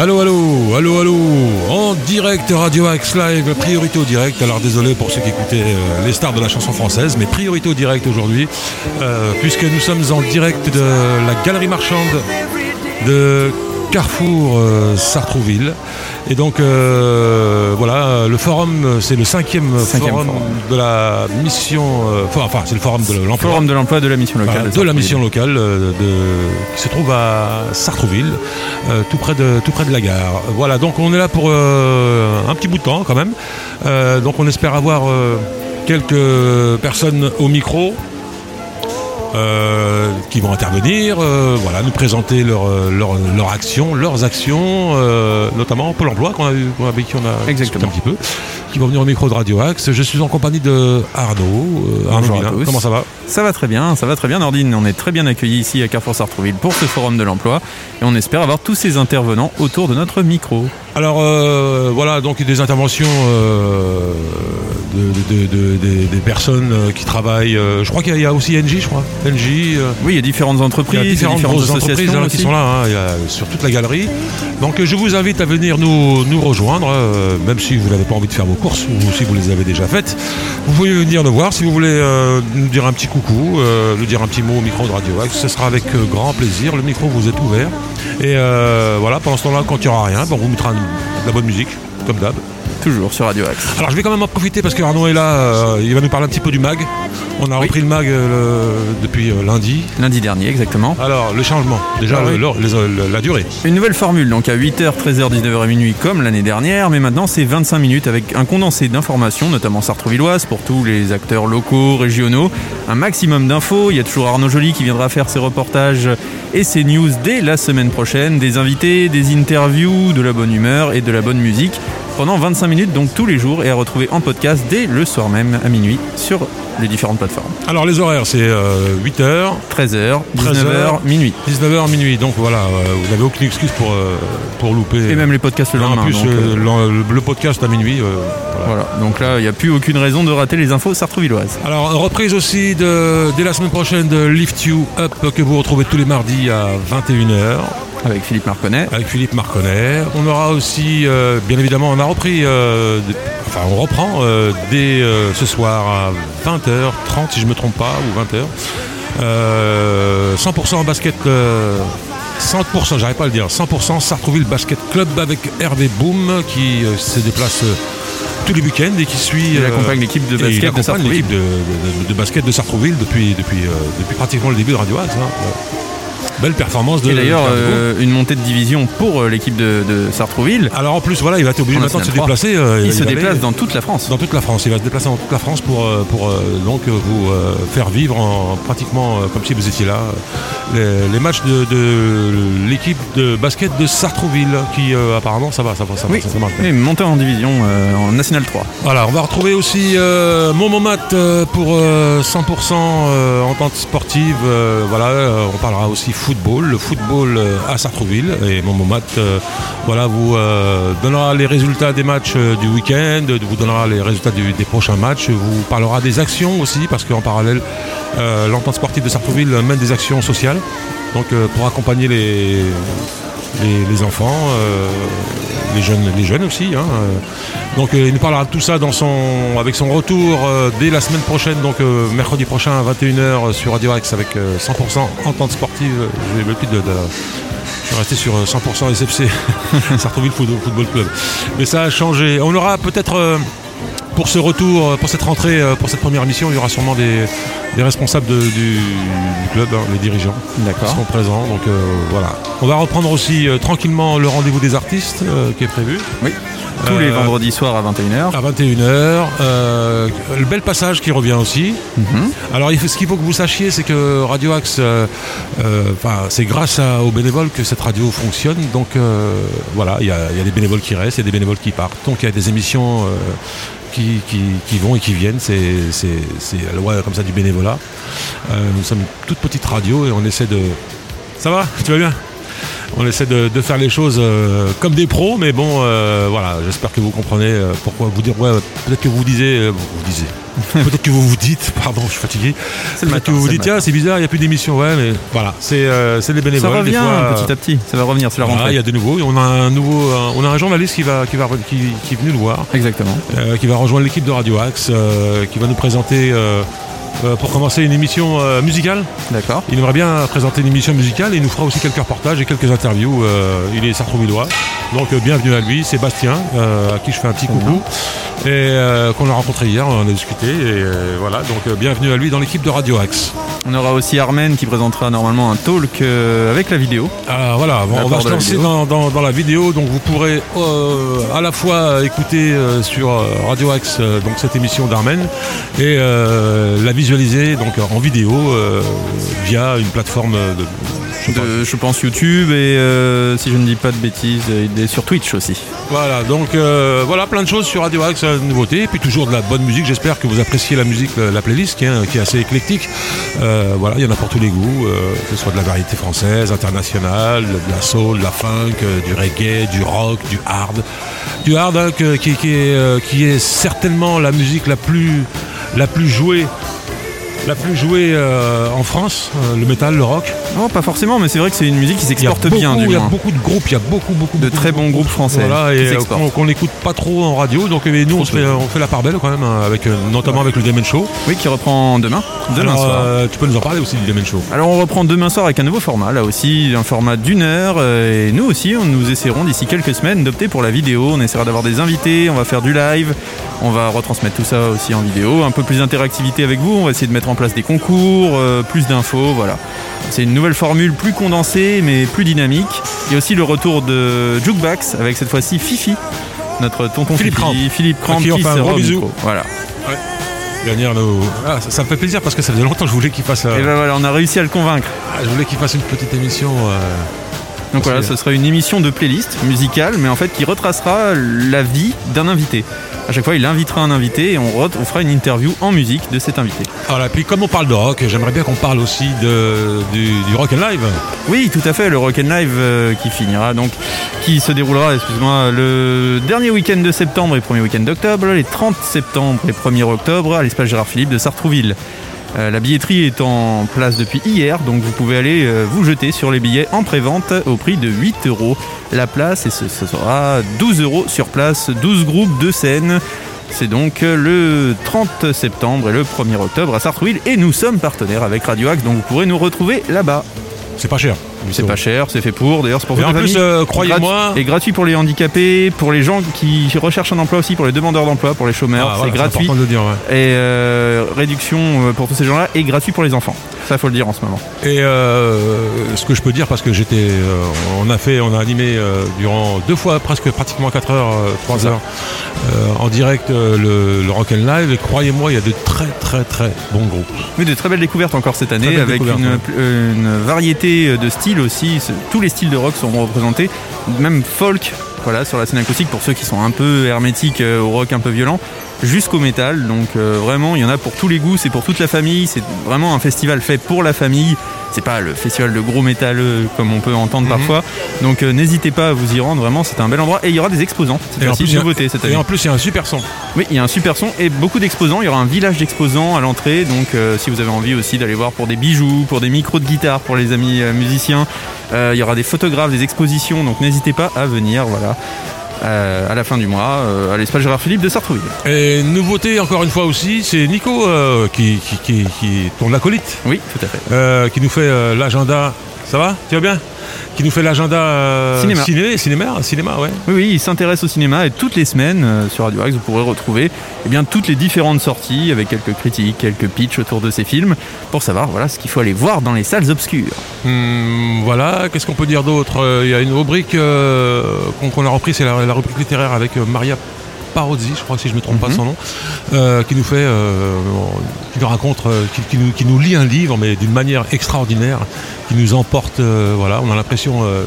Allô, allô, allô, allô, en direct Radio Axe Live, priorité au direct. Alors désolé pour ceux qui écoutaient euh, les stars de la chanson française, mais priorité au direct aujourd'hui, euh, puisque nous sommes en direct de la galerie marchande de Carrefour euh, Sartrouville. Et donc euh, voilà, le forum, c'est le cinquième, Cinquième forum, forum. de la mission, euh, enfin c'est le forum de l'emploi. Forum de l'emploi de la mission locale. De la mission locale de- qui se trouve à Sartrouville, tout, près de, tout près de la gare. Voilà, donc on est là pour un petit bout de temps quand même. Donc on espère avoir quelques personnes au micro. Euh, qui vont intervenir, euh, voilà, nous présenter leur, euh, leur, leur action, leurs actions, euh, notamment Pôle emploi qu'on a eu, avec qui on a discuté Exactement. un petit peu, qui vont venir au micro de Radio Axe. Je suis en compagnie de Arnaud. Arnaud Bonjour à tous. comment ça va? Ça va très bien, ça va très bien Nordine. On est très bien accueillis ici à Carrefour Sartrouville pour ce forum de l'emploi et on espère avoir tous ces intervenants autour de notre micro. Alors euh, voilà, donc des interventions euh, de, de- de- de- des personnes euh, qui travaillent. euh, je crois qu'il y a- il y a aussi NJ, je crois. NJ. Oui, il y a différentes il entreprises, y a différentes, grosses entreprises associations hein, qui sont là, hein, il y a- sur toute la galerie. Donc je vous invite à venir nous, nous rejoindre, même si vous n'avez pas envie de faire vos courses ou si vous les avez déjà faites. Vous pouvez venir nous voir si vous voulez nous dire un petit coucou, nous dire un petit mot au micro de Radio Axe. Ce sera avec grand plaisir. Le micro vous est ouvert. Et euh, voilà, pendant ce temps-là, quand il n'y aura rien, ben, on vous mettra de la bonne musique, comme d'hab. Toujours sur Radio Axe. Alors je vais quand même en profiter parce que Arnaud est là, euh, il va nous parler un petit peu du mag. On a Oui. repris le mag euh, le- depuis euh, lundi. Lundi dernier, exactement. Alors le changement, déjà Ah le- les- la durée. Une nouvelle formule, donc à 8h, 13h, 19h et minuit comme l'année dernière, mais maintenant c'est 25 minutes avec un condensé d'informations, notamment sartrouvilloises pour tous les acteurs locaux, régionaux, un maximum d'infos. Il y a toujours Arnaud Joly qui viendra faire ses reportages et ses news dès la semaine prochaine, des invités, des interviews, de la bonne humeur et de la bonne musique pendant 25 minutes, donc tous les jours, et à retrouver en podcast dès le soir même à minuit sur les différentes plateformes. Alors les horaires c'est 8h, 13h, 13h, 19h, minuit. 19h, minuit. Donc voilà, euh, vous n'avez aucune excuse pour, euh, pour louper. Et même les podcasts le lendemain. en plus donc, euh, le, le podcast à minuit. voilà. Voilà, donc là, il n'y a plus aucune raison de rater les infos sartrouvilloises. Alors reprise aussi de, dès la semaine prochaine de Lift You Up que vous retrouvez tous les mardis à 21h. Avec Philippe Marconnet. avec Philippe Marconnet. On aura aussi, euh, bien évidemment, on a repris, euh, des- enfin on reprend euh, dès ce soir à 20h30 si je me trompe pas, ou 20h. Euh, 100% en basket. euh, 100%, j'arrive pas à le dire, 100% Sartrouville Basket Club avec Hervé Boom qui se déplace tous les week-ends et qui suit. Il euh, accompagne l'équipe de et il basket de Sartrouville. l'équipe de, de- de- de basket de Sartrouville depuis, depuis, euh, depuis pratiquement le début de Radio Axe. hein. Belle performance de Et d'ailleurs, euh, une montée de division pour euh, l'équipe de, de Sartrouville. Alors en plus, voilà, il va être obligé En maintenant de se National 3. déplacer. euh, Il se déplace aller dans toute la France. dans toute la France. Il va se déplacer dans toute la France pour, pour donc vous faire vivre en, pratiquement comme si vous étiez là les, les matchs de, de l'équipe de basket de Sartrouville qui apparemment ça va, ça va, ça va, Oui, ça, ça marche bien. et montée en division en National 3. Voilà, on va retrouver aussi euh, Momomat pour euh, 100% euh, entente sportive. voilà, on parlera aussi le football euh, à Sartrouville. Et Momomat, euh, voilà, vous euh, donnera les résultats des matchs du week-end, vous donnera les résultats des prochains matchs, vous parlera des actions aussi, parce qu'en parallèle, l'entente sportive de Sartrouville mène des actions sociales. Donc euh, pour accompagner les, les, enfants, euh, les, jeunes, les jeunes aussi. hein, euh. donc il nous parlera de tout ça avec son retour dès la semaine prochaine, donc mercredi prochain à 21h sur Radio Rex avec euh, 100% entente sportive. Vais plus de, de- je suis resté sur euh, 100% SFC, Sartrouville Football, Club. Mais ça a changé. On aura peut-être pour ce retour, euh, pour cette rentrée, euh, pour cette première émission, il y aura sûrement des, des responsables de- du, du club, hein, les dirigeants qui seront présents. Donc euh, voilà. On va reprendre aussi euh, tranquillement le rendez-vous des artistes euh, qui est prévu Oui. Tous les Euh, vendredis soirs à 21h. à 21h. Euh, le bel passage qui revient aussi. Mhm. Alors ce qu'il faut que vous sachiez, c'est que Radio Axe, euh, c'est grâce à- aux bénévoles que cette radio fonctionne. Donc voilà, il y a, il y a des bénévoles qui restent, il y a des bénévoles qui partent. Donc il y a des émissions qui, qui- qui vont et qui viennent. C'est la loi comme ça du bénévolat. Euh, nous sommes une toute petite radio et on essaie de... Ça va? Tu vas bien? On essaie de, de faire les choses euh, comme des pros, mais bon, euh, voilà, j'espère que vous comprenez euh, pourquoi vous dire, ouais, peut-être que vous disiez, euh, vous disiez, peut-être que vous vous dites, pardon, je suis fatigué, C'est le peut-être que vous vous dites, tiens, c'est bizarre, il n'y a plus d'émission, ouais, mais voilà, c'est euh, les Ça bénévoles. revient des fois, petit à petit, ça va revenir, c'est la voilà, il rentrée. y a de nouveaux, on a un nouveau, on a un journaliste qui va, qui va, qui, qui est venu nous voir, Exactement. euh, qui va rejoindre l'équipe de Radio Axe, euh, qui va nous présenter. Euh, pour commencer une émission euh, musicale. D'accord. Il aimerait bien présenter une émission musicale et il nous fera aussi quelques reportages et quelques interviews. Euh, il est sartrouvillois. Donc bienvenue à lui, Sébastien, à qui je fais un petit coucou. Et qu'on a rencontré hier, on en a discuté. Et voilà, donc bienvenue à lui dans l'équipe de Radio Axe. On aura aussi Armen qui présentera normalement un talk avec la vidéo. Ah, voilà, bon, on va se la lancer dans, dans- dans la vidéo. Donc vous pourrez à la fois écouter sur Radio Axe donc cette émission d'Armen et la visualiser donc en vidéo euh, via une plateforme de, je De, pense YouTube et euh, si je ne dis pas de bêtises, il est sur Twitch aussi. Voilà, donc euh, voilà plein de choses sur Radio Axe, euh, nouveautés, et puis toujours de la bonne musique. J'espère que vous appréciez la musique, la, la playlist qui est, qui est assez éclectique. Euh, voilà, il y en a pour tous les goûts, euh, que ce soit de la variété française, internationale, de la soul, de la funk, euh, du reggae, du rock, du hard. Du hard hein, que- qui, qui est, euh, qui est certainement la musique la plus, la plus jouée. La plus jouée euh, en France, euh, le métal, le rock. Non, pas forcément, mais c'est vrai que c'est une musique qui s'exporte bien, du il y a moins. beaucoup de groupes, il y a beaucoup, beaucoup De beaucoup très bons groupes français voilà, qui et euh, qu'on n'écoute pas trop en radio. Donc eh bien, nous, on, fait, on fait la part belle quand même, hein, avec, notamment avec le Demen Show. Oui, qui reprend demain. Demain Alors, soir. euh, tu peux nous en parler aussi du Demen Show. Alors on reprend demain soir avec un nouveau format, là aussi un format d'une heure. Et nous aussi, on nous essaierons d'ici quelques semaines d'opter pour la vidéo. On essaiera d'avoir des invités, on va faire du live, on va retransmettre tout ça aussi en vidéo. Un peu plus d'interactivité avec vous, on va essayer de mettre en place des concours, euh, plus d'infos, voilà. C'est une nouvelle formule plus condensée mais plus dynamique. Il y a aussi le retour de Jukebox avec cette fois-ci Fifi, notre tonton Philippe Cramp. Philippe Cramp qui qui un sera gros bisou. micro. Voilà. Nous- Ah, ça, ça me fait plaisir parce que ça faisait longtemps que je voulais qu'il fasse, euh, Et ben voilà, on a réussi à le convaincre. ah, je voulais qu'il fasse une petite émission. euh, Donc voilà, ce sera une émission de playlist musicale, mais en fait qui retracera la vie d'un invité. À chaque fois, il invitera un invité et on, fera une interview en musique de cet invité. Voilà, puis comme on parle de rock, j'aimerais bien qu'on parle aussi de, du, du rock and live. Oui, tout à fait, le Rock and Live euh, qui finira donc, qui se déroulera, excuse-moi, le dernier week-end de septembre et premier week-end d'octobre, les 30 septembre et 1er octobre à l'espace Gérard Philippe de Sartrouville. Euh, la billetterie est en place depuis hier, donc vous pouvez aller euh, vous jeter sur les billets en pré-vente au prix de 8 euros la place et ce, sera 12 euros sur place, 12 groupes de scène. C'est donc le 30 septembre et le 1er octobre à Sartrouville et nous sommes partenaires avec Radio Axe, donc vous pourrez nous retrouver là-bas. C'est pas cher. C'est pas cher, c'est fait pour. D'ailleurs, c'est pour en plus, euh, croyez-moi. Et gratuit pour les handicapés, pour les gens qui recherchent un emploi aussi, pour les demandeurs d'emploi, pour les chômeurs, Ah, c'est voilà, gratuit. de dire, ouais. Et euh, réduction euh, pour tous ces gens-là et gratuit pour les enfants. Ça, faut le dire en ce moment. Et euh, ce que je peux dire, parce que j'étais, on a fait, on a animé durant deux fois, presque pratiquement 4 heures, euh, 3 heures, en direct le, le Rock and Live. Et croyez-moi, il y a de très très très bons groupes. Oui, de très belles découvertes encore cette année, avec découvertes, une, ouais. une variété de styles aussi. Tous les styles de rock sont représentés, même folk, voilà, sur la scène acoustique pour ceux qui sont un peu hermétiques euh, au rock un peu violent, jusqu'au métal. Donc euh, vraiment, il y en a pour tous les goûts, c'est pour toute la famille. C'est vraiment un festival fait pour la famille. C'est pas le festival de gros métalleux comme on peut entendre Mhm. parfois. Donc euh, n'hésitez pas à vous y rendre. Vraiment, c'est un bel endroit et il y aura des exposants. C'est plus, une a- nouveauté cette année. Et en plus, il y a un super son. Oui, il y a un super son et beaucoup d'exposants. Il y aura un village d'exposants à l'entrée. Donc, euh, si vous avez envie aussi d'aller voir pour des bijoux, pour des micros de guitare, pour les amis euh, musiciens, euh, il y aura des photographes, des expositions. Donc, n'hésitez pas à venir. Voilà. Euh, à la fin du mois, euh, à l'espace Gérard Philippe de Sartrouville. Et nouveauté encore une fois aussi, c'est Nico euh, qui, qui, qui, qui est ton acolyte, Oui, tout à fait. qui nous fait l'agenda. Ça va? Tu vas bien? Qui nous fait l'agenda euh, Cinéma. ciné, cinéma, cinéma, ouais. Oui, oui, il s'intéresse au cinéma et toutes les semaines euh, sur Radio Axe, vous pourrez retrouver eh bien, toutes les différentes sorties avec quelques critiques, quelques pitchs autour de ces films pour savoir voilà, ce qu'il faut aller voir dans les salles obscures. Hum, voilà, qu'est-ce qu'on peut dire d'autre? Euh, Il y a une rubrique qu'on a repris, c'est la, la rubrique littéraire avec Maria Je crois si je ne me trompe pas de son nom, euh, qui nous fait, euh, qui nous raconte, euh, qui, qui nous, qui nous lit un livre, mais d'une manière extraordinaire, qui nous emporte, euh, voilà, on a l'impression euh,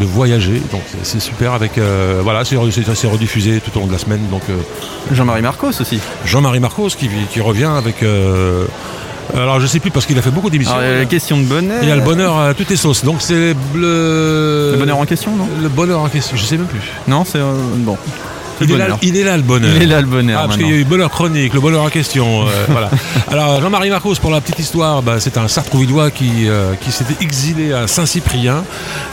de, voyager, donc c'est- super avec, euh, voilà, c'est rediffusé tout au long de la semaine, donc euh, Jean-Marie Marcos aussi. Jean-Marie Marcos qui, qui revient avec, euh, Alors je sais plus parce qu'il a fait beaucoup d'émissions. Alors, il y a la question de bonheur. Il y a le bonheur à toutes les sauces. Donc c'est le... Le bonheur en question, non? Le bonheur en question, je sais même plus. Non, c'est. euh, bon. Il est, là, bonheur. il est là le bonheur. Il est là le bonheur. Ah, parce qu'il y a eu bonheur chronique, le bonheur en question. euh, voilà. Alors Jean-Marie Marcos, pour la petite histoire, bah, c'est un Sartrouvillois qui, euh, qui s'était exilé à Saint-Cyprien.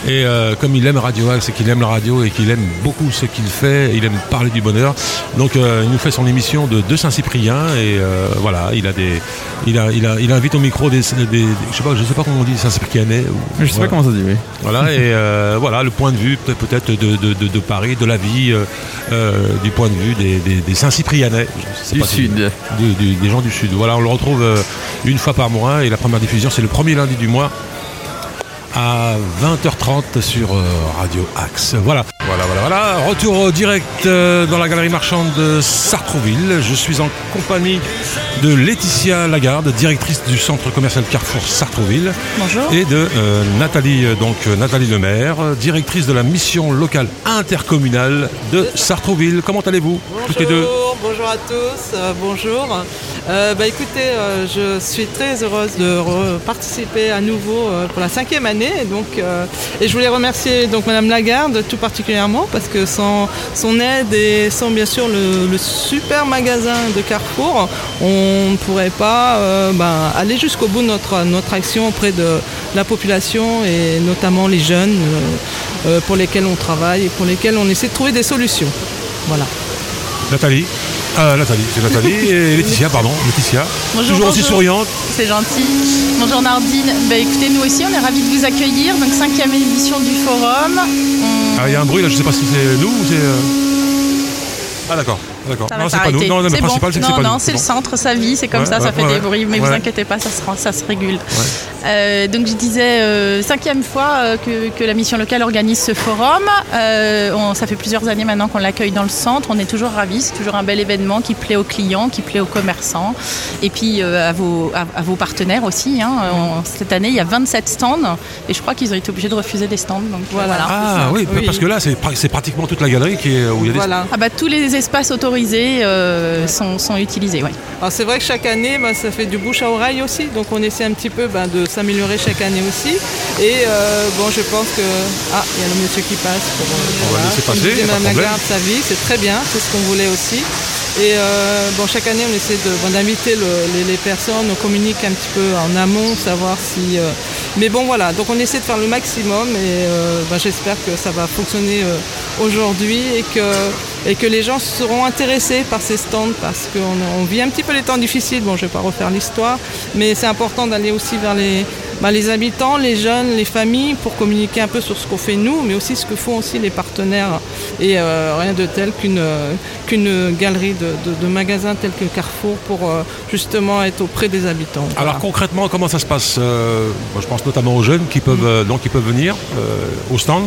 Et euh, comme il aime Radio Axe et qu'il aime la radio et qu'il aime beaucoup ce qu'il fait, il aime parler du bonheur. Donc il nous fait son émission de, de Saint-Cyprien et voilà, il a des, il a, il a, il invite au micro des, des- des- je sais pas, je sais pas comment on dit Saint-Cyprianais. Je sais pas comment ça se dit, oui. Voilà, et voilà le point de vue peut- peut-être de, de, de- de Paris, de la vie, euh, euh, du point de vue des, des- des Saint-Cyprianais. Je sais Du pas si- Sud. du- du- des gens du Sud. Voilà, on le retrouve euh, une fois par mois et la première diffusion c'est le premier lundi du mois à 20h30 sur euh, Radio Axe. Voilà. Voilà, voilà, voilà. Retour au direct euh, dans la galerie marchande de Sartrouville. Je suis en compagnie de Laetitia Lagarde, directrice du centre commercial Carrefour Sartrouville Bonjour. et de euh, Nathalie donc Nathalie Lemaire, directrice de la mission locale intercommunale de Sartrouville. Comment allez-vous? Toutes les deux Bonjour, à tous, euh, bonjour. Euh, bah, écoutez, je suis très heureuse de participer à nouveau pour la cinquième année. Et, donc, euh, et je voulais remercier donc Madame Lagarde tout particulièrement parce que sans son aide et sans bien sûr le, super magasin de Carrefour, on ne pourrait pas euh, bah, aller jusqu'au bout de notre, notre action auprès de la population et notamment les jeunes euh, pour lesquels on travaille et pour lesquels on essaie de trouver des solutions. Voilà. Nathalie Euh, Nathalie, c'est Nathalie et Laetitia, pardon, Laetitia. Bonjour, Toujours aussi bonjour. souriante. C'est gentil. Bonjour Nardine. Bah, écoutez, nous aussi, on est ravis de vous accueillir. Donc, cinquième édition du forum. On- Ah, Il y a un bruit là, je sais pas si c'est nous ou c'est. euh, Ah d'accord, d'accord. Ça Non, c'est pas nous. Non, le C'est principal bon. c'est que non, c'est pas non, nous. c'est le centre, sa vie, c'est comme Ouais, ça, ça ouais, fait ouais, des bruits, mais ouais. vous inquiétez pas, ça se, rend- ça se régule. Euh, donc je disais, euh, cinquième fois euh, que, que la mission locale organise ce forum. Euh, on- ça fait plusieurs années maintenant qu'on l'accueille dans le centre. On est toujours ravis, c'est toujours un bel événement qui plaît aux clients, qui plaît aux commerçants, et puis euh, à, vos, à, à vos partenaires aussi. hein. On- cette année, il y a 27 stands, et je crois qu'ils ont été obligés de refuser des stands. Donc Voilà. voilà. Ah oui, Oui. parce que là c'est pratiquement toute la galerie qui est où il y a des. Voilà. Ah bah, tous les espaces autorisés euh, sont, sont utilisés, oui. Alors c'est vrai que chaque année, bah, ça fait du bouche à oreille aussi, donc on essaie un petit peu bah, de s'améliorer chaque année aussi. Et euh, bon, je pense que ah, il y a le monsieur qui passe. Pour, euh, On va laisser passer, Madame. Lagarde, sa vie, c'est très bien, c'est ce qu'on voulait aussi. Et euh, bon, chaque année, on essaie de- bon, d'inviter le- les, les personnes, on communique un petit peu en amont, savoir si. euh, mais bon, voilà, donc on essaie de faire le maximum et euh, bah, j'espère que ça va fonctionner euh, aujourd'hui et que, et que les gens seront intéressés par ces stands parce qu'on on vit un petit peu les temps difficiles. Bon, je ne vais pas refaire l'histoire, mais c'est important d'aller aussi vers les, bah, les habitants, les jeunes, les familles pour communiquer un peu sur ce qu'on fait nous, mais aussi ce que font aussi les partenaires. Et euh, rien de tel qu'une euh, qu'une galerie de, de- de magasins tels que Carrefour pour euh, justement être auprès des habitants. Alors concrètement, comment ça se passe Euh, moi, Je pense notamment aux jeunes qui peuvent euh, donc qui peuvent venir au stand.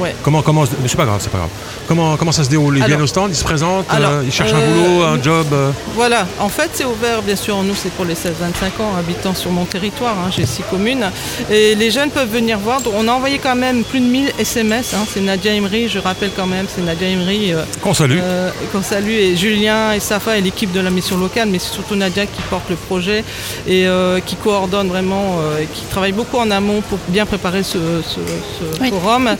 Ouais. Comment comment c'est pas grave, c'est pas grave. Comment comment ça se déroule? Ils Alors- viennent au stand, ils se présentent, Alors, euh, ils cherchent un euh, boulot, un job. euh, Voilà, en fait c'est ouvert, bien sûr, nous c'est pour les 16-25 ans habitant sur mon territoire, hein, j'ai six communes, et les jeunes peuvent venir voir, Donc, on a envoyé quand même plus de 1000 SMS, hein, c'est Nadia Imri, je rappelle quand même, c'est Nadia Imri euh, Qu'on salue. euh, qu'on salue, et Julien et Safa et l'équipe de la mission locale, mais c'est surtout Nadia qui porte le projet et euh, qui coordonne vraiment, euh, et qui travaille beaucoup en amont pour bien préparer ce, ce- ce Oui. forum.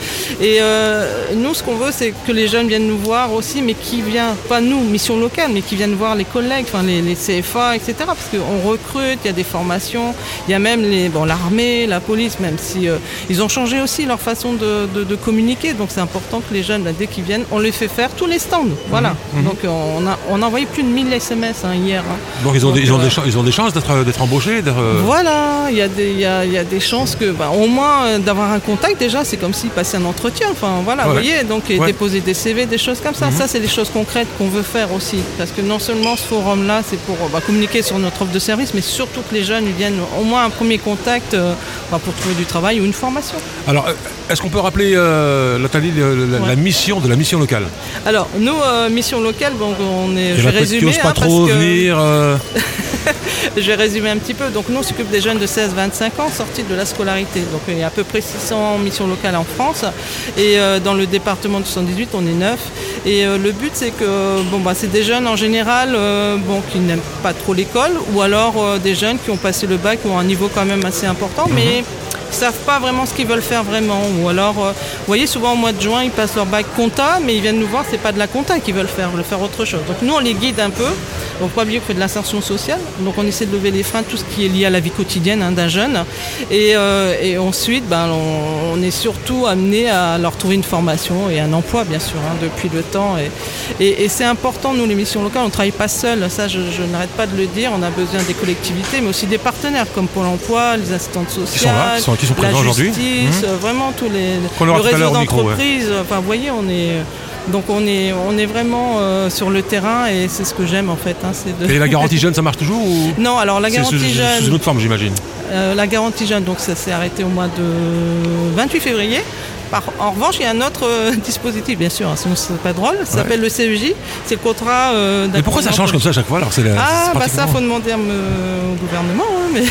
Et euh, nous, ce qu'on veut, c'est que les jeunes viennent nous voir aussi, mais qui viennent, pas nous, mission locale, mais qui viennent voir les collègues, enfin les, les CFA, etc. Parce qu'on recrute, il y a des formations, il y a même les, bon, l'armée, la police, même si euh, ils ont changé aussi leur façon de, de- de communiquer. Donc c'est important que les jeunes, bah, dès qu'ils viennent, on les fait faire tous les stands. Voilà. Donc on a, on a envoyé plus de 1000 SMS hein, hier. hein. Donc ils ont des, ils ont euh, des, ils ont des chances d'être d'être embauchés. d'être, euh, Voilà, il y, a des- il y a, il y a des chances que, bah, au moins, euh, d'avoir un contact, déjà, c'est comme s'ils passaient un entretien. Enfin, voilà, Ouais. vous voyez, donc, et Ouais. déposer des CV, des choses comme ça. Ça, c'est des choses concrètes qu'on veut faire aussi. Parce que non seulement ce forum-là, c'est pour bah, communiquer sur notre offre de service, mais surtout que les jeunes ils viennent au moins un premier contact euh, bah, pour trouver du travail ou une formation. Alors, euh, est-ce qu'on peut rappeler, euh, Nathalie, la, Ouais. la mission de la mission locale? Alors, nous, euh, mission locale, donc, on est, je vais résumer. pas hein, parce trop que- venir. euh, je vais résumer un petit peu. Donc nous, on s'occupe des jeunes de 16-25 ans sortis de la scolarité. Donc il y a à peu près 600 missions locales en France. Et euh, dans le département de 78, on est 9. Et euh, le but, c'est que bon, bah, c'est des jeunes en général euh, bon, qui n'aiment pas trop l'école, ou alors des jeunes qui ont passé le bac, qui ont un niveau quand même assez important, mais qui savent pas vraiment ce qu'ils veulent faire vraiment. Ou alors, euh, vous voyez, souvent au mois de juin, ils passent leur bac compta, mais ils viennent nous voir, c'est pas de la compta qu'ils veulent faire, ils veulent faire autre chose. Donc nous, on les guide un peu. Donc pas oublier qu'on fait de l'insertion sociale. Donc on essaie de lever les freins, tout ce qui est lié à la vie quotidienne hein, d'un jeune. Et, euh, et ensuite, ben, on, on est surtout amené à leur trouver une formation et un emploi, bien sûr, hein, depuis le temps. Et, et, et c'est important, nous, les missions locales, on ne travaille pas seul. Ça, je, je n'arrête pas de le dire. On a besoin des collectivités, mais aussi des partenaires comme Pôle emploi, les assistantes sociales, là, qui sont- qui sont la présents aujourd'hui. justice, euh, vraiment tous les Qu'on le réseau ouais. d'entreprises. Enfin, vous voyez, on est donc on est on est vraiment euh, sur le terrain et c'est ce que j'aime en fait. hein, c'est de- Et la garantie jeune, ça marche toujours ou Non, alors la c'est garantie jeune, une autre forme, j'imagine euh, la garantie jeune, donc ça s'est arrêté au mois de 28 février. Par- en revanche, il y a un autre euh, dispositif, bien sûr, hein, sinon c'est pas drôle. Ça s'appelle le CEJ. C'est le contrat. euh, Mais pourquoi ça change comme ça à chaque fois alors c'est la- Ah, bah ça, faut demander à me- au gouvernement. hein, mais...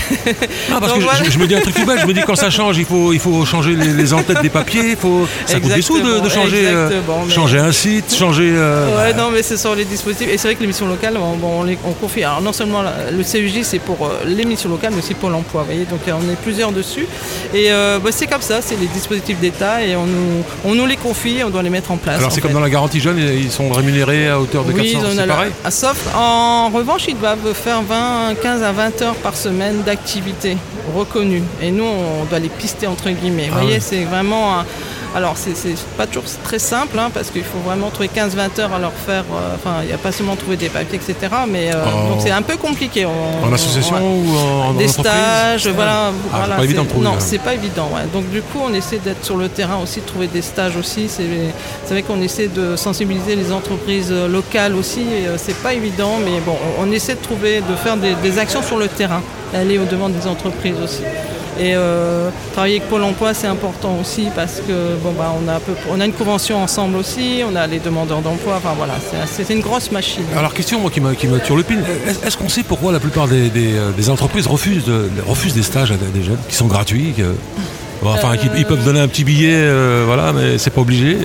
Parce Donc que je- voilà. je, je me dis un truc tout bête, je me dis quand ça change, il faut, il faut changer les, les entêtes des papiers, il faut, ça coûte des sous de, changer, euh, mais- changer un site, changer. euh, Ouais, non, mais c'est sur les dispositifs. Et c'est vrai que les missions locales, on, bon, on, les, on confie. Alors, non seulement la- le CUJ, c'est pour les missions locales, mais aussi pour l'emploi. Vous voyez, donc on est plusieurs dessus. Et bah, c'est comme ça, c'est les dispositifs d'État et on nous, on nous les confie, on doit les mettre en place. alors c'est comme dans la garantie jeune, ils sont rémunérés à hauteur de Oui, 400, ils en c'est la- pareil sauf, en revanche, ils doivent faire 20, 15 à 20 heures par semaine d'activité reconnue. Et nous, on doit les pister entre guillemets. Vous Ah voyez, oui. c'est vraiment. un- alors, c'est pas toujours très simple, hein, parce qu'il faut vraiment trouver 15-20 heures à leur faire. euh, Enfin, il n'y a pas seulement trouver des papiers, etc. Mais euh, En- donc, c'est un peu compliqué. On- En association ouais. ou en, en des stages, voilà. Ah, voilà, pas évident de trouver, Non, hein. c'est pas évident. ouais. Donc du coup, on essaie d'être sur le terrain aussi, de trouver des stages aussi. C'est vrai qu'on essaie de sensibiliser les entreprises euh, locales aussi. C'est pas évident, mais bon, on, essaie de trouver, de faire des, des actions sur le terrain, aller au devant des entreprises aussi. Et euh, travailler avec Pôle Emploi, c'est important aussi parce que bon bah on a un peu, on a une convention ensemble aussi, on a les demandeurs d'emploi. Enfin voilà, c'est une grosse machine. Alors question moi qui m'a qui le pin, est-ce qu'on sait pourquoi la plupart des, des, euh, entreprises refusent, refusent des stages à des jeunes qui sont gratuits bon, Enfin, qu'ils- ils peuvent donner un petit billet, euh, voilà, mais c'est pas obligé,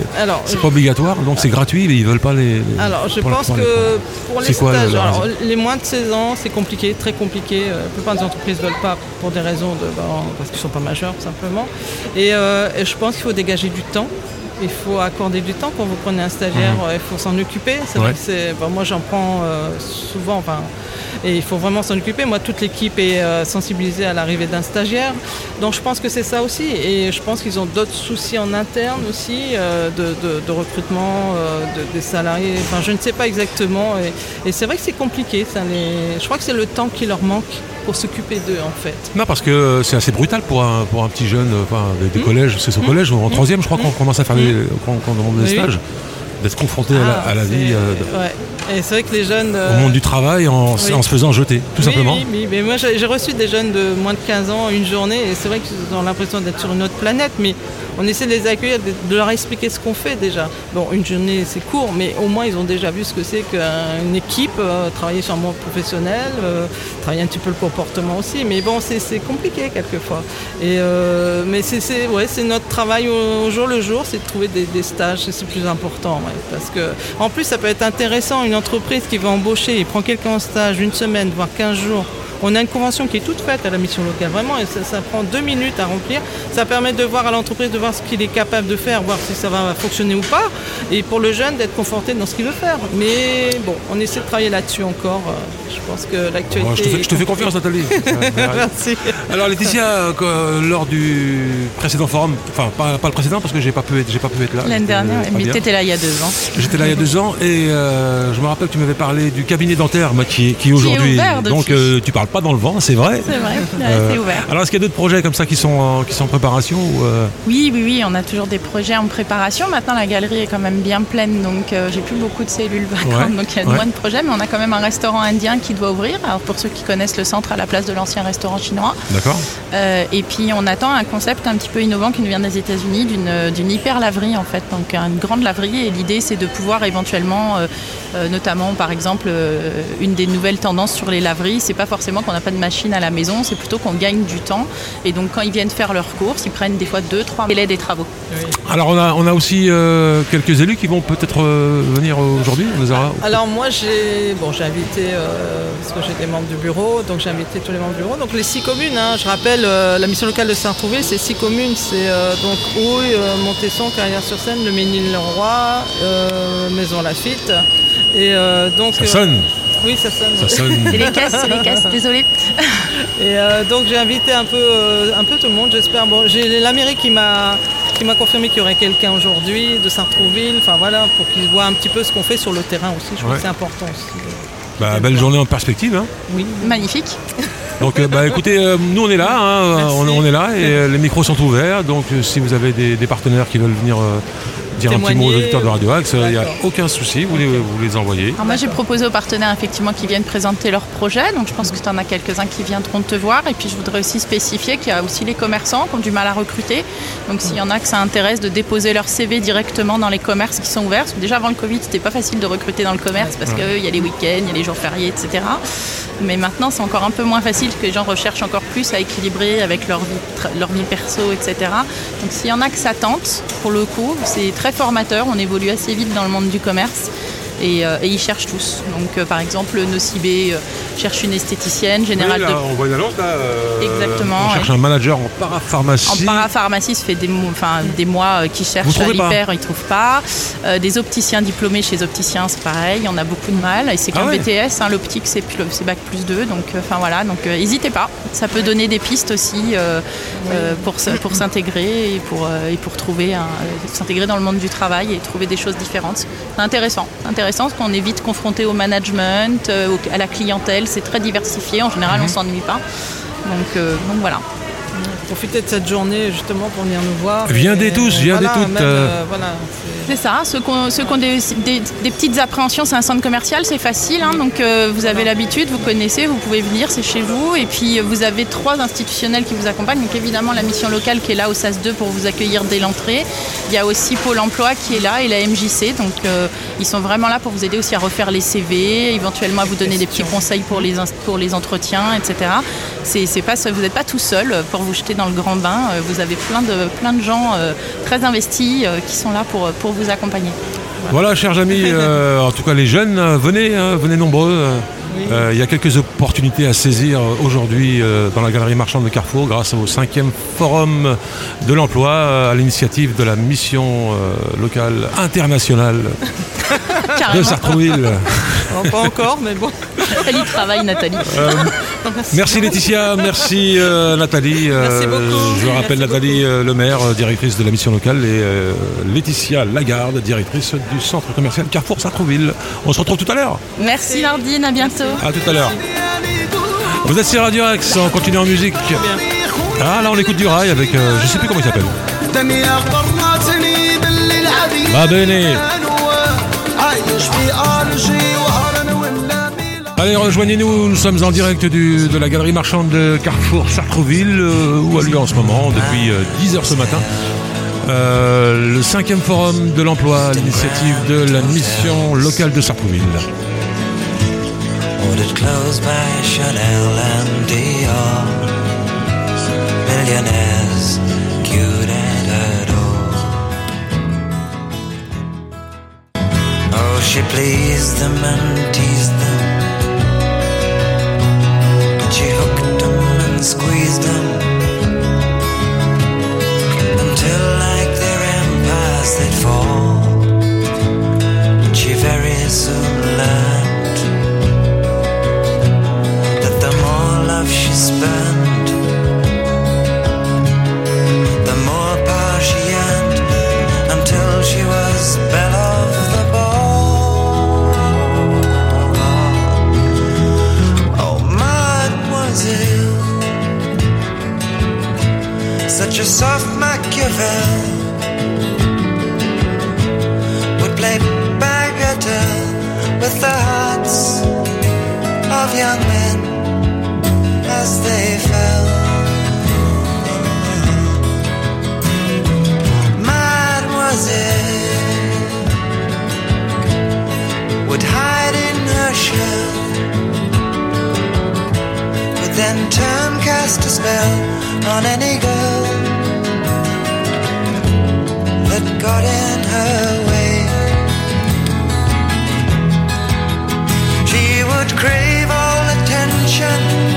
c'est pas obligatoire, donc c'est gratuit, mais ils veulent pas les. les- Alors, je pense que pour les quoi, stages, la alors, raison les moins de 16 ans, c'est compliqué, très compliqué. Euh, La plupart des entreprises ne veulent pas pour des raisons de, bon, parce qu'ils ne sont pas majeurs, tout simplement. Et, euh, et je pense qu'il faut dégager du temps. Il faut accorder du temps quand vous prenez un stagiaire, euh, il faut s'en occuper. C'est Mhm. Ouais. vrai que c'est, bon, moi j'en prends euh, souvent, enfin, et il faut vraiment s'en occuper. Moi, toute l'équipe est euh, sensibilisée à l'arrivée d'un stagiaire. Donc je pense que c'est ça aussi. Et je pense qu'ils ont d'autres soucis en interne aussi, euh, de, de- de recrutement de- des salariés. Enfin, je ne sais pas exactement. Et, et c'est vrai que c'est compliqué. Ça les- Je crois que c'est le temps qui leur manque pour s'occuper d'eux, en fait. Non, parce que c'est assez brutal pour un, pour un petit jeune, enfin, des, Mmh. collèges, c'est au collège, ou en troisième, je crois qu'on commence à faire des, demande des Oui, stages, d'être confronté à la, Ah, à la c'est- vie, euh, de- ouais. Et c'est vrai que les jeunes. au euh, monde du travail, en, oui. en se faisant jeter, tout oui, simplement. Oui, oui, mais moi j'ai j'ai reçu des jeunes de moins de 15 ans une journée et c'est vrai qu'ils ont l'impression d'être sur une autre planète, mais on essaie de les accueillir, de, leur expliquer ce qu'on fait déjà. Bon, une journée c'est court, mais au moins ils ont déjà vu ce que c'est qu'une équipe, euh, travailler sur un monde professionnel, euh, travailler un petit peu le comportement aussi, mais bon, c'est compliqué quelquefois. Et, euh, mais c'est notre travail au, jour le jour, c'est de trouver des, stages, c'est plus important. parce que en plus ça peut être intéressant, une entreprise qui va embaucher, il prend quelqu'un en stage une semaine, voire 15 jours. On a une convention qui est toute faite à la mission locale, vraiment, et ça, ça prend deux minutes à remplir. Ça permet de voir à l'entreprise, de voir ce qu'il est capable de faire, voir si ça va fonctionner ou pas, et pour le jeune d'être conforté dans ce qu'il veut faire. Mais bon, on essaie de travailler là-dessus encore. euh, Je pense que l'actualité. Bon, je, te fais, je te fais confiance, Nathalie. Merci. Alors Laetitia, euh, lors du précédent forum, enfin pas, pas le précédent parce que j'ai pas pu être, j'ai pas pu être là. L'année dernière, euh, pas mais bien. tu étais là il y a deux ans. J'étais là il y a deux ans et euh, je me rappelle que tu m'avais parlé du cabinet dentaire moi, qui, qui est aujourd'hui. Donc euh, tu parles pas dans le vent, c'est vrai. C'est vrai, ouais, Euh, c'est ouvert. Alors est-ce qu'il y a d'autres projets comme ça qui sont en, qui sont en préparation ou, euh, Oui, oui, oui, on a toujours des projets en préparation. Maintenant, la galerie est quand même bien pleine, donc euh, j'ai plus beaucoup de cellules vacantes, Ouais, donc il y a ouais. moins de projets. Mais on a quand même un restaurant indien qui doit ouvrir. Alors pour ceux qui connaissent le centre à la place de l'ancien restaurant chinois. D'accord et puis on attend un concept un petit peu innovant qui nous vient des États-Unis, d'une d'une hyper laverie en fait, donc une grande laverie. Et l'idée c'est de pouvoir éventuellement, notamment par exemple, une des nouvelles tendances sur les laveries, c'est pas forcément qu'on n'a pas de machine à la maison, c'est plutôt qu'on gagne du temps. Et donc quand ils viennent faire leurs courses, ils prennent des fois deux, trois délais des travaux. Alors on a, on a aussi euh, quelques élus qui vont peut-être euh, venir aujourd'hui. aura- Alors moi j'ai bon j'ai invité euh, parce que j'ai des membres du bureau, donc j'ai invité tous les membres du bureau. Donc les six communes, hein, je rappelle euh, la mission locale de Saint-Trouville, c'est six communes, c'est euh, donc Houille, euh, Montesson, Carrière-sur-Seine, le Ménil-le-Roi, euh, Maison Lafitte. Et euh, donc Ça euh, sonne, oui ça sonne. ça sonne. C'est les caisses, c'est les caisses, désolé. Et euh, donc j'ai invité un peu, euh, un peu tout le monde, j'espère. Bon, j'ai la mairie qui m'a qui m'a confirmé qu'il y aurait quelqu'un aujourd'hui de Sartrouville, enfin voilà, pour qu'ils voient un petit peu ce qu'on fait sur le terrain aussi. Je crois Ouais. que c'est important aussi. Bah, belle journée en perspective. hein. Oui. Magnifique. Donc euh, bah, écoutez, euh, nous on est là, hein, on, on est là et euh, les micros sont ouverts. Donc si vous avez des, des partenaires qui veulent venir euh, dire un petit mot aux auditeurs de Radio Axe, il n'y a aucun souci, vous les, vous les envoyez. Alors moi j'ai proposé aux partenaires effectivement qui viennent présenter leurs projets, donc je pense que tu en as quelques-uns qui viendront te voir. Et puis je voudrais aussi spécifier qu'il y a aussi les commerçants qui ont du mal à recruter. Donc s'il y en a que ça intéresse de déposer leur CV directement dans les commerces qui sont ouverts, parce que déjà avant le Covid c'était pas facile de recruter dans le commerce parce qu'il y a les week-ends, il y a les jours fériés, etc. Mais maintenant c'est encore un peu moins facile parce que les gens recherchent encore plus à équilibrer avec leur vie, leur vie perso, etc. Donc s'il y en a que ça tente, pour le coup, c'est très formateur, on évolue assez vite dans le monde du commerce. Et, euh, et ils cherchent tous. Donc, euh, par exemple, Nocibé euh, cherche une esthéticienne générale Oui, de on voit une annonce là. Exactement, On cherche un manager en en parapharmacie. parapharmacie, ça fait des, mo- enfin, des mois qu'ils cherchent à l'hyper, ils ne trouvent pas. Des opticiens diplômés chez opticiens, c'est pareil, on a beaucoup de mal. Et c'est Ah qu'un ouais. BTS, hein, l'optique, c'est bac plus 2. Donc, enfin voilà, donc n'hésitez pas. Ça peut donner des pistes aussi pour, pour s'intégrer et pour, et pour trouver s'intégrer dans le monde du travail et trouver des choses différentes. C'est intéressant, intéressant parce qu'on est vite confronté au management, euh, à la clientèle, c'est très diversifié. En général, Mhm. on s'ennuie pas. Donc, euh, donc voilà. Profitez de cette journée justement pour venir nous voir. Viendez tous, viendez voilà, toutes, euh, euh, voilà, c'est- ça, ceux qui ont, ceux qui ont des, des- des petites appréhensions, c'est un centre commercial, c'est facile. hein, donc euh, vous avez l'habitude, vous connaissez, vous pouvez venir, c'est chez vous. Et puis euh, vous avez trois institutionnels qui vous accompagnent. Donc évidemment la mission locale qui est là au SAS 2 pour vous accueillir dès l'entrée. Il y a aussi Pôle Emploi qui est là et la MJC. Donc euh, ils sont vraiment là pour vous aider aussi à refaire les CV, éventuellement à vous donner des petits conseils pour les, pour les entretiens, etc. C'est pas, vous n'êtes pas tout seul pour vous jeter dans le grand bain. Euh, Vous avez plein de, plein de gens euh, très investis euh, qui sont là pour, pour vous accompagner. Voilà, chers amis, en tout cas les jeunes, venez, hein, venez nombreux. euh, Il y a quelques opportunités à saisir aujourd'hui euh, dans la galerie marchande de Carrefour grâce au cinquième forum de l'emploi euh, à l'initiative de la mission locale internationale De Sartrouville. non, pas encore, mais bon. Elle travaille, Nathalie. Euh, merci, Laetitia, merci euh, Nathalie. Euh, merci beaucoup. Je rappelle Nathalie. Le Maire, directrice de la mission locale, et Laetitia Lagarde, directrice du centre commercial Carrefour Sartrouville. On se retrouve tout à l'heure. Merci Nardine, à bientôt. À tout à l'heure. Vous êtes sur Radio Axe, on continue en musique. Ah là on écoute du rail avec euh, je sais plus comment il s'appelle. Ma Allez, rejoignez-nous, nous sommes en direct du- de la galerie marchande de Carrefour Sartrouville, euh, où a lieu en ce moment, depuis euh, 10h ce matin, euh, le cinquième forum de l'emploi à l'initiative de la mission locale de Sartrouville. Ordered clothes by Chanel and Dior. Millionaires, cute and adored. Oh, she pleased them and teased them. And them. Until, like their empires, they'd fall. She very soon learned that the more love she spent, such a soft Machiavel would play bagatelle with the hearts of young men as they fell. Mademoiselle would hide in her shell would then turn cast a spell on any girl got in her way. She would crave all attention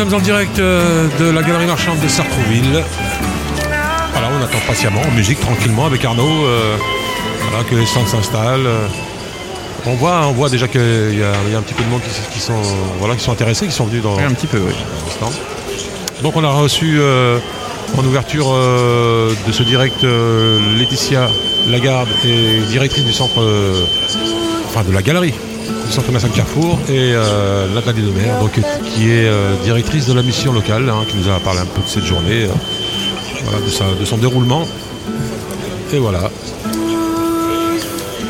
sommes en direct euh, de la galerie marchande de Sartrouville. Voilà, on attend patiemment, en musique, tranquillement, avec Arnaud. euh, voilà, que les stands s'installent. euh. On voit, on voit déjà qu'il y, a il y a un petit peu de monde qui, qui sont, voilà, qui sont intéressés, qui sont venus dans, Oui, un petit peu, oui. stand. Donc on a reçu euh, en ouverture euh, de ce direct Laetitia Lagarde et directrice du centre, enfin de la galerie du centre commercial Carrefour et euh, Nathalie Demer, donc, euh, qui est euh, directrice de la mission locale, hein, qui nous a parlé un peu de cette journée, euh, de, son déroulement. Et voilà.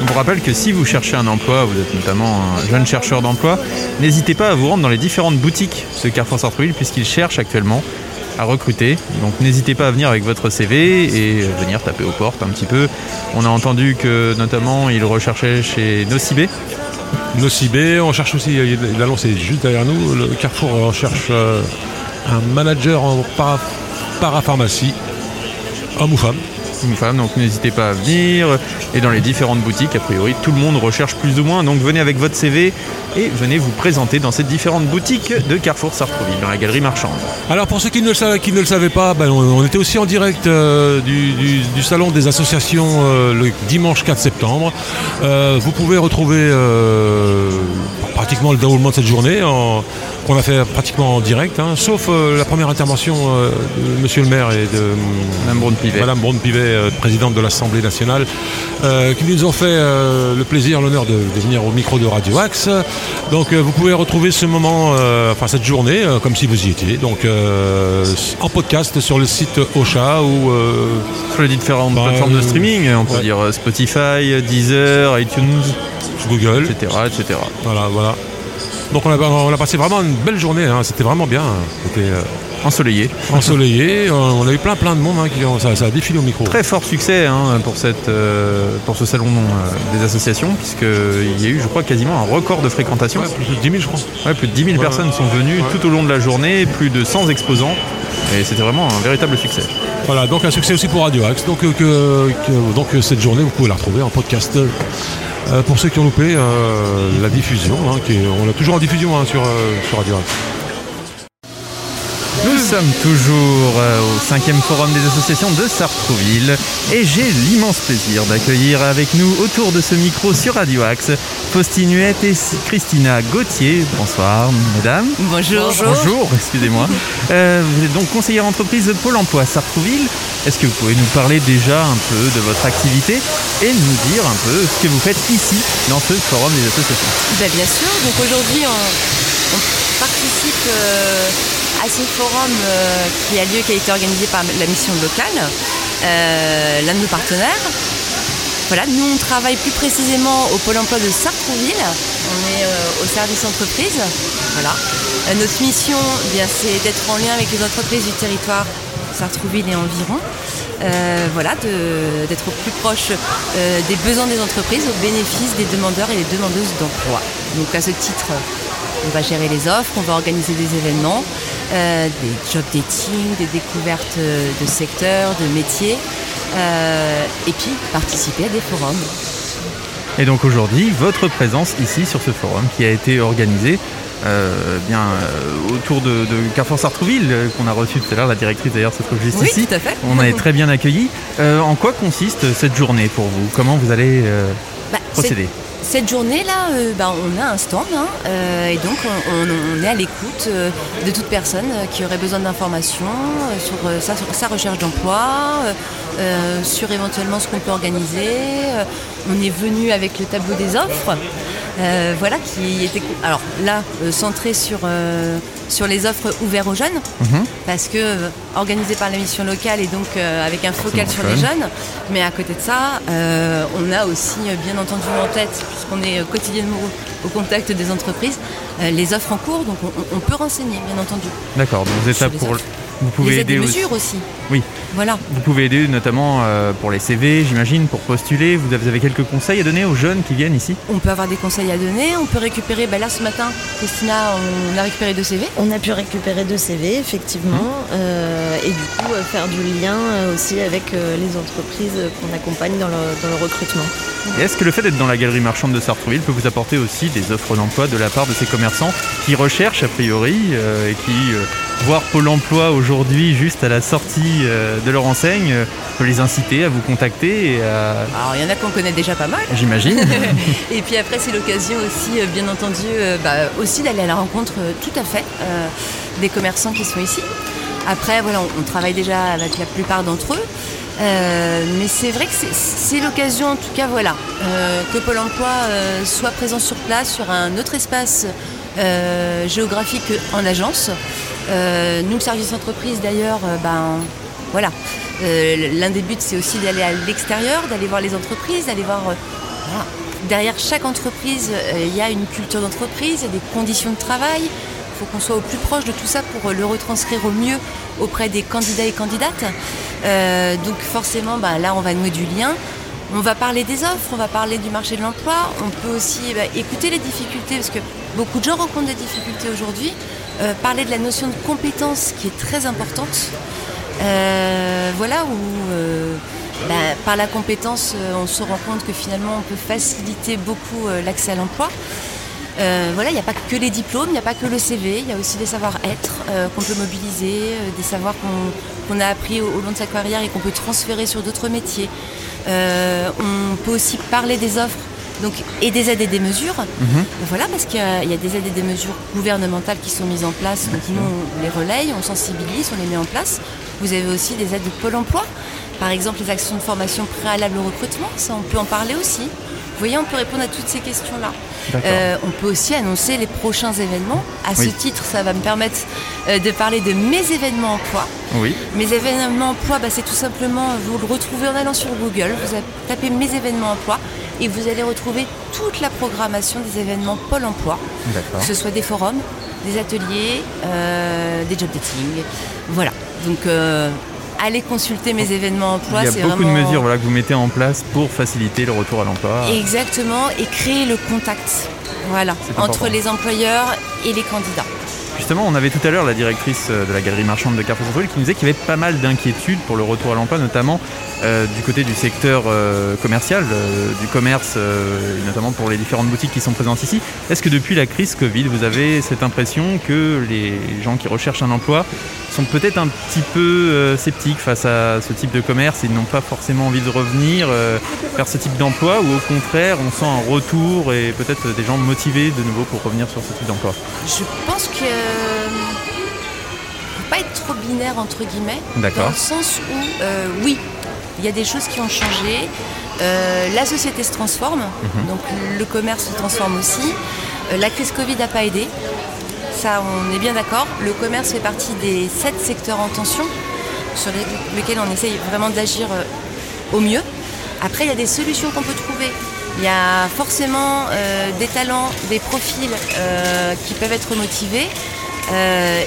On vous rappelle que si vous cherchez un emploi, vous êtes notamment un jeune chercheur d'emploi, n'hésitez pas à vous rendre dans les différentes boutiques de Carrefour Sartreville puisqu'ils cherchent actuellement à recruter. Donc n'hésitez pas à venir avec votre CV et venir taper aux portes un petit peu. On a entendu que notamment ils recherchaient chez Nocibé. Nocibé, on cherche aussi, l'annonce est juste derrière nous, le Carrefour recherche euh, un manager en para- parapharmacie, homme ou femme. une femme, donc n'hésitez pas à venir. Et dans les différentes boutiques, a priori, tout le monde recherche plus ou moins. Donc venez avec votre CV et venez vous présenter dans ces différentes boutiques de Carrefour Sartreville, dans la galerie marchande. Alors pour ceux qui ne le qui ne le savaient pas, ben, on, était aussi en direct euh, du, salon des associations euh, le dimanche 4 septembre. Euh, vous pouvez retrouver pratiquement le déroulement de cette journée en- qu'on a fait pratiquement en direct, hein, sauf euh, la première intervention euh, de Monsieur le maire et de Madame Braun-Pivet. Madame Braun-Pivet, euh, présidente de l'Assemblée nationale, qui nous ont fait le plaisir, l'honneur de, de venir au micro de Radio Axe. Donc vous pouvez retrouver ce moment, enfin cette journée, comme si vous y étiez, donc en podcast sur le site Ocha ou Sur les différentes Bah, plateformes de streaming, on peut ouais. dire Spotify, Deezer, iTunes, Google. etc. etc. Voilà, voilà. Donc on a, on a passé vraiment une belle journée, hein, c'était vraiment bien. C'était euh, Ensoleillé. ensoleillé, euh, on a eu plein plein de monde, hein, qui ça, ça a défilé au micro. Très fort succès hein, pour, cette, euh, pour ce salon euh, des associations, puisqu'il y a eu, je crois, quasiment un record de fréquentation. Ouais, plus de 10 000 je crois. Ouais, plus de 10 000 Ouais, personnes sont venues tout au long de la journée, plus de 100 exposants. Et c'était vraiment un véritable succès. Voilà, donc un succès aussi pour Radio Axe. Donc, que, que- donc cette journée, vous pouvez la retrouver en podcast. Euh, pour ceux qui ont loupé euh, la diffusion, hein, on l'a toujours en diffusion hein, sur, euh, sur Radio. Nous sommes toujours euh, au cinquième forum des associations de Sartrouville et j'ai l'immense plaisir d'accueillir avec nous autour de ce micro sur Radio Axe Faustine Huette et Christina Gauthier. Bonsoir mesdames. Bonjour. Bonjour, excusez-moi. Euh, vous êtes donc conseillère entreprise de Pôle emploi Sartrouville. Est-ce que vous pouvez nous parler déjà un peu de votre activité et nous dire un peu ce que vous faites ici dans ce forum des associations? Ben, bien sûr, donc aujourd'hui on, on participe euh, à ce forum euh, qui a lieu, qui a été organisé par la mission locale, euh, l'un de nos partenaires. Voilà, nous on travaille plus précisément au pôle emploi de Sartrouville. On est euh, au service entreprise. Voilà. Notre mission, eh bien, c'est d'être en lien avec les entreprises du territoire Sartrouville et environ. Voilà, d'être au plus proche des besoins des entreprises, au bénéfice des demandeurs et des demandeuses d'emploi. Donc à ce titre, on va gérer les offres, on va organiser des événements, euh, des job dating, des découvertes euh, de secteurs, de métiers, euh, et puis participer à des forums. Et donc aujourd'hui, votre présence ici sur ce forum qui a été organisé euh, bien euh, autour de, de Carrefour Sartrouville euh, qu'on a reçu tout à l'heure, la directrice d'ailleurs se trouve juste Oui, ici. tout à fait. On a été très bien accueillis. En quoi consiste cette journée pour vous? Comment vous allez Bah, procéder? Cette journée-là, euh, bah, on a un stand hein, euh, et donc on, est à l'écoute euh, de toute personne euh, qui aurait besoin d'informations sur, sa, sur sa recherche d'emploi, sur éventuellement ce qu'on peut organiser. On est venu avec le tableau des offres, euh, voilà, qui était alors là euh, centré sur, euh, sur les offres ouvertes aux jeunes, Mhm. parce que euh, organisé par la mission locale et donc avec un focal sur les jeunes. Mais à côté de ça, on a aussi bien entendu en tête, puisqu'on est quotidiennement au, au contact des entreprises, les offres en cours, donc on, peut renseigner, bien entendu. D'accord, donc vous êtes là pour. Vous pouvez les aider mesures aussi. Oui. Voilà. Vous pouvez aider notamment euh, pour les CV, j'imagine, pour postuler. Vous avez quelques conseils à donner aux jeunes qui viennent ici? On peut avoir des conseils à donner, on peut récupérer, ben là ce matin, Christina, on a récupéré deux CV. On a pu récupérer deux CV, effectivement, euh, et du coup euh, faire du lien euh, aussi avec euh, les entreprises qu'on accompagne dans le, dans le recrutement. Et est-ce que le fait d'être dans la galerie marchande de Sartrouville peut vous apporter aussi des offres d'emploi de la part de ces commerçants qui recherchent a priori euh, et qui, euh, voir Pôle emploi aujourd'hui juste à la sortie euh, de leur enseigne, euh, peut les inciter à vous contacter et à... Alors il y en a qu'on connaît déjà pas mal. J'imagine. et puis après, c'est l'occasion aussi, euh, bien entendu, euh, bah, aussi d'aller à la rencontre, euh, tout à fait, euh, des commerçants qui sont ici. Après, voilà, on, on travaille déjà avec la plupart d'entre eux. Euh, mais c'est vrai que c'est- l'occasion, en tout cas, voilà, euh, que Pôle Emploi euh, soit présent sur place, sur un autre espace euh, géographique en agence. Euh, nous, le service entreprise, d'ailleurs, euh, ben, voilà. Euh, L'un des buts, c'est aussi d'aller à l'extérieur, d'aller voir les entreprises, d'aller voir. euh. Derrière chaque entreprise, euh, il y a une culture d'entreprise, il y a des conditions de travail. Il faut qu'on soit au plus proche de tout ça pour le retranscrire au mieux auprès des candidats et candidates. Donc forcément, bah, là, on va nouer du lien. On va parler des offres, on va parler du marché de l'emploi. On peut aussi bah, écouter les difficultés, parce que beaucoup de gens rencontrent des difficultés aujourd'hui. Parler de la notion de compétence qui est très importante. Euh, voilà où euh, bah, par la compétence, euh, on se rend compte que finalement on peut faciliter beaucoup l'accès à l'emploi. Voilà, il n'y a pas que les diplômes, il n'y a pas que le CV, il y a aussi des savoir-être qu'on peut mobiliser, des savoirs qu'on a appris au, long de sa carrière et qu'on peut transférer sur d'autres métiers. On peut aussi parler des offres donc, et des aides et des mesures. Voilà, parce qu'il y, a- il y a des aides et des mesures gouvernementales qui sont mises en place. Donc nous, on les relaye, on sensibilise, on les met en place. Vous avez aussi des aides de Pôle emploi. Par exemple, les actions de formation préalable au recrutement, ça on peut en parler aussi. Vous voyez, on peut répondre à toutes ces questions-là. Euh, on peut aussi annoncer les prochains événements. À Oui. ce titre, ça va me permettre euh, de parler de mes événements emploi. Oui. Mes événements emploi, bah, c'est tout simplement, vous le retrouvez en allant sur Google, vous tapez mes événements emploi et vous allez retrouver toute la programmation des événements Pôle emploi, que ce soit des forums, des ateliers, euh, des job dating. Voilà. Donc, euh, allez consulter mes événements emploi. Il y a beaucoup vraiment... de mesures voilà, que vous mettez en place pour faciliter le retour à l'emploi. Exactement, et créer le contact. Voilà, entre les employeurs et les candidats. Justement, on avait tout à l'heure la directrice euh, de la galerie marchande de Carrefour Centre-Ville qui nous disait qu'il y avait pas mal d'inquiétudes pour le retour à l'emploi, notamment euh, du côté du secteur euh, commercial, euh, du commerce, notamment pour les différentes boutiques qui sont présentes ici. Est-ce que depuis la crise Covid, vous avez cette impression que les gens qui recherchent un emploi sont peut-être un petit peu sceptiques face à ce type de commerce? Et n'ont pas forcément envie de revenir vers ce type d'emploi ou au contraire on sent un retour et peut-être des gens motivés de nouveau pour revenir sur ce type d'emploi? Je pense que faut pas être trop binaire entre guillemets. D'accord. Dans le sens où oui, il y a des choses qui ont changé. Euh, la société se transforme, Mhm. donc le commerce se transforme aussi. Euh, la crise Covid n'a pas aidé. Ça, on est bien d'accord. Le commerce fait partie des sept secteurs en tension sur les- lesquels on essaye vraiment d'agir euh, au mieux. Après, il y a des solutions qu'on peut trouver. Il y a forcément des talents, des profils qui peuvent être motivés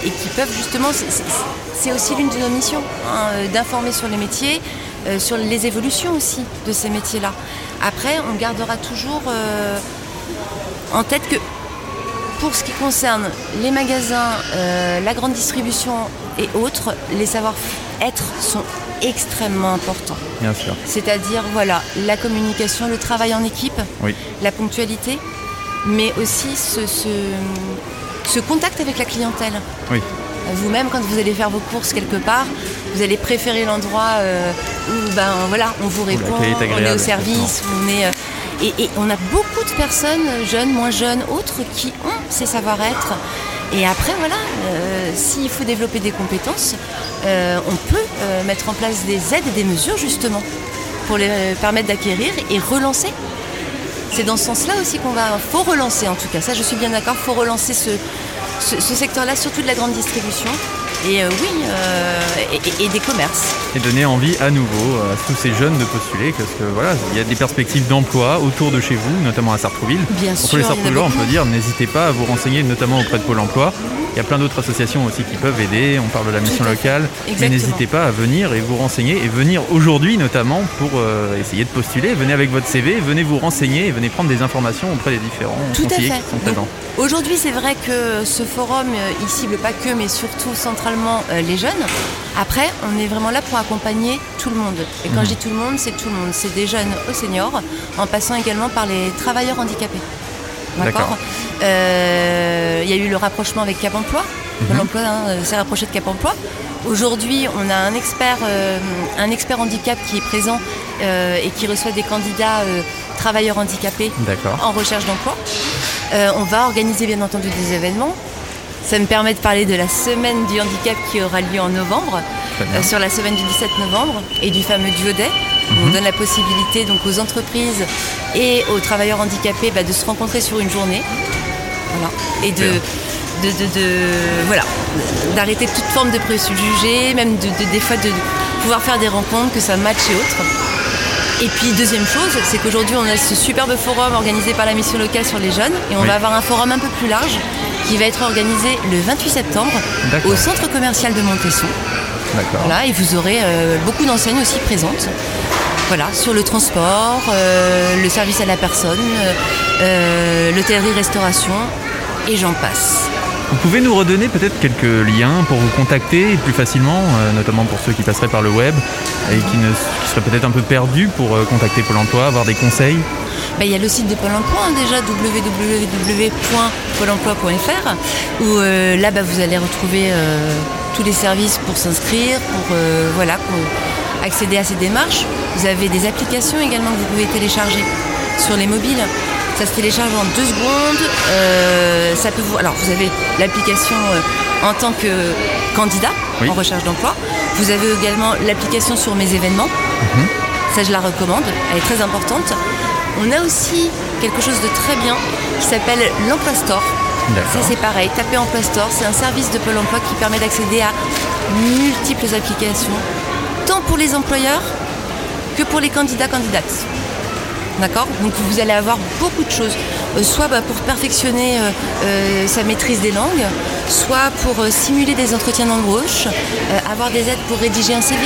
et qui peuvent justement, c'est- aussi l'une de nos missions, hein, d'informer sur les métiers, euh, sur les évolutions aussi de ces métiers-là. Après, on gardera toujours euh, en tête que pour ce qui concerne les magasins, euh, la grande distribution et autres, les savoir-être sont extrêmement importants. Bien sûr. C'est-à-dire, voilà, la communication, le travail en équipe, Oui. la ponctualité, mais aussi ce, ce, ce contact avec la clientèle. Oui. Vous-même, quand vous allez faire vos courses quelque part, vous allez préférer l'endroit euh, où ben, voilà, on vous répond, on est au service, où on est, euh, et, et on a beaucoup de personnes, jeunes, moins jeunes, autres, qui ont ces savoir-être. Et après, voilà, euh, s'il faut développer des compétences, euh, on peut euh, mettre en place des aides et des mesures justement pour les permettre d'acquérir et relancer. C'est dans ce sens-là aussi qu'on va. faut relancer en tout cas, ça je suis bien d'accord, faut relancer ce, ce, ce secteur-là, surtout de la grande distribution. Et euh, oui, euh, et, et- et des commerces. et donner envie à nouveau à tous ces jeunes de postuler parce que voilà, il y a des perspectives d'emploi autour de chez vous, notamment à Sartrouville. Bien Pour sûr, les en a Sartrouvillois, on peut dire, n'hésitez pas à vous renseigner, notamment auprès de Pôle emploi. Il y a plein d'autres associations aussi qui peuvent aider. On parle de la mission à fait. locale. Mais n'hésitez pas à venir et vous renseigner et venir aujourd'hui notamment pour euh, essayer de postuler. Venez avec votre CV, venez vous renseigner et venez prendre des informations auprès des différents Tout à conseillers fait. qui sont Donc, présents. Aujourd'hui, c'est vrai que ce forum, euh, il cible pas que, mais surtout centralement euh, les jeunes. Après, on est vraiment là pour accompagner tout le monde. Et quand Mhm. je dis tout le monde, c'est tout le monde. C'est des jeunes aux seniors, en passant également par les travailleurs handicapés. D'accord. Euh, Il y a eu le rapprochement avec Cap Emploi. Mhm. Pôle emploi hein, euh, s'est rapproché de Cap Emploi. Aujourd'hui, on a un expert, euh, un expert handicap qui est présent euh, et qui reçoit des candidats travailleurs handicapés en recherche d'emploi. On va organiser bien entendu des événements. Ça me permet de parler de la semaine du handicap qui aura lieu en novembre, sur la semaine du 17 novembre, et du fameux Duo Day. où On donne la possibilité donc aux entreprises et aux travailleurs handicapés bah, de se rencontrer sur une journée. Voilà. Et de, de, de- de- voilà, d'arrêter toute forme de préjugés, même de, de- des fois de pouvoir faire des rencontres, que ça matche et autres. Et puis deuxième chose, c'est qu'aujourd'hui on a ce superbe forum organisé par la mission locale sur les jeunes et on Oui. va avoir un forum un peu plus large qui va être organisé le 28 septembre au centre commercial de Montesson. Voilà, et vous aurez euh, beaucoup d'enseignes aussi présentes. Voilà, sur le transport, euh, le service à la personne, euh, l'hôtellerie-restauration, et j'en passe. Vous pouvez nous redonner peut-être quelques liens pour vous contacter plus facilement, euh, notamment pour ceux qui passeraient par le web et qui, ne, qui seraient peut-être un peu perdus pour euh, contacter Pôle emploi, avoir des conseils? Bah, Il y a le site de Pôle emploi hein, déjà, www.pôleemploi.fr, où euh, là bah, vous allez retrouver tous les services pour s'inscrire, pour euh, voilà, pour accéder à ces démarches. Vous avez des applications également que vous pouvez télécharger sur les mobiles. Ça se télécharge en deux secondes. Euh, ça peut vous... Alors vous avez l'application euh, en tant que candidat Oui. en recherche d'emploi. Vous avez également l'application sur mes événements. Ça, je la recommande. Elle est très importante. On a aussi quelque chose de très bien qui s'appelle l'Emploi Store. Ça, c'est pareil. Tapez Emploi Store. C'est un service de Pôle emploi qui permet d'accéder à multiples applications, tant pour les employeurs que pour les candidats candidates. D'accord? Donc vous allez avoir beaucoup de choses, Euh, soit bah, pour perfectionner euh, euh, sa maîtrise des langues, soit pour simuler des entretiens d'embauche, avoir des aides pour rédiger un CV.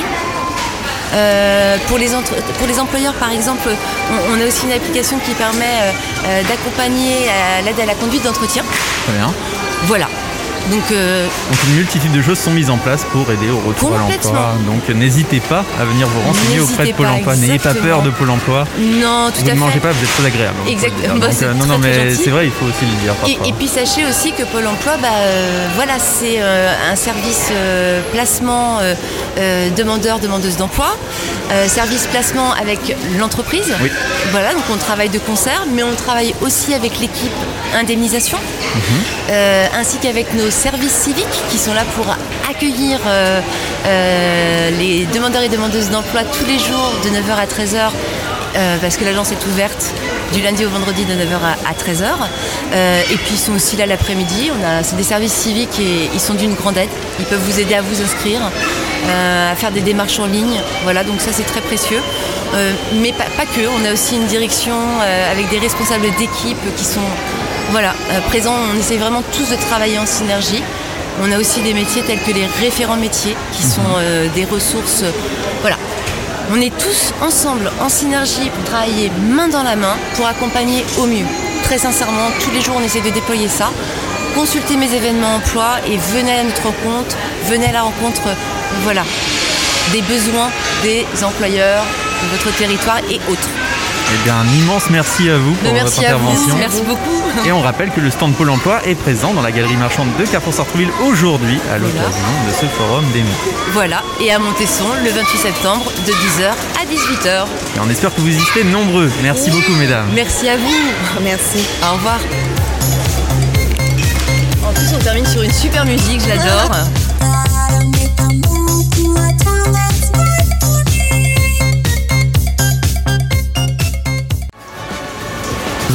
Euh, pour, les entre- pour les employeurs, par exemple, on, on a aussi une application qui permet euh, euh, d'accompagner l'aide à la conduite d'entretien. Très bien. Voilà. Donc euh, Donc une multitude de choses sont mises en place pour aider au retour à l'emploi. Donc n'hésitez pas à venir vous renseigner auprès de Pôle emploi. N'ayez pas peur de Pôle emploi. non, tout vous à ne mangez fait. pas, vous êtes très agréable. Exactement. Bah, Donc, euh, non, très, non, mais c'est vrai, il faut aussi le dire Et, puis sachez aussi que Pôle Emploi, bah, euh, voilà, c'est un service placement demandeur, demandeuse d'emploi, service placement avec l'entreprise. Oui. Voilà, donc on travaille de concert, mais on travaille aussi avec l'équipe indemnisation, euh, ainsi qu'avec nos services civiques qui sont là pour accueillir euh, euh, les demandeurs et demandeuses d'emploi tous les jours de 9h à 13h. euh, parce que l'agence est ouverte du lundi au vendredi de 9h à, 13h. Euh, et puis ils sont aussi là l'après-midi. On a, c'est des services civiques et ils sont d'une grande aide. Ils peuvent vous aider à vous inscrire, à faire des démarches en ligne. Voilà, donc ça c'est très précieux. Mais pas, que. On a aussi une direction avec des responsables d'équipe qui sont voilà, euh, présents. On essaie vraiment tous de travailler en synergie. On a aussi des métiers tels que les référents métiers, qui sont euh, des ressources. euh, voilà. On est tous ensemble, en synergie, pour travailler main dans la main, pour accompagner au mieux. Très sincèrement, tous les jours, on essaie de déployer ça. Consultez mes événements emploi et venez à notre rencontre, venez à la rencontre, voilà, des besoins des employeurs de votre territoire et autres. Eh bien, un immense merci à vous pour Merci votre à vous, intervention. merci beaucoup. Et on rappelle que le stand Pôle emploi est présent dans la galerie marchande de Carrefour Sartrouville aujourd'hui à l'occasion de ce forum des métiers. Voilà, et à Montesson le 28 septembre de 10h à 18h. Et on espère que vous y serez nombreux. Merci beaucoup, mesdames. Merci à vous. Merci. Au revoir. En plus, on termine sur une super musique, je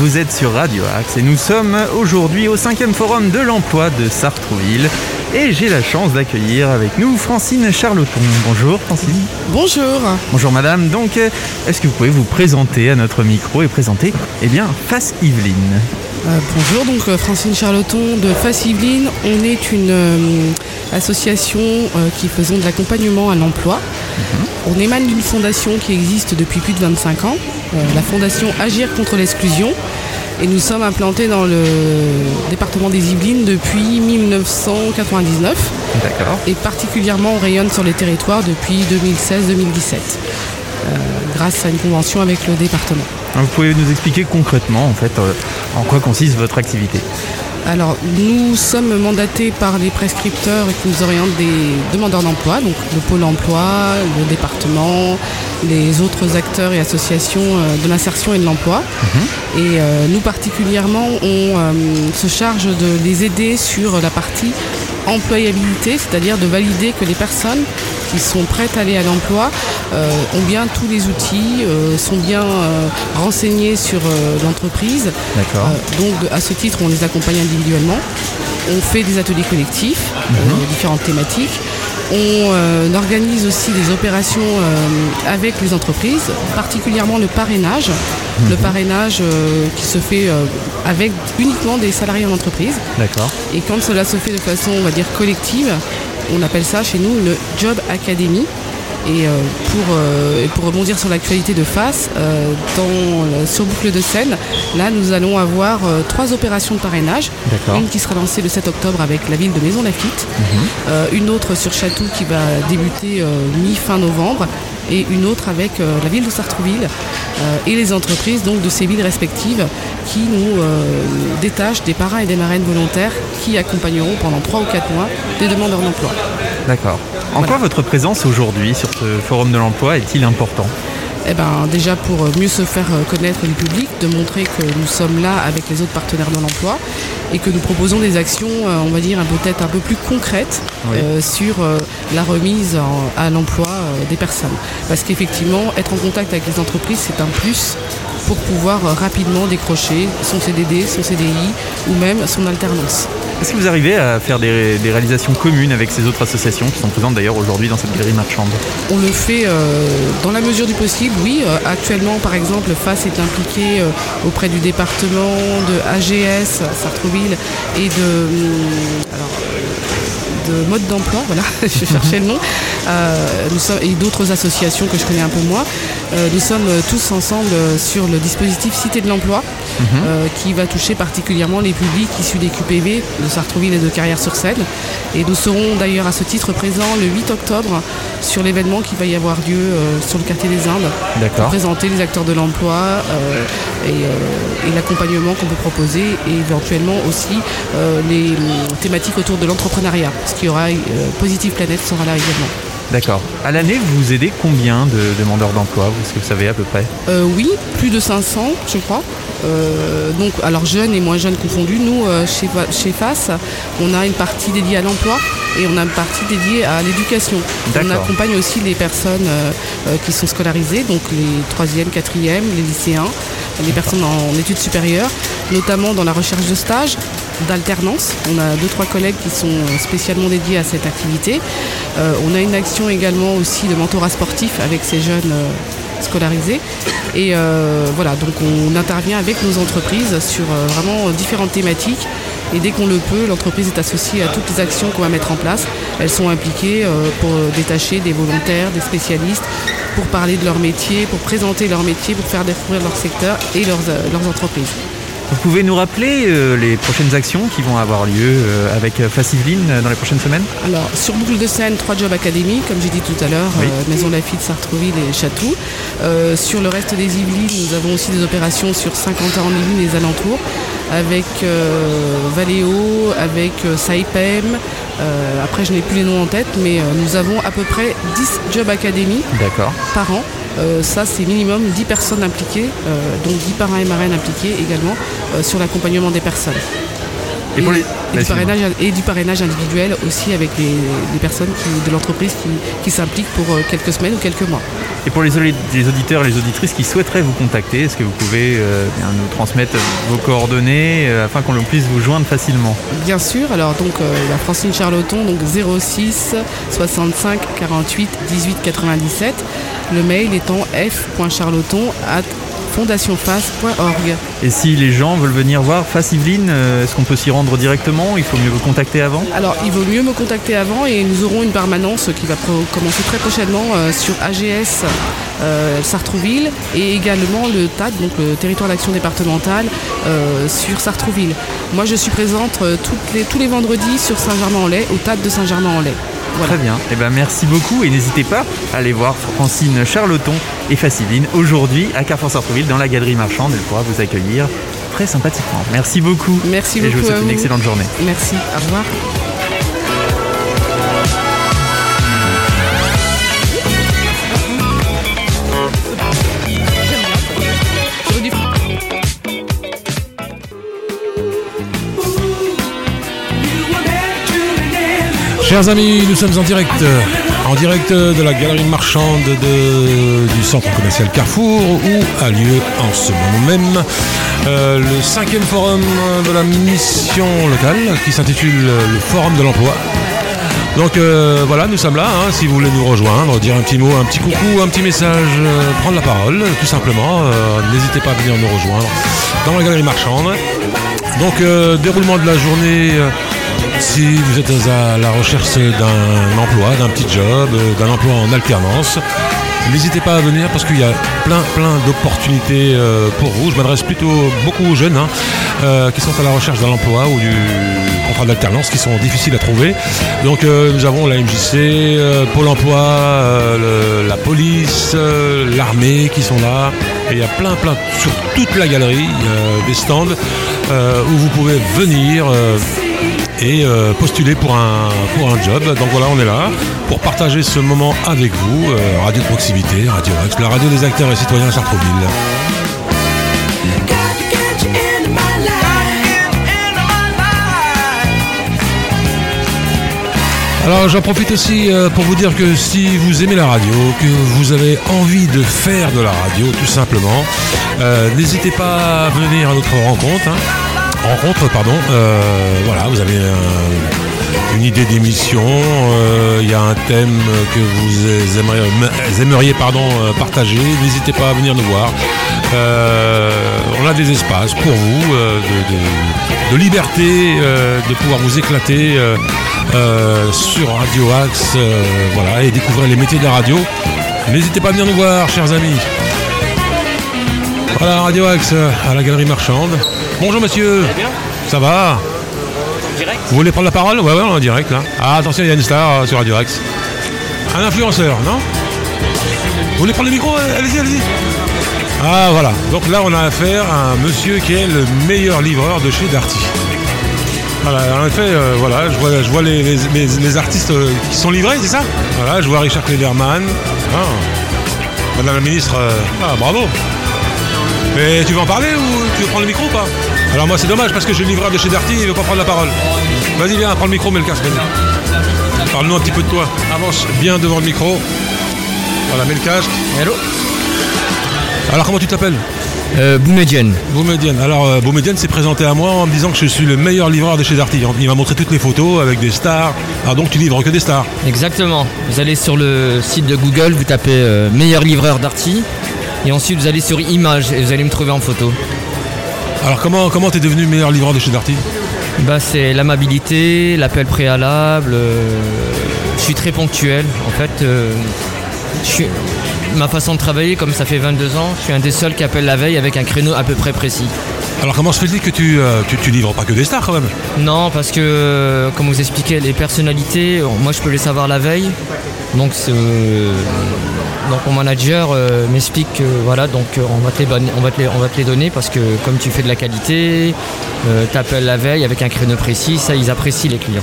Vous êtes sur Radio Axe et nous sommes aujourd'hui au cinquième forum de l'emploi de Sartrouville. Et j'ai la chance d'accueillir avec nous Francine Charloton. Bonjour Francine. Bonjour. Bonjour madame. Donc, euh, est-ce que vous pouvez vous présenter à notre micro et présenter, eh bien, Face Yveline? Euh, bonjour, donc euh, Francine Charloton de Face Yveline. On est une euh, association euh, qui faisons de l'accompagnement à l'emploi. On émane d'une fondation qui existe depuis plus de 25 ans, euh, la fondation Agir contre l'exclusion. Et nous sommes implantés dans le département des Yvelines depuis 1999. D'accord. Et particulièrement, on rayonne sur les territoires depuis 2016-2017, euh, grâce à une convention avec le département. Vous pouvez nous expliquer concrètement, en fait, euh, en quoi consiste votre activité Alors, nous sommes mandatés par les prescripteurs qui nous orientent des demandeurs d'emploi, donc le pôle emploi, le département, les autres acteurs et associations euh, de l'insertion et de l'emploi. Et euh, nous particulièrement, on euh, se charge de les aider sur la partie employabilité, c'est-à-dire de valider que les personnes qui sont prêtes à aller à l'emploi euh, ont bien tous les outils, euh, sont bien euh, renseignées sur l'entreprise. D'accord. Donc à ce titre, on les accompagne individuellement. On fait des ateliers collectifs, euh, différentes thématiques. On euh, organise aussi des opérations euh, avec les entreprises, particulièrement le parrainage. Le parrainage euh, qui se fait avec uniquement des salariés en entreprise. D'accord. Et quand cela se fait de façon, on va dire, collective, on appelle ça chez nous une Job Academy. Et euh, pour, euh, pour rebondir sur l'actualité de face, euh, dans, sur Boucle de Seine, là nous allons avoir trois opérations de parrainage. Une qui sera lancée le 7 octobre avec la ville de Maison Lafitte, Euh, une autre sur Château qui va débuter mi-fin novembre et une autre avec euh, la ville de Sartrouville euh, et les entreprises donc de ces villes respectives qui nous euh, détachent des parrains et des marraines volontaires qui accompagneront pendant 3 ou 4 mois des demandeurs d'emploi. D'accord. En quoi votre présence aujourd'hui sur ce forum de l'emploi est-il important Eh ben, déjà pour mieux se faire connaître du public, de montrer que nous sommes là avec les autres partenaires de l'emploi et que nous proposons des actions, on va dire, peut-être un peu plus concrètes Oui. euh, sur euh, la remise en- à l'emploi des personnes. Parce qu'effectivement, être en contact avec les entreprises, c'est un plus pour pouvoir euh, rapidement décrocher son CDD, son CDI ou même son alternance. Est-ce que vous arrivez à faire des, des réalisations communes avec ces autres associations qui sont présentes d'ailleurs aujourd'hui dans cette galerie marchande? On le fait euh, dans la mesure du possible, oui. Euh, actuellement, par exemple, FAS est impliqué euh, auprès du département de AGS, Sartreville, et de, hum, alors, de mode d'emploi, voilà, je cherchais le nom, euh, nous sommes, et d'autres associations que je connais un peu moins. Euh, nous sommes tous ensemble sur le dispositif Cité de l'emploi, euh, qui va toucher particulièrement les publics issus des QPV de Sartrouville et de Carrière-sur-Seine. Et nous serons d'ailleurs à ce titre présents le 8 octobre sur l'événement qui va y avoir lieu euh, sur le quartier des Indes pour D'accord. présenter les acteurs de l'emploi euh, et, euh, et l'accompagnement qu'on peut proposer et éventuellement aussi euh, les thématiques autour de l'entrepreneuriat. Ce qui aura euh, Positive Planète sera là également. D'accord. À l'année, vous aidez combien de demandeurs d'emploi Vous, est-ce que vous savez à peu près? Euh, oui, plus de 500, je crois. Euh, donc, alors jeunes et moins jeunes confondus, nous, euh, chez, chez FAS, on a une partie dédiée à l'emploi et on a une partie dédiée à l'éducation. On accompagne aussi les personnes qui sont scolarisées, donc les 3e, 4e, les lycéens, les personnes en études supérieures, notamment dans la recherche de stage, d'alternance. On a deux, trois collègues qui sont spécialement dédiés à cette activité. Euh, on a une action également aussi de mentorat sportif avec ces jeunes euh, scolarisés. Et euh, voilà, donc on intervient avec nos entreprises sur vraiment différentes thématiques. Et dès qu'on le peut, l'entreprise est associée à toutes les actions qu'on va mettre en place. Elles sont impliquées pour détacher des volontaires, des spécialistes, pour parler de leur métier, pour présenter leur métier, pour faire découvrir leur secteur et leurs, euh, leurs entreprises. Vous pouvez nous rappeler euh, les prochaines actions qui vont avoir lieu euh, avec euh, Faciveline euh, dans les prochaines semaines? Alors, sur Boucle de Seine, 3 Job Academy, comme j'ai dit tout à l'heure, Oui. Maison Lafitte, Sartreville et Chatou. Euh, sur le reste des Yvelines, nous avons aussi des opérations sur 50 ans en Yvelines et les alentours, avec Valeo, avec Saipem. Après, je n'ai plus les noms en tête, mais nous avons à peu près 10 Job Academy D'accord. par an. Euh, ça, c'est minimum 10 personnes impliquées, euh, donc 10 parrains et marraines impliqués également euh, sur l'accompagnement des personnes. Et pour les- et, du parrainage, et du parrainage individuel aussi avec les, les personnes qui- de l'entreprise qui, qui s'impliquent pour euh, quelques semaines ou quelques mois. Et pour les, les auditeurs et les auditrices qui souhaiteraient vous contacter, est-ce que vous pouvez euh, nous transmettre vos coordonnées euh, afin qu'on puisse vous joindre facilement? Bien sûr, alors donc euh, la Francine Charloton, donc 06 65 48 18 97. Le mail étant f.charloton at fondationface.org. Et si les gens veulent venir voir Faciveline, euh, est-ce qu'on peut s'y rendre directement Il faut mieux vous contacter avant? Alors, il vaut mieux me contacter avant et nous aurons une permanence qui va commencer très prochainement euh, sur AGS euh, Sartrouville et également le TAD, donc le territoire d'action départementale euh, sur Sartrouville. Moi, je suis présente euh, toutes les- tous les vendredis sur Saint-Germain-en-Laye, au TAD de Saint-Germain-en-Laye. Voilà. Très bien. Eh ben, merci beaucoup et n'hésitez pas à aller voir Francine Charloton et Faciveline aujourd'hui à Carrefour Sartrouville dans la galerie marchande. Elle pourra vous accueillir très sympathiquement. Merci beaucoup. Merci et je vous beaucoup souhaite une excellente journée. Merci, au revoir. Chers amis, nous sommes en direct, euh, direct de la galerie marchande de- du centre commercial Carrefour où a lieu en ce moment même euh, le cinquième forum de la mission locale qui s'intitule euh, le Forum de l'emploi. Donc euh, voilà, nous sommes là. hein, si vous voulez nous rejoindre, dire un petit mot, un petit coucou, un petit message, euh, prendre la parole, tout simplement, euh, n'hésitez pas à venir nous rejoindre dans la galerie marchande. Donc euh, déroulement de la journée. Si vous êtes à la recherche d'un emploi, d'un petit job, euh, d'un emploi en alternance, n'hésitez pas à venir parce qu'il y a plein plein d'opportunités euh, pour vous. Je m'adresse plutôt beaucoup aux jeunes hein, euh, qui sont à la recherche d'un emploi ou du contrat d'alternance qui sont difficiles à trouver. Donc nous avons la MJC, Pôle emploi, la police, l'armée qui sont là. Et il y a plein plein sur toute la galerie des stands où vous pouvez venir. Et euh, postuler pour un, pour un job. Donc voilà, on est là pour partager ce moment avec vous. Euh, radio de proximité, Radio Rex, la radio des acteurs et citoyens à. Alors j'en profite aussi euh, pour vous dire que si vous aimez la radio, que vous avez envie de faire de la radio tout simplement, n'hésitez pas à venir à notre rencontre. hein. Rencontre, pardon. Euh, voilà, vous avez un, une idée d'émission, euh, il y a un thème que vous aimeriez, euh, partager, n'hésitez pas à venir nous voir. On a des espaces pour vous de, de- liberté, de pouvoir vous éclater sur Radio Axe, voilà, et découvrir les métiers de la radio. N'hésitez pas à venir nous voir, chers amis. Voilà, Radio Axe à la Galerie Marchande. Bonjour monsieur. Ça va Vous voulez prendre la parole Ouais, ouais, on est en direct là. Ah, attention, il y a une star euh, sur Radio Axe. Un influenceur, non Vous voulez prendre le micro Allez-y, allez-y. Ah, voilà. Donc là, on a affaire à un monsieur qui est le meilleur livreur de chez Darty. Voilà, en effet, euh, voilà, je vois, je vois les, les- les- les artistes euh, qui sont livrés, c'est ça Voilà, je vois Richard Klederman. Ah. Madame la ministre, ah, bravo. Mais tu veux en parler ou tu veux prendre le micro ou pas Alors moi c'est dommage parce que j'ai le livreur de chez Darty, il veut pas prendre la parole. Vas-y viens, prends le micro, mets le casque. Parle-nous un petit peu de toi. Avance bien devant le micro. Voilà, mets le casque. Hello Alors comment tu t'appelles euh, Boumedienne. Boumedienne. Alors euh, Boumedienne s'est présenté à moi en me disant que je suis le meilleur livreur de chez Darty. Il m'a montré toutes les photos avec des stars. Ah donc tu livres que des stars. Exactement. Vous allez sur le site de Google, vous tapez euh, meilleur livreur d'Arty. Et ensuite, vous allez sur Images et vous allez me trouver en photo. Alors comment comment t'es devenu meilleur livreur de chez Darty? Bah, c'est l'amabilité, l'appel préalable. euh, je suis très ponctuel. En fait, euh, je suis- ma façon de travailler, comme ça fait 22 ans, je suis un des seuls qui appelle la veille avec un créneau à peu près précis. Alors comment se fait-il que tu, euh, tu, tu livres pas que des stars quand même? Non, parce que, euh, comme vous expliquez, les personnalités, euh, moi je peux les savoir la veille. Donc, c'est, euh, donc mon manager euh, m'explique que voilà, donc on va, te les, don- on, va te les, on va te les donner parce que comme tu fais de la qualité, euh, t'appelles la veille avec un créneau précis, ça ils apprécient les clients.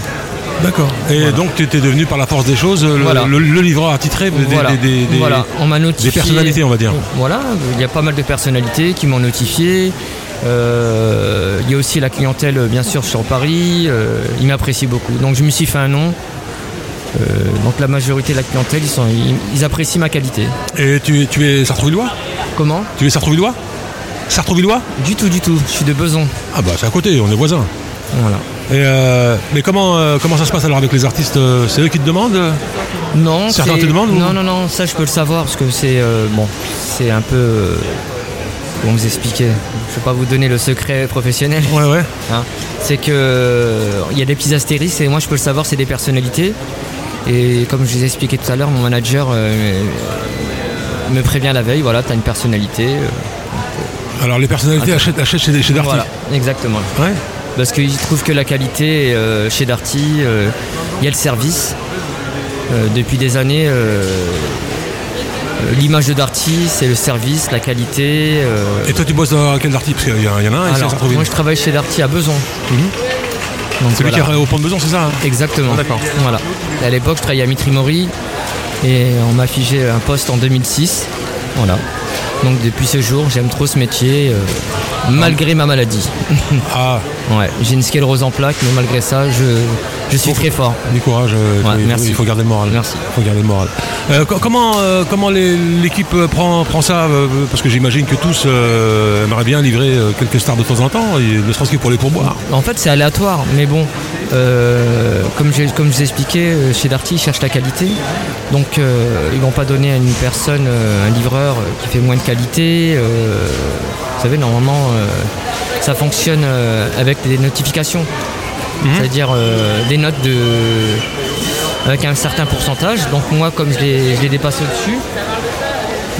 D'accord. Et donc tu étais devenu par la force des choses le, Voilà. le- le livreur attitré des, voilà. des- des- des- Voilà. on m'a notifié. des personnalités, on va dire. Voilà, il y a pas mal de personnalités qui m'ont notifié. Euh, il y a aussi la clientèle, bien sûr, sur Paris. Ils m'apprécient beaucoup. Donc je me suis fait un nom. Euh, donc la majorité de la clientèle, ils, sont, ils, ils apprécient ma qualité. Et tu, es- tu es Sartrouvillois Comment? Tu es Sartrouvillois Sartrouvillois Du tout, du tout. Je suis de Beson. Ah bah c'est à côté, on est voisins. Voilà. Et euh, mais comment, euh, comment ça se passe alors avec les artistes C'est eux qui te demandent Non, Certains te demandent ou- Non, non, non, ça je peux le savoir parce que c'est bon, c'est un peu. comment vous expliquer? Je vais pas vous donner le secret professionnel. Ouais, ouais. Hein, c'est que il y a des petits astérisques et moi je peux le savoir, c'est des personnalités. Et comme je vous ai expliqué tout à l'heure, mon manager euh, me prévient la veille, voilà, tu as une personnalité. euh, Alors les personnalités achètent, achètent chez, chez Darty Voilà, exactement. Ouais. Parce qu'ils trouvent que la qualité euh, chez Darty, euh, il y a le service. Euh, depuis des années, euh, euh, l'image de Darty, c'est le service, la qualité. euh, Et toi tu bosses dans quel Darty? Parce qu'il y, en- il y en a un ici à moi je travaille chez Darty à Beson. Donc, Celui voilà. qui est au pont de Beson, c'est ça hein Exactement. D'accord. Voilà. À l'époque, je travaillais à Mitrimori et on m'a figé un poste en 2006. Voilà. Donc depuis ce jour, j'aime trop ce métier, euh, malgré ma maladie. Ah, Ouais, j'ai une sclérose en plaques, mais malgré ça, je, je suis très fort. du courage, euh, Ouais, il, faut, merci. il faut garder le moral. Merci. Il faut garder le moral. Euh, co- comment euh, comment l'équipe prend, prend ça Parce que j'imagine que tous aimeraient bien livrer quelques stars de temps en temps, et ne serait-ce que pour les pourboires. En fait, c'est aléatoire, mais bon, comme, comme je vous ai expliqué, chez Darty, ils cherchent la qualité. Donc, ils vont pas donner à une personne, un livreur qui fait moins de qualité. vous savez, normalement, ça fonctionne avec des notifications. C'est-à-dire euh, des notes de avec un certain pourcentage. Donc moi, comme je les, je les dépasse au-dessus,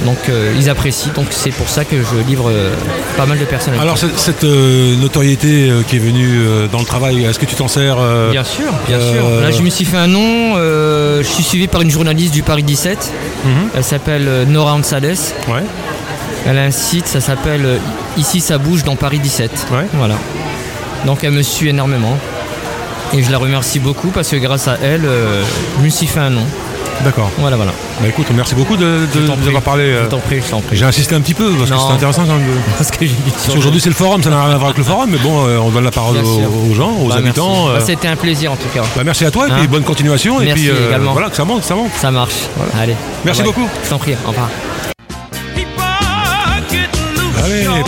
donc euh, ils apprécient. Donc c'est pour ça que je livre euh, pas mal de personnes. Alors cette, cette, euh, notoriété qui est venue dans le travail, est-ce que tu t'en sers Bien sûr, bien sûr. Là, je me suis fait un nom. je suis suivi par une journaliste du Paris 17. Mhm. Elle s'appelle Nora Ansales. Ouais. Elle a un site, ça s'appelle Ici ça bouge dans Paris 17. Ouais. Voilà. Donc elle me suit énormément. Et je la remercie beaucoup parce que grâce à elle, euh, je me suis fait un nom. D'accord. Voilà, voilà. Bah écoute, merci beaucoup de, de, de avoir parlé. euh, Je t'en prie, je t'en prie. J'ai insisté un petit peu parce que c'est intéressant quand même. de- Parce que qu'aujourd'hui c'est le forum, ça n'a rien à voir avec le forum, mais bon, euh, on donne la parole aux, gens, aux Bah, habitants. euh, Bah, C'était un plaisir en tout cas. bah, merci à toi et Hein puis bonne continuation. et Merci puis euh, également. voilà, que ça monte, ça monte. Ça marche. Allez. Merci bye. beaucoup. Je t'en prie. Au revoir.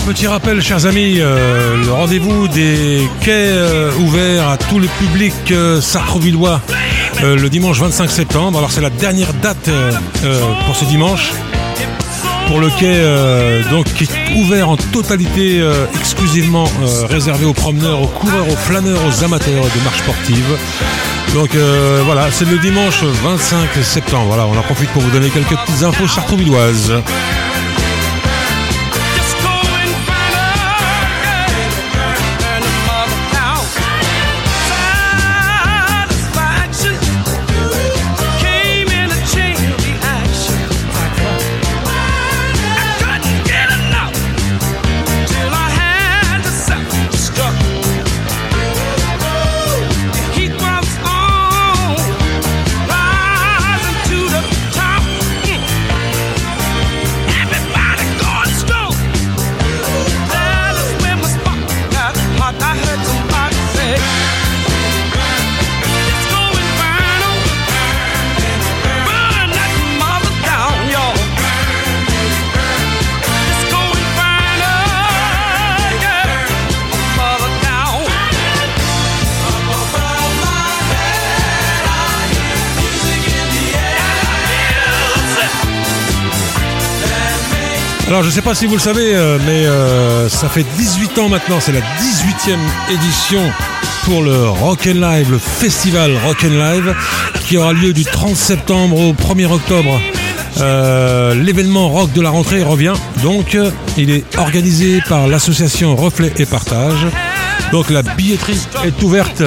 Petit rappel, chers amis, euh, le rendez-vous des quais euh, ouverts à tout le public euh, euh, le dimanche 25 septembre. Alors, c'est la dernière date pour ce dimanche. Pour le quai, donc, qui est ouvert en totalité, exclusivement réservé aux promeneurs, aux coureurs, aux flâneurs, aux amateurs de marche sportive. Donc voilà, c'est le dimanche 25 septembre. Voilà, on en profite pour vous donner quelques petites infos sartrouvilloises. Sais pas si vous le savez, euh, mais euh, ça fait 18 ans maintenant, c'est la 18e édition pour le Rock and Live, le festival Rock and Live, qui aura lieu du 30 septembre au 1er octobre. Euh, L'événement rock de la rentrée revient, donc il est organisé par l'association Reflet et Partage. Donc la billetterie est ouverte.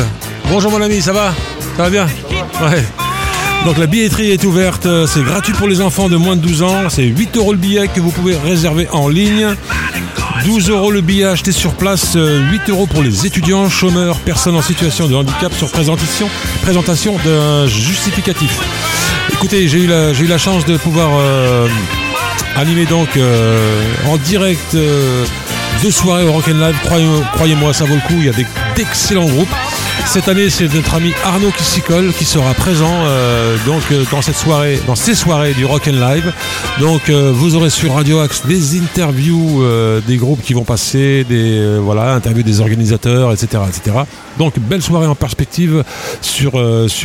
Bonjour mon ami, ça va? Ça va bien? Ouais. Donc la billetterie est ouverte, euh, c'est gratuit pour les enfants de moins de 12 ans, c'est 8 euros le billet que vous pouvez réserver en ligne. 12 euros le billet acheté sur place, euh, 8 euros pour les étudiants, chômeurs, personnes en situation de handicap sur présentation, présentation d'un justificatif. Écoutez, j'ai eu, la- chance de pouvoir euh, animer donc euh, en direct euh, deux soirées au Rock'n'Live. Croyez- Croyez-moi, ça vaut le coup, il y a d'excellents groupes. Cette année, c'est notre ami Arnaud colle, qui sera présent euh, donc euh, dans cette soirée, dans ces soirées du Rock and Live. Donc, euh, vous aurez sur Radio Axe des interviews des groupes qui vont passer, des interviews des organisateurs, etc., etc. Donc, belle soirée en perspective sur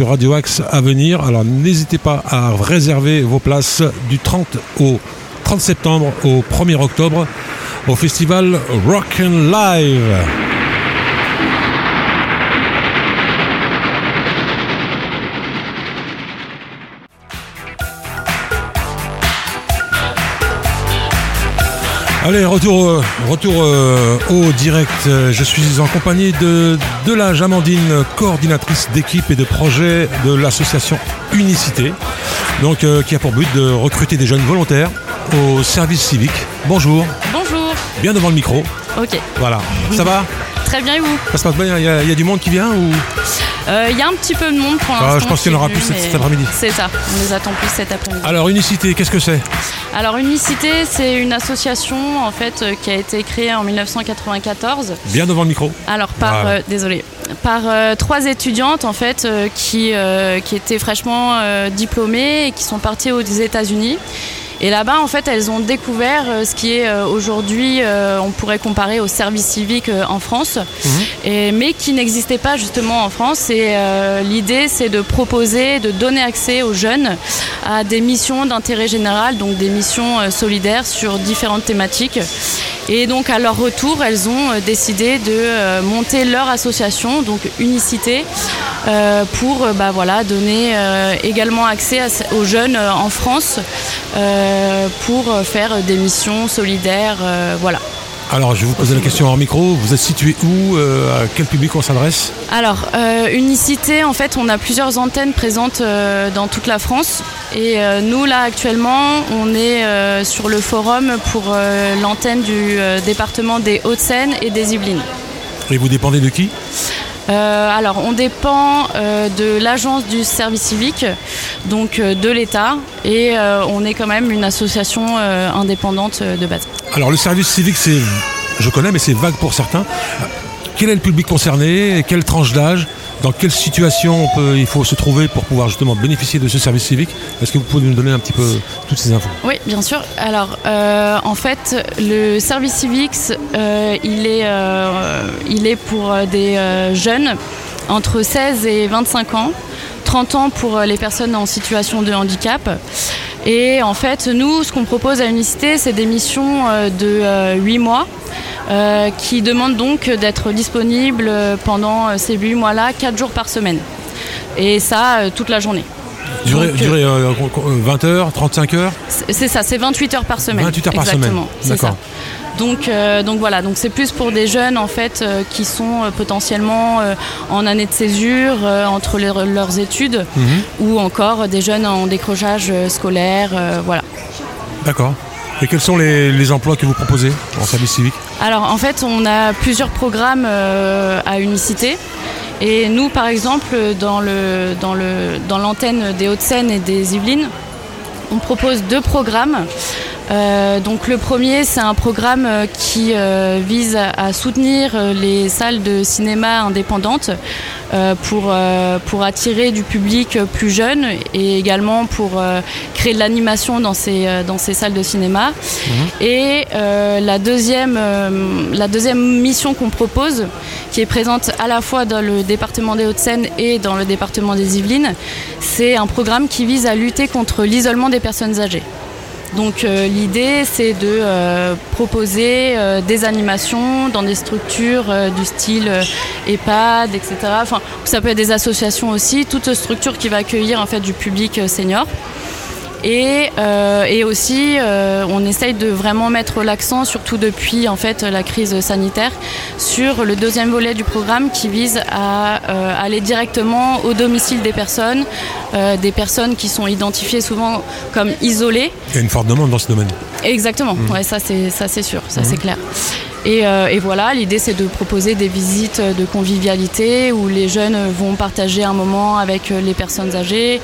Radio Axe à venir. Alors, n'hésitez pas à réserver vos places du 30 au 30 septembre au 1er octobre au festival Rock and Live. Allez, retour, euh, retour euh, au direct. Je suis en compagnie de, de la Jamandine, coordinatrice d'équipe et de projet de l'association Unicité, donc, euh, qui a pour but de recruter des jeunes volontaires au service civique. Bonjour, Bonjour. bien devant le micro. Ok. Voilà, ça va? Très bien et vous? Ça se passe bien Il y, a- il y a du monde qui vient ou? Il y a un petit peu de monde pour Ah, l'instant. je pense qu'il y en aura plus cet- après-midi. C'est ça. On les attend plus cet après-midi. Alors, Unicité, qu'est-ce que c'est? Alors Unicité, c'est une association en fait euh, qui a été créée en 1994. Bien devant le micro. Alors par Voilà. euh, désolé par euh, trois étudiantes en fait euh, qui euh, qui étaient fraîchement euh, diplômées et qui sont parties aux États-Unis. Et là-bas, en fait, elles ont découvert euh, ce qui est euh, aujourd'hui, euh, on pourrait comparer au service civique euh, en France, mais qui n'existait pas justement en France. Et euh, l'idée, c'est de proposer, de donner accès aux jeunes à des missions d'intérêt général, donc des missions euh, solidaires sur différentes thématiques. Et donc à leur retour, elles ont euh, décidé de monter leur association, donc Unicité, pour bah, voilà, donner également accès aux jeunes en France pour faire des missions solidaires. voilà. Alors, je vais vous poser la question hors micro. Vous êtes situé où Euh, À quel public on s'adresse? Alors, euh, Unicité, en fait, on a plusieurs antennes présentes euh, dans toute la France. Et nous, là, actuellement, on est sur le forum pour l'antenne du département des Hauts-de-Seine et des Yvelines. Et vous dépendez de qui? Euh, alors, on dépend euh, de l'agence du service civique, donc euh, de l'État, et on est quand même une association indépendante de base. Alors le service civique, c'est, je connais, mais c'est vague pour certains. Quel est le public concerné Quelle tranche d'âge? Dans quelle situation il faut se trouver pour pouvoir justement bénéficier de ce service civique? Est-ce que vous pouvez nous donner un petit peu toutes ces infos? Oui, bien sûr. Alors, euh, en fait, le service civique, euh, il, est, euh, il est pour des jeunes entre 16 et 25 ans, 30 ans pour les personnes en situation de handicap. Et en fait, nous, ce qu'on propose à Unicité, c'est des missions euh, de euh, 8 mois. euh, qui demandent donc d'être disponibles euh, pendant euh, ces 8 mois-là, 4 jours par semaine. Et ça, euh, toute la journée. Durée, Donc, euh, durée, euh, co- co- 20 heures, 35 heures? C'est ça, c'est 28 heures par semaine. 28 heures par Exactement, semaine. D'accord. Donc, euh, donc voilà, donc c'est plus pour des jeunes en fait euh, qui sont euh, potentiellement en année de césure entre leur- leurs études Mhm. ou encore des jeunes en décrochage scolaire, voilà. D'accord. Et quels sont les, les emplois que vous proposez en service civique? Alors en fait, on a plusieurs programmes à Unicité. Et nous, par exemple, dans le dans le dans l'antenne des Hauts-de-Seine et des Yvelines, on propose deux programmes. Euh, donc le premier, c'est un programme euh, qui euh, vise à, soutenir les salles de cinéma indépendantes euh, pour, pour attirer du public plus jeune et également pour créer de l'animation dans ces, dans ces salles de cinéma. Et euh, la, deuxième, la deuxième mission qu'on propose, qui est présente à la fois dans le département des Hauts-de-Seine et dans le département des Yvelines, c'est un programme qui vise à lutter contre l'isolement des personnes âgées. Donc euh, l'idée c'est de euh, proposer euh, des animations dans des structures du style EHPAD, etc. Enfin, ça peut être des associations aussi, toute structure qui va accueillir en fait du public senior. Et, euh, et aussi, euh, on essaye de vraiment mettre l'accent, surtout depuis en fait la crise sanitaire, sur le deuxième volet du programme qui vise à euh, aller directement au domicile des personnes, des personnes qui sont identifiées souvent comme isolées. Il y a une forte demande dans ce domaine. Exactement, Mhm. ouais, ça c'est ça c'est sûr, ça c'est clair. Et, euh, et voilà, l'idée c'est de proposer des visites de convivialité où les jeunes vont partager un moment avec les personnes âgées.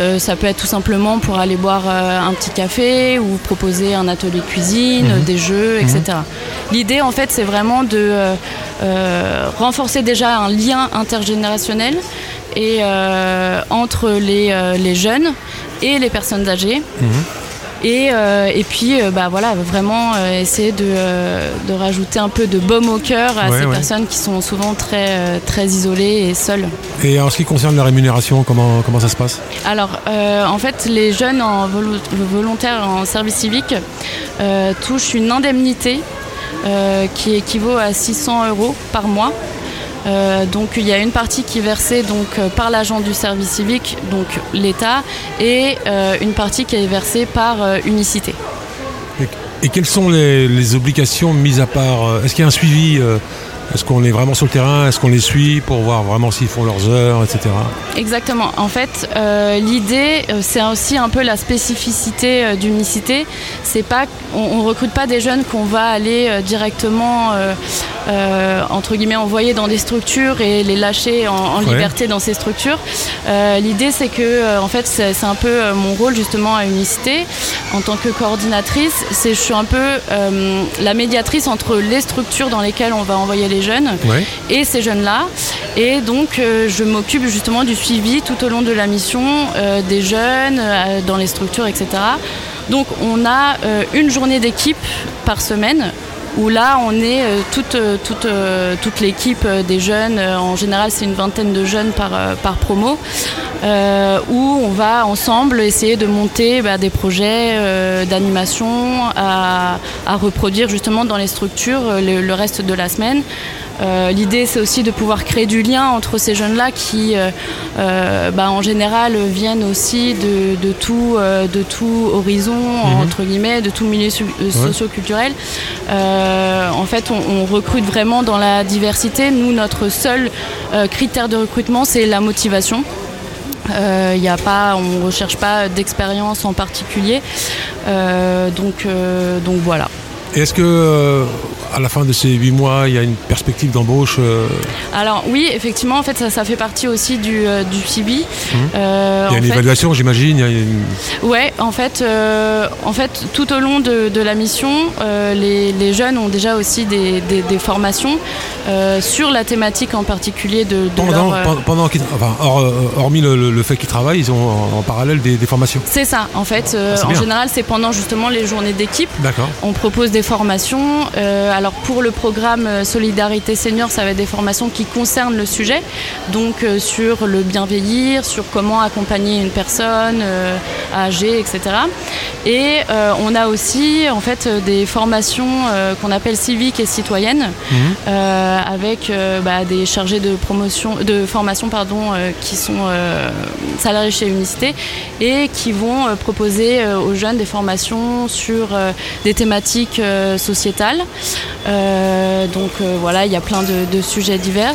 Euh, ça peut être tout simplement pour aller boire euh, un petit café ou proposer un atelier de cuisine, Mhm. des jeux, Mhm. etc. L'idée en fait c'est vraiment de euh, renforcer déjà un lien intergénérationnel et entre les, les jeunes et les personnes âgées. Et, euh, et puis, euh, bah, voilà, vraiment euh, essayer de, de rajouter un peu de baume au cœur à Ouais, ces ouais. personnes qui sont souvent très, très isolées et seules. Et en ce qui concerne la rémunération, comment, comment ça se passe? Alors, en fait, les jeunes en volo- volontaires en service civique touchent une indemnité euh, qui équivaut à 600 euros par mois. Euh, donc il y a une partie qui est versée donc, euh, par l'agent du service civique, donc l'État, et euh, une partie qui est versée par Unicité. et, quelles sont les, les obligations mises à part Est-ce qu'il y a un suivi Est-ce qu'on est vraiment sur le terrain? Est-ce qu'on les suit pour voir vraiment s'ils font leurs heures, etc. Exactement. En fait, euh, l'idée, euh, c'est aussi un peu la spécificité euh, d'unicité. C'est pas, on, on recrute pas des jeunes qu'on va aller euh, directement, entre guillemets, envoyer dans des structures et les lâcher en, en Ouais. liberté dans ces structures. L'idée, c'est que, en fait, c'est un peu mon rôle justement à unicité en tant que coordinatrice. C'est, je suis un peu la médiatrice entre les structures dans lesquelles on va envoyer les jeunes Ouais. et ces jeunes-là. Et donc, euh, je m'occupe justement du suivi tout au long de la mission euh, des jeunes euh, dans les structures, etc. Donc, on a une journée d'équipe par semaine où là, on est euh, toute, euh, toute, euh, toute l'équipe euh, des jeunes. Euh, en général, c'est une vingtaine de jeunes par, euh, par promo. euh, où on va ensemble essayer de monter bah, des projets euh, d'animation à, à reproduire justement dans les structures euh, le reste de la semaine. Euh, L'idée, c'est aussi de pouvoir créer du lien entre ces jeunes-là qui, euh, euh, bah, en général, viennent aussi de, de tout, euh, de tout horizon, Mhm. entre guillemets, de tout milieu Ouais. socio-culturel. En fait, on, on recrute vraiment dans la diversité. Nous, notre seul critère de recrutement, c'est la motivation. Y a pas, on ne recherche pas d'expérience en particulier. Donc, donc voilà. Est-ce que à la fin de ces huit mois, il y a une perspective d'embauche euh, Alors oui, effectivement, en fait, ça, ça fait partie aussi du, euh, du suivi. Euh, Il y a une fait- évaluation, j'imagine. une- Ouais, en fait, euh, en fait, tout au long de, de la mission, les, les jeunes ont déjà aussi des, des- des formations sur la thématique en particulier de, de Pendant, leur, pen- pendant qu'ils- enfin, hors, hormis le, le- le fait qu'ils travaillent, ils ont en, en parallèle des, des formations. C'est ça, en fait. Ah, en bien. général, c'est pendant justement les journées d'équipe. D'accord. On propose des formations. Euh, alors pour le programme euh, Solidarité Senior, ça va être des formations qui concernent le sujet, donc euh, sur le bienveillir, sur comment accompagner une personne euh, âgée, etc. Et on a aussi en fait des formations qu'on appelle civiques et citoyennes, euh, avec bah, des chargés de promotion, de formation pardon, qui sont salariés chez Unicité et qui vont proposer aux jeunes des formations sur des thématiques sociétales. Euh, donc euh, voilà, il y a plein de, sujets divers.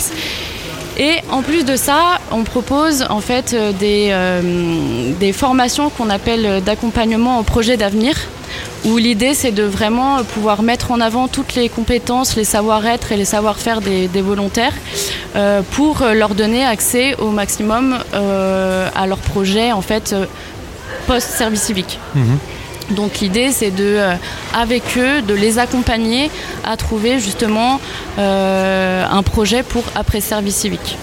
Et en plus de ça, on propose en fait euh, des, des formations qu'on appelle d'accompagnement au projet d'avenir, où l'idée c'est de vraiment pouvoir mettre en avant toutes les compétences, les savoir-être et les savoir-faire des, volontaires pour leur donner accès au maximum à leur projet en fait post-service civique. Donc l'idée c'est de, euh, avec eux, de les accompagner à trouver justement euh, un projet pour après service civique.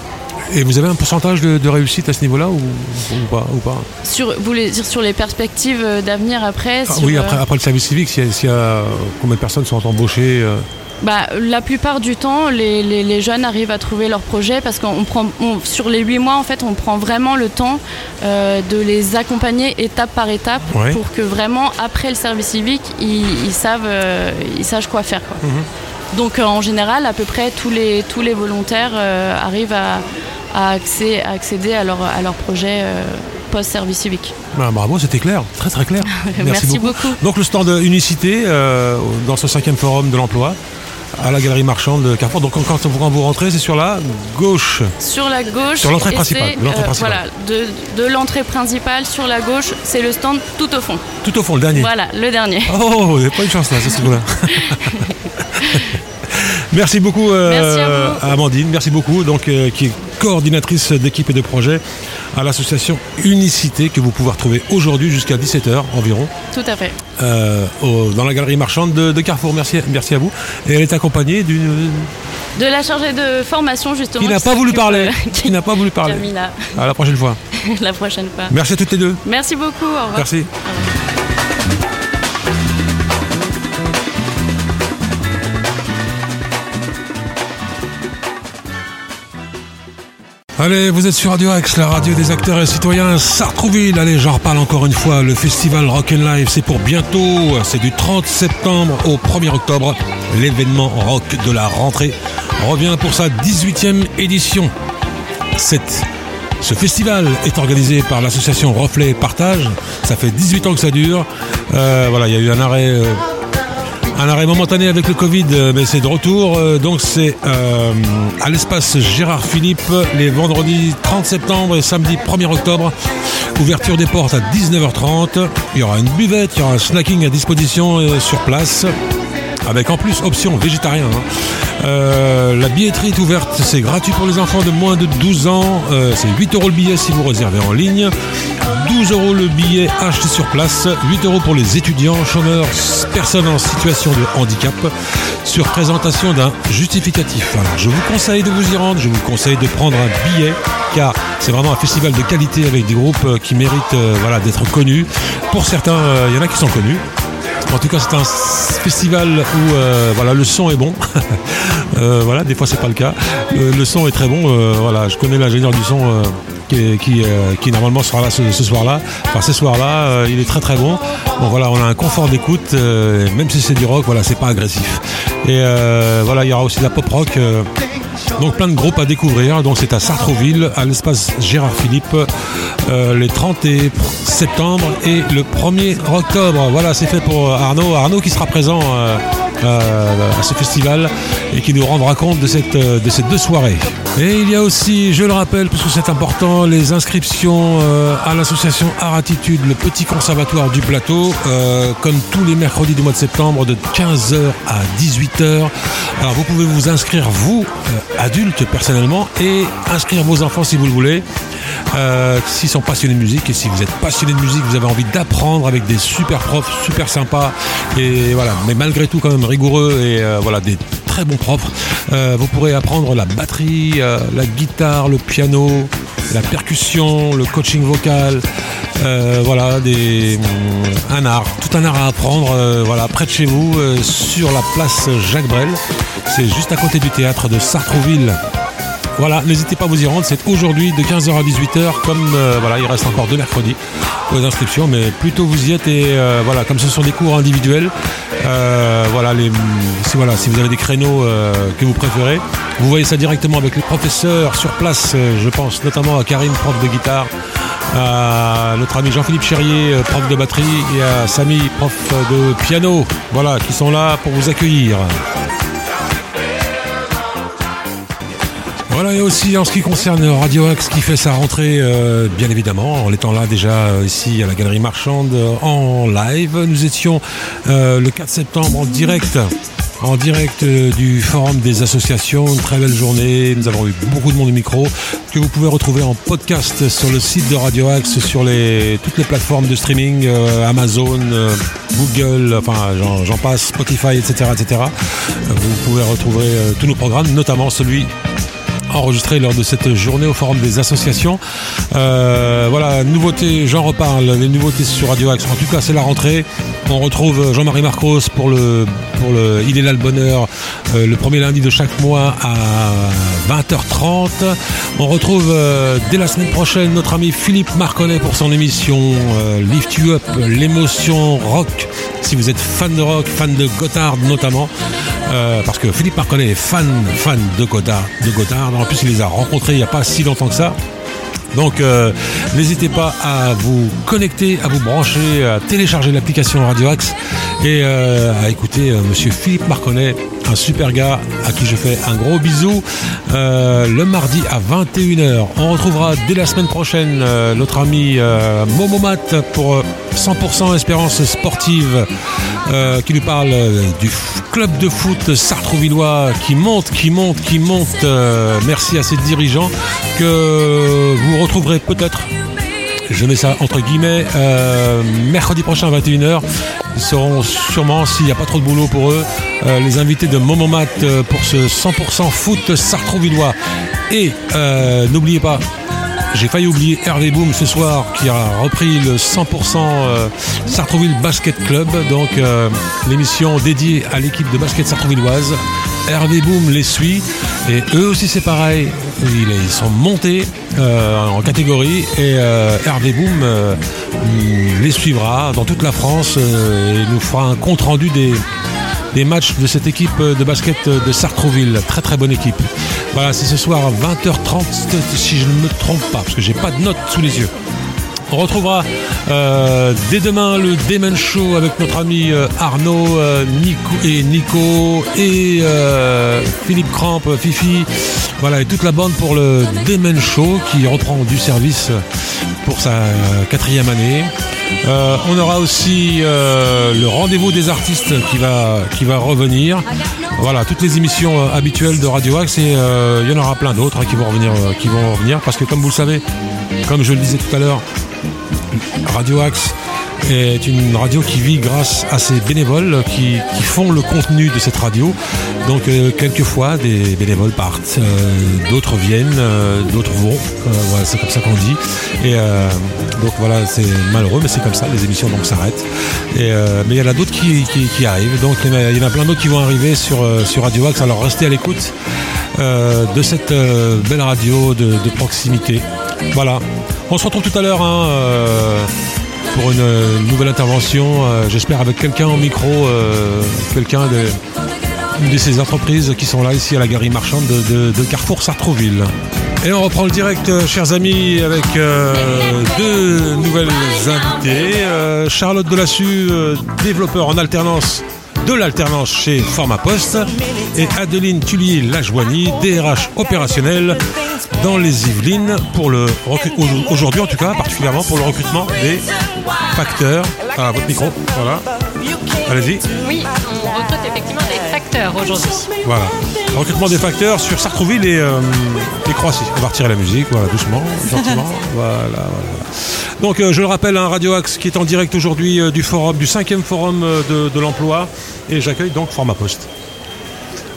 Et vous avez un pourcentage de, de réussite à ce niveau-là ou, ou pas, ou pas? Sur, vous voulez dire sur les perspectives euh, d'avenir après Ah sur, Oui, après, après le service civique, s'il y, a- s'il y a combien de personnes sont embauchées Bah, la plupart du temps, les, les- les jeunes arrivent à trouver leur projet parce qu'on prend, on- sur les huit mois, en fait, on prend vraiment le temps euh, de les accompagner étape par étape Ouais. pour que vraiment, après le service civique, ils, ils savent, euh, ils sachent quoi faire. quoi. Donc, euh, en général, à peu près tous les, tous les volontaires arrivent à, à accé- à accéder à leur, à leur projet post-service civique. bah, Bravo, c'était clair, très très clair. Merci beaucoup. Donc le stand Unicité euh, dans ce cinquième forum de l'emploi à la galerie marchande de Carrefour. Donc quand, quand vous- rentrez, c'est sur la gauche. Sur la gauche. Sur l'entrée principale, euh, principale. voilà, de, de l'entrée principale sur la gauche, c'est le stand tout au fond. Tout au fond, le dernier. Voilà, le dernier. Oh, vous n'avez pas eu de chance là, c'est ce coup-là. Merci beaucoup euh, Merci à vous. Amandine, merci beaucoup, donc, euh, qui coordinatrice d'équipe et de projet à l'association Unicité que vous pouvez retrouver aujourd'hui jusqu'à 17h environ Tout à fait. euh, au- dans la galerie marchande de, de Carrefour. Merci, merci à vous. Et elle est accompagnée d'une De la chargée de formation, justement. qui n'a pas voulu parler. euh, Qui n'a pas voulu parler. Jamila. À la prochaine fois. la prochaine fois. Merci à toutes les deux. Merci beaucoup. Au revoir. Merci. Allez, vous êtes sur Radio Axe, la radio des acteurs et citoyens Sartrouville. Allez, j'en reparle encore une fois. Le festival Rock and Live, c'est pour bientôt. C'est du 30 septembre au 1er octobre. L'événement rock de la rentrée revient pour sa 18e édition. Ce festival est organisé par l'association Reflet Partage. Ça fait 18 ans que ça dure. Euh, voilà, il y a eu un arrêt, euh, un arrêt momentané avec le Covid, euh, mais c'est de retour. Euh, donc c'est euh, à l'espace Gérard Philippe les vendredis 30 septembre et samedi 1er octobre. Ouverture des portes à 19h30. Il y aura une buvette, il y aura un snacking à disposition sur place avec en plus option végétarien. hein. La billetterie est ouverte, c'est gratuit pour les enfants de moins de 12 ans. C'est 8 euros le billet si vous réservez en ligne. 12 euros le billet acheté sur place. 8 euros pour les étudiants, chômeurs, personnes en situation de handicap. Sur présentation d'un justificatif. Je vous conseille de vous y rendre. Je vous conseille de prendre un billet car c'est vraiment un festival de qualité avec des groupes euh, qui méritent euh, voilà, d'être connus. Pour certains, euh, il y en a qui sont connus. En tout cas, c'est un festival où euh, voilà, le son est bon. Euh, voilà, des fois, c'est pas le cas. Le, son est très bon. euh, voilà, je connais l'ingénieur du son euh, euh, qui normalement sera là ce, soir-là. Ce soir-là, euh, il est très très bon. Voilà, on a un confort d'écoute, euh, même si c'est du rock. Voilà, c'est pas agressif. Et voilà, il y aura aussi de la pop rock. donc plein de groupes à découvrir. Donc c'est à Sartrouville, à l'espace Gérard Philippe, les 30 et septembre et le 1er octobre. Voilà, c'est fait pour Arnaud. Arnaud qui sera présent à ce festival et qui nous rendra compte de, cette, de ces deux soirées. Et il y a aussi, je le rappelle, parce que c'est important, les inscriptions euh, à l'association Art Attitude, le petit conservatoire du plateau, euh, comme tous les mercredis du mois de septembre, de 15h à 18h. Alors vous pouvez vous inscrire, vous, euh, adultes personnellement, et inscrire vos enfants si vous le voulez. Euh, S'ils sont passionnés de musique et si vous êtes passionné de musique, vous avez envie d'apprendre avec des super profs, super sympas et voilà, mais malgré tout quand même rigoureux et euh, voilà des très bons profs. Euh, vous pourrez apprendre la batterie, la guitare, le piano, la percussion, le coaching vocal, voilà des un art, tout un art à apprendre. voilà près de chez vous, sur la place Jacques Brel. C'est juste à côté du théâtre de Sartrouville. Voilà, n'hésitez pas à vous y rendre, c'est aujourd'hui de 15h à 18h, comme euh, voilà, il reste encore deux mercredis les inscriptions, mais plutôt vous y êtes et euh, voilà, comme ce sont des cours individuels, euh, voilà, les, si, voilà, si vous avez des créneaux que vous préférez, vous voyez ça directement avec les professeurs sur place, je pense notamment à Karine, prof de guitare, à notre ami Jean-Philippe Cherrier, prof de batterie, et à Samy, prof de piano, voilà, qui sont là pour vous accueillir. Voilà, et aussi en ce qui concerne Radio Axe qui fait sa rentrée, euh, bien évidemment, en étant là déjà euh, ici à la Galerie Marchande euh, en live. Nous étions le 4 septembre en direct. En direct du Forum des associations, une très belle journée. Nous avons eu beaucoup de monde au micro que vous pouvez retrouver en podcast sur le site de Radio Axe, sur les, toutes les plateformes de streaming, Amazon, Google, enfin j'en passe, Spotify, etc. etc. Vous pouvez retrouver tous nos programmes, notamment celui enregistré lors de cette journée au Forum des associations. Euh, voilà, nouveautés, j'en reparle, les nouveautés sur Radio Axe. En tout cas, c'est la rentrée. On retrouve Jean-Marie Marcos pour le, pour le Il est là le bonheur, euh, le premier lundi de chaque mois à 20h30. On retrouve euh, dès la semaine prochaine notre ami Philippe Marconnet pour son émission Lift You Up, l'émotion rock. Si vous êtes fan de rock, fan de Gotthard notamment, euh, parce que Philippe Marconnet est fan, fan de Gotthard, de. En plus, il les a rencontrés il n'y a pas si longtemps que ça. Donc euh, n'hésitez pas à vous connecter, à vous brancher, à télécharger l'application Radio Axe et euh, à écouter Monsieur Philippe Marconnet, un super gars à qui je fais un gros bisou euh, le mardi à 21h. On retrouvera dès la semaine prochaine euh, notre ami euh, Momo Mat pour euh, 100% espérance sportive qui nous parle du club de foot sartrouvillois qui monte, qui monte, qui monte. Merci à ses dirigeants que vous retrouverez peut-être je mets ça entre guillemets euh, mercredi prochain à 21h. Ils seront sûrement, s'il n'y a pas trop de boulot pour eux, euh, les invités de Momomat euh, pour ce 100% foot sartrouvillois. Et n'oubliez pas, j'ai failli oublier Hervé Boom ce soir qui a repris le 100% euh, Sartrouville Basket Club, donc l'émission dédiée à l'équipe de basket sartrouvilloise. Hervé Boom les suit et eux aussi c'est pareil, ils, sont montés euh, en catégorie et euh, Hervé Boom euh, les suivra dans toute la France et nous fera un compte rendu des, matchs de cette équipe de basket de Sartrouville. Très très bonne équipe. Voilà, c'est ce soir à 20h30 si je ne me trompe pas, parce que j'ai pas de notes sous les yeux. On retrouvera euh, dès demain le Demon Show avec notre ami euh, Arnaud, euh, Nico et Nico et Philippe Cramp, Fifi, voilà et toute la bande pour le Demon Show qui reprend du service pour sa quatrième année. On aura aussi le rendez-vous des artistes qui va, revenir. Voilà, toutes les émissions habituelles de Radio Axe et il y en aura plein d'autres hein, qui vont qui vont revenir parce que comme vous le savez, comme je le disais tout à l'heure, Radio Axe est une radio qui vit grâce à ses bénévoles qui, font le contenu de cette radio. Donc euh, quelquefois des bénévoles partent, euh, d'autres viennent, euh, d'autres vont. C'est comme ça qu'on dit. Et donc voilà, c'est malheureux, mais c'est comme ça. Les émissions donc s'arrêtent. Mais il y en a d'autres qui, arrivent. Donc il y en a, plein d'autres qui vont arriver sur, sur Radio Axe. Alors restez à l'écoute de cette belle radio de proximité. Voilà. On se retrouve tout à l'heure. hein, euh, pour une, euh, nouvelle intervention, euh, j'espère avec quelqu'un au micro, quelqu'un de, une de ces entreprises qui sont là ici à la galerie marchande de, Carrefour Sartrouville. Et on reprend le direct, chers amis, avec deux nouvelles invitées. Charlotte Delassus, euh, développeur en alternance de l'alternance chez Format Poste et Adeline Tullier-Lajoigny, DRH opérationnel dans les Yvelines pour le aujourd'hui en tout cas particulièrement pour le recrutement des facteurs. Ah, votre micro, voilà. Allez-y. Oui, on recrute effectivement des facteurs aujourd'hui. Voilà. Recrutement des facteurs sur Sartrouville et, euh, et Croatie. On va retirer la musique, voilà, doucement, gentiment. voilà, voilà. Donc euh, je le rappelle, un Radio Axe qui est en direct aujourd'hui euh, du forum, du cinquième forum euh, de, de l'emploi. Et j'accueille donc Format Poste.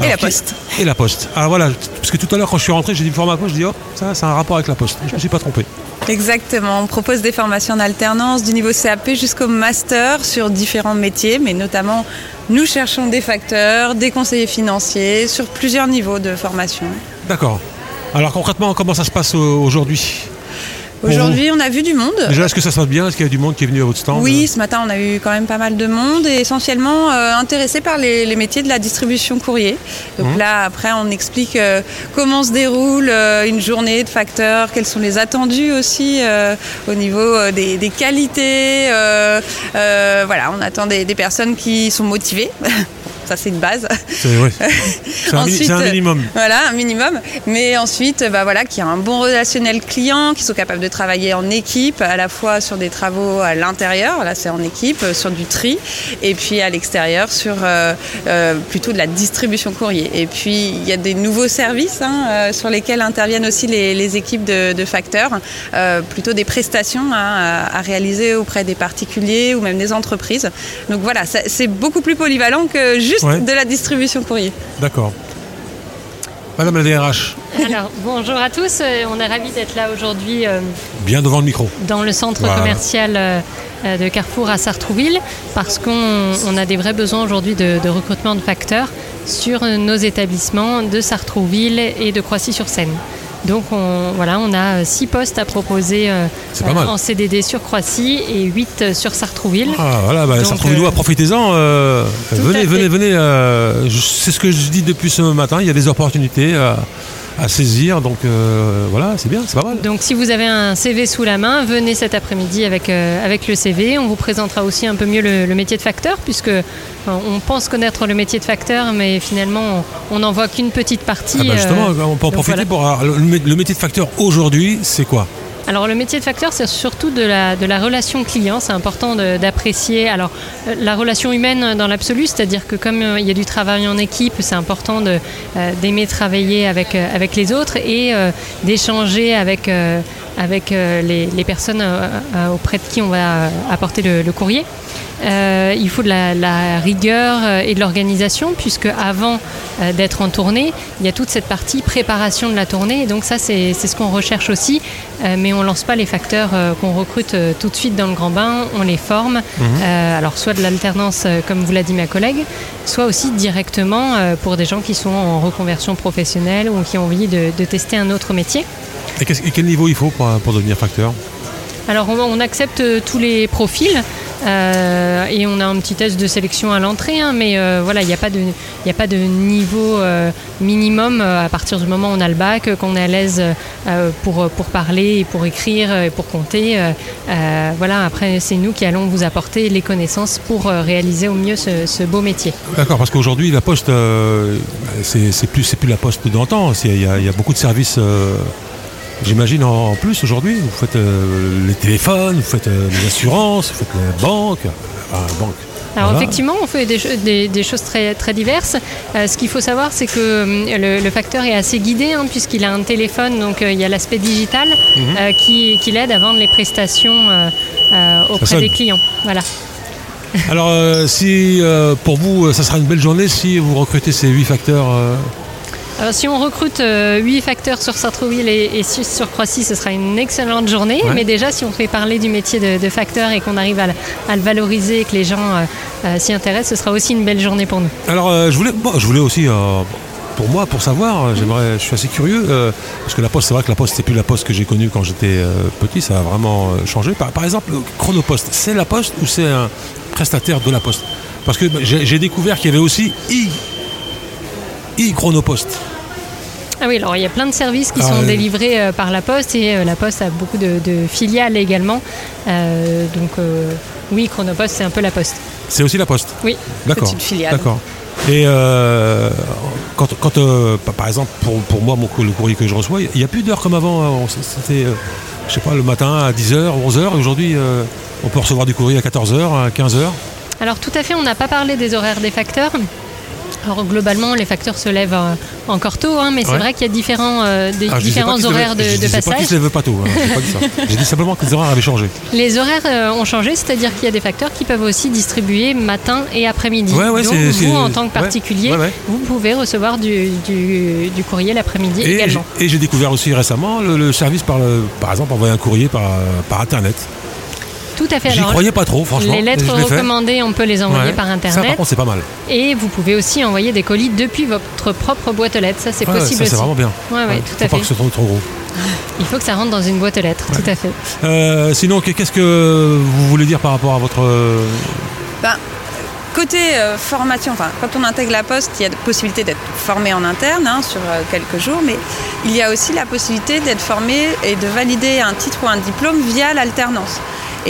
Et la qui- Poste. Et la Poste. Ah voilà, parce que tout à l'heure quand je suis rentré, j'ai dit Format Poste, je dis hop, ça, c'est un rapport avec la Poste. Je me suis pas trompé. Exactement. On propose des formations en alternance du niveau CAP jusqu'au master sur différents métiers, mais notamment nous cherchons des facteurs, des conseillers financiers sur plusieurs niveaux de formation. D'accord. Alors concrètement, comment ça se passe aujourd'hui? Aujourd'hui, on a vu du monde. Déjà, est-ce que ça se passe bien? Est-ce qu'il y a du monde qui est venu à votre stand? Oui, ce matin, on a eu quand même pas mal de monde et essentiellement euh, intéressé par les, les métiers de la distribution courrier. Donc Mhm. là, après, on explique euh, comment se déroule euh, une journée de facteurs, quels sont les attendus aussi euh, au niveau des, des qualités. voilà, on attend des, des personnes qui sont motivées. Ça, c'est une base. C'est ouais. Un, un minimum. Voilà, un minimum. Mais ensuite, bah voilà, qu'il y a un bon relationnel client, qui sont capables de travailler en équipe, à la fois sur des travaux à l'intérieur, là c'est en équipe, euh, sur du tri, et puis à l'extérieur sur euh, euh, plutôt de la distribution courrier. Et puis il y a des nouveaux services hein, sur lesquels interviennent aussi les, les équipes de, de facteurs, euh, plutôt des prestations hein, à, à réaliser auprès des particuliers ou même des entreprises. Donc voilà, c'est beaucoup plus polyvalent que juste Ouais. de la distribution courrier. D'accord. Madame la DRH, Alors, bonjour à tous. Euh, On est ravis d'être là aujourd'hui euh, bien devant le micro. dans le centre Voilà. commercial euh, de Carrefour à Sartrouville parce qu'on on a des vrais besoins aujourd'hui de, de recrutement de facteurs sur nos établissements de Sartrouville et de Croissy-sur-Seine. Donc on, voilà, on a euh, six postes à proposer euh, en CDD sur Croissy et 8 sur Sartrouville. Ah voilà, bah, euh, profitez-en. euh, venez, venez, venez. euh, c'est ce que je dis depuis ce matin. Il y a des opportunités à, saisir. Donc euh, voilà, c'est bien, c'est pas mal. Donc si vous avez un CV sous la main, venez cet après-midi avec, euh, avec le CV. On vous présentera aussi un peu mieux le, le métier de facteur, puisque on pense connaître le métier de facteur, mais finalement on n'en voit qu'une petite partie. Ah bah, justement, euh, on peut en profiter voilà. pour. alors, Le, mé- le métier de facteur aujourd'hui, c'est quoi? Alors le métier de facteur, c'est surtout de la, relation client. C'est important d'apprécier alors euh, la relation humaine dans l'absolu, c'est-à-dire que comme euh, il y a du travail en équipe, c'est important euh, d'aimer travailler avec, les autres et d'échanger avec, avec euh, les, les personnes euh, euh, auprès de qui on va apporter le, le courrier. Euh, il faut de la, la rigueur et de l'organisation, puisque avant euh, d'être en tournée, il y a toute cette partie préparation de la tournée. Et donc ça, c'est ce qu'on recherche aussi. Euh, mais on lance pas les facteurs qu'on recrute tout de suite dans le grand bain. On les forme. Mhm. Alors soit de l'alternance, comme vous l'a dit ma collègue, soit aussi directement pour des gens qui sont en reconversion professionnelle ou qui ont envie de, de tester un autre métier. Et, quel niveau il faut pour, pour devenir facteur Alors on, on accepte euh, tous les profils euh, et on a un petit test de sélection à l'entrée, hein, mais euh, voilà, il n'y a, pas de- y a pas de niveau euh, minimum à partir du moment où on a le bac, qu'on est à l'aise pour, pour parler et pour écrire et pour compter. voilà, après c'est nous qui allons vous apporter les connaissances pour réaliser au mieux ce, ce beau métier. D'accord, parce qu'aujourd'hui, la poste, c'est plus, plus la poste d'antan. Il y, a- il y a beaucoup de services, j'imagine, en, plus aujourd'hui. Vous faites euh, les téléphones, vous faites euh, les assurances, vous faites les banques. Enfin, banque. Alors Voilà. effectivement, on fait des, cho- des- des choses très, très diverses. Euh, ce qu'il faut savoir, c'est que le, le facteur est assez guidé hein, puisqu'il a un téléphone, donc euh, il y a l'aspect digital Mhm. euh, qui, qui l'aide à vendre les prestations euh, euh, auprès des clients. Voilà. Alors, euh, si euh, pour vous, euh, ça sera une belle journée si vous recrutez ces huit facteurs. Euh, Alors, si on recrute 8 facteurs sur Sartrouville et, et 6 sur Croissy, ce sera une excellente journée. Ouais. Mais déjà, si on fait parler du métier de, de facteur et qu'on arrive à, le- à le valoriser et que les gens euh, euh, s'y intéressent, ce sera aussi une belle journée pour nous. Alors, euh, je voulais, bon, je voulais aussi, euh, pour moi, pour savoir, euh, j'aimerais, je suis assez curieux, euh, parce que la poste, c'est vrai que la poste, c'est plus la poste que j'ai connue quand j'étais euh, petit, ça a vraiment euh, changé. Par, par exemple, le Chronopost, c'est la poste ou c'est un prestataire de la poste? Parce que bah, j'ai découvert qu'il y avait aussi i, Chronopost. Ah oui, alors il y a plein de services qui Ah, sont délivrés euh, par la Poste et euh, la Poste a beaucoup de, de filiales également. Euh, donc oui, Chronopost, c'est un peu la Poste. C'est aussi la Poste Oui, D'accord. petite filiale. D'accord. Et quand, quand, par- exemple, pour, pour moi, mon, le courrier que je reçois, il n'y a plus d'heures comme avant. hein. C'était, je sais pas, le matin à 10h, 11h. Et aujourd'hui, on peut recevoir du courrier à 14h, à 15h. Alors tout à fait, on n'a pas parlé des horaires des facteurs. Alors globalement, les facteurs se lèvent euh, encore tôt, hein, mais c'est vrai qu'il y a différents, euh, des- Ah, différents horaires de, je de disais pas qu'ils passage. se lèvent pas tôt. hein. J'ai pas dit simplement que les horaires avaient changé. Les horaires euh, ont changé, c'est-à-dire qu'il y a des facteurs qui peuvent aussi distribuer matin et après-midi. Ouais, ouais, Donc vous, en tant que particulier, vous pouvez recevoir du, du- du courrier l'après-midi également. et j'ai découvert aussi récemment le, le service par, le- par exemple, envoyer un courrier par, par Internet. Tout à fait. J'y croyais pas trop, franchement. Les et lettres recommandées, on peut les envoyer Ouais. par Ça, Internet. par contre, c'est pas mal. Et vous pouvez aussi envoyer des colis depuis votre propre boîte aux lettres. Ça, c'est Ouais, possible ça, aussi. c'est vraiment bien. Ouais, ouais, Ouais, tout faut à pas fait. que ce soit trop gros. Il faut que ça rentre dans une boîte aux lettres, tout à fait. Euh, sinon, qu'est-ce que vous voulez dire par rapport à votre. euh, Ben, côté euh, formation, enfin, quand on intègre la poste, il y a la possibilité d'être formé en interne hein, sur euh, quelques jours, mais il y a aussi la possibilité d'être formé et de valider un titre ou un diplôme via l'alternance.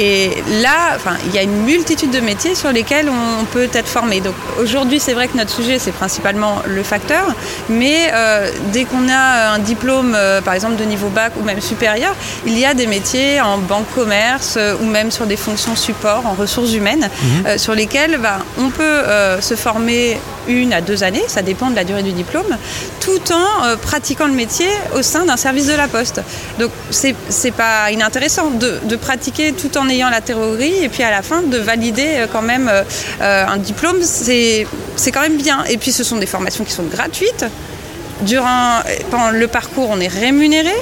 Et là, enfin, il y a une multitude de métiers sur lesquels on peut être formé. Donc aujourd'hui, c'est vrai que notre sujet, c'est principalement le facteur, mais euh, dès qu'on a un diplôme, euh, par exemple de niveau bac ou même supérieur, il y a des métiers en banque commerce euh, ou même sur des fonctions support en ressources humaines, Mhm. sur lesquelles ben, on peut se former une à deux années, ça dépend de la durée du diplôme, tout en pratiquant le métier au sein d'un service de la poste. Donc c'est c'est pas inintéressant de, de pratiquer tout en ayant la théorie et puis à la fin de valider euh, quand même euh, euh, un diplôme, c'est c'est quand même bien. Et puis ce sont des formations qui sont gratuites. Durant pendant le parcours, on est rémunéré.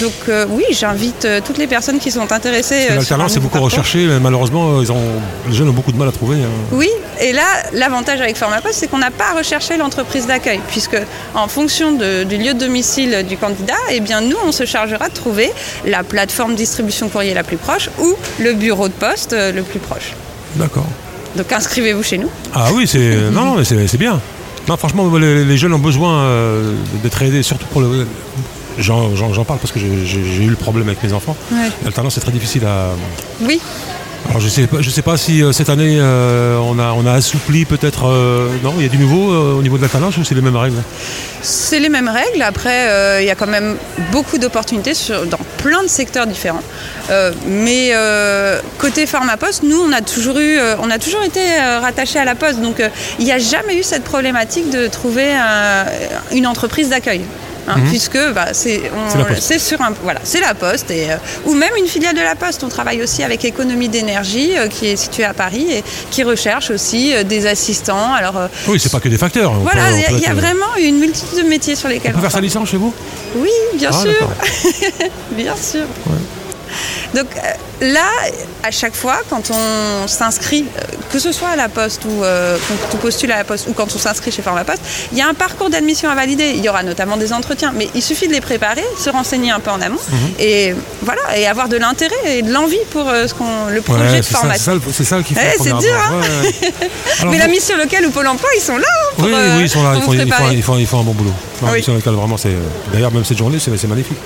Donc euh, oui, j'invite euh, toutes les personnes qui sont intéressées. euh, L'alternance est beaucoup recherchée, mais malheureusement, euh, ils ont, les jeunes ont beaucoup de mal à trouver. hein. Oui, et là, l'avantage avec Formapost, c'est qu'on n'a pas à rechercher l'entreprise d'accueil, puisque en fonction de- du lieu de domicile du candidat, eh bien, nous, on se chargera de trouver la plateforme distribution courrier la plus proche ou le bureau de poste le plus proche. D'accord. Donc inscrivez-vous chez nous. Ah oui, c'est non, non, mais c'est bien. Non, franchement, les, les jeunes ont besoin euh, d'être aidés, surtout pour le. J'en parle parce que j'ai eu le problème avec mes enfants. Ouais. L'alternance c'est très difficile à. Oui. Alors je sais je sais pas si euh, cette année euh, on a on a assoupli peut-être. euh, non, il y a du nouveau au niveau de l'alternance ou c'est les mêmes règles? C'est les mêmes règles. Après, il y a quand même beaucoup d'opportunités dans plein de secteurs différents. Mais côté Pharmapost, nous, on a toujours eu, on a toujours été rattachés à la Poste. Donc, il n'y a jamais eu cette problématique de trouver une entreprise d'accueil. Hein, Mhm. Puisque bah, c'est on- sur un voilà c'est la Poste et, euh, ou même une filiale de la Poste. On travaille aussi avec Économie d'énergie euh, qui est située à Paris et qui recherche aussi euh, des assistants. Alors Oui, c'est pas que des facteurs. On voilà, on il y a- y, vraiment une multitude de métiers sur On lesquels peut faire sa licence chez vous? Oui, bien Ah, sûr. bien sûr. Donc euh, là, à chaque fois, quand on s'inscrit, euh, que ce soit à la poste ou euh, quand on postule à la poste ou quand on s'inscrit chez Formapost, il y a un parcours d'admission à valider. Il y aura notamment des entretiens, mais il suffit de les préparer, se renseigner un peu en amont Mhm. et voilà, et avoir de l'intérêt et de l'envie pour euh, ce qu'on, le projet Ouais, de c'est ça- formation. c'est ça faut Eh, au c'est dur, hein Ouais, ouais. Alors, mais la mission locale ou Pôle Emploi, ils sont là hein, pour, oui, oui, ils sont là, ils font, vous ils, font, préparer. ils font- ils font un bon boulot. Oui. Mission locale, vraiment, c'est d'ailleurs même cette journée, c'est magnifique.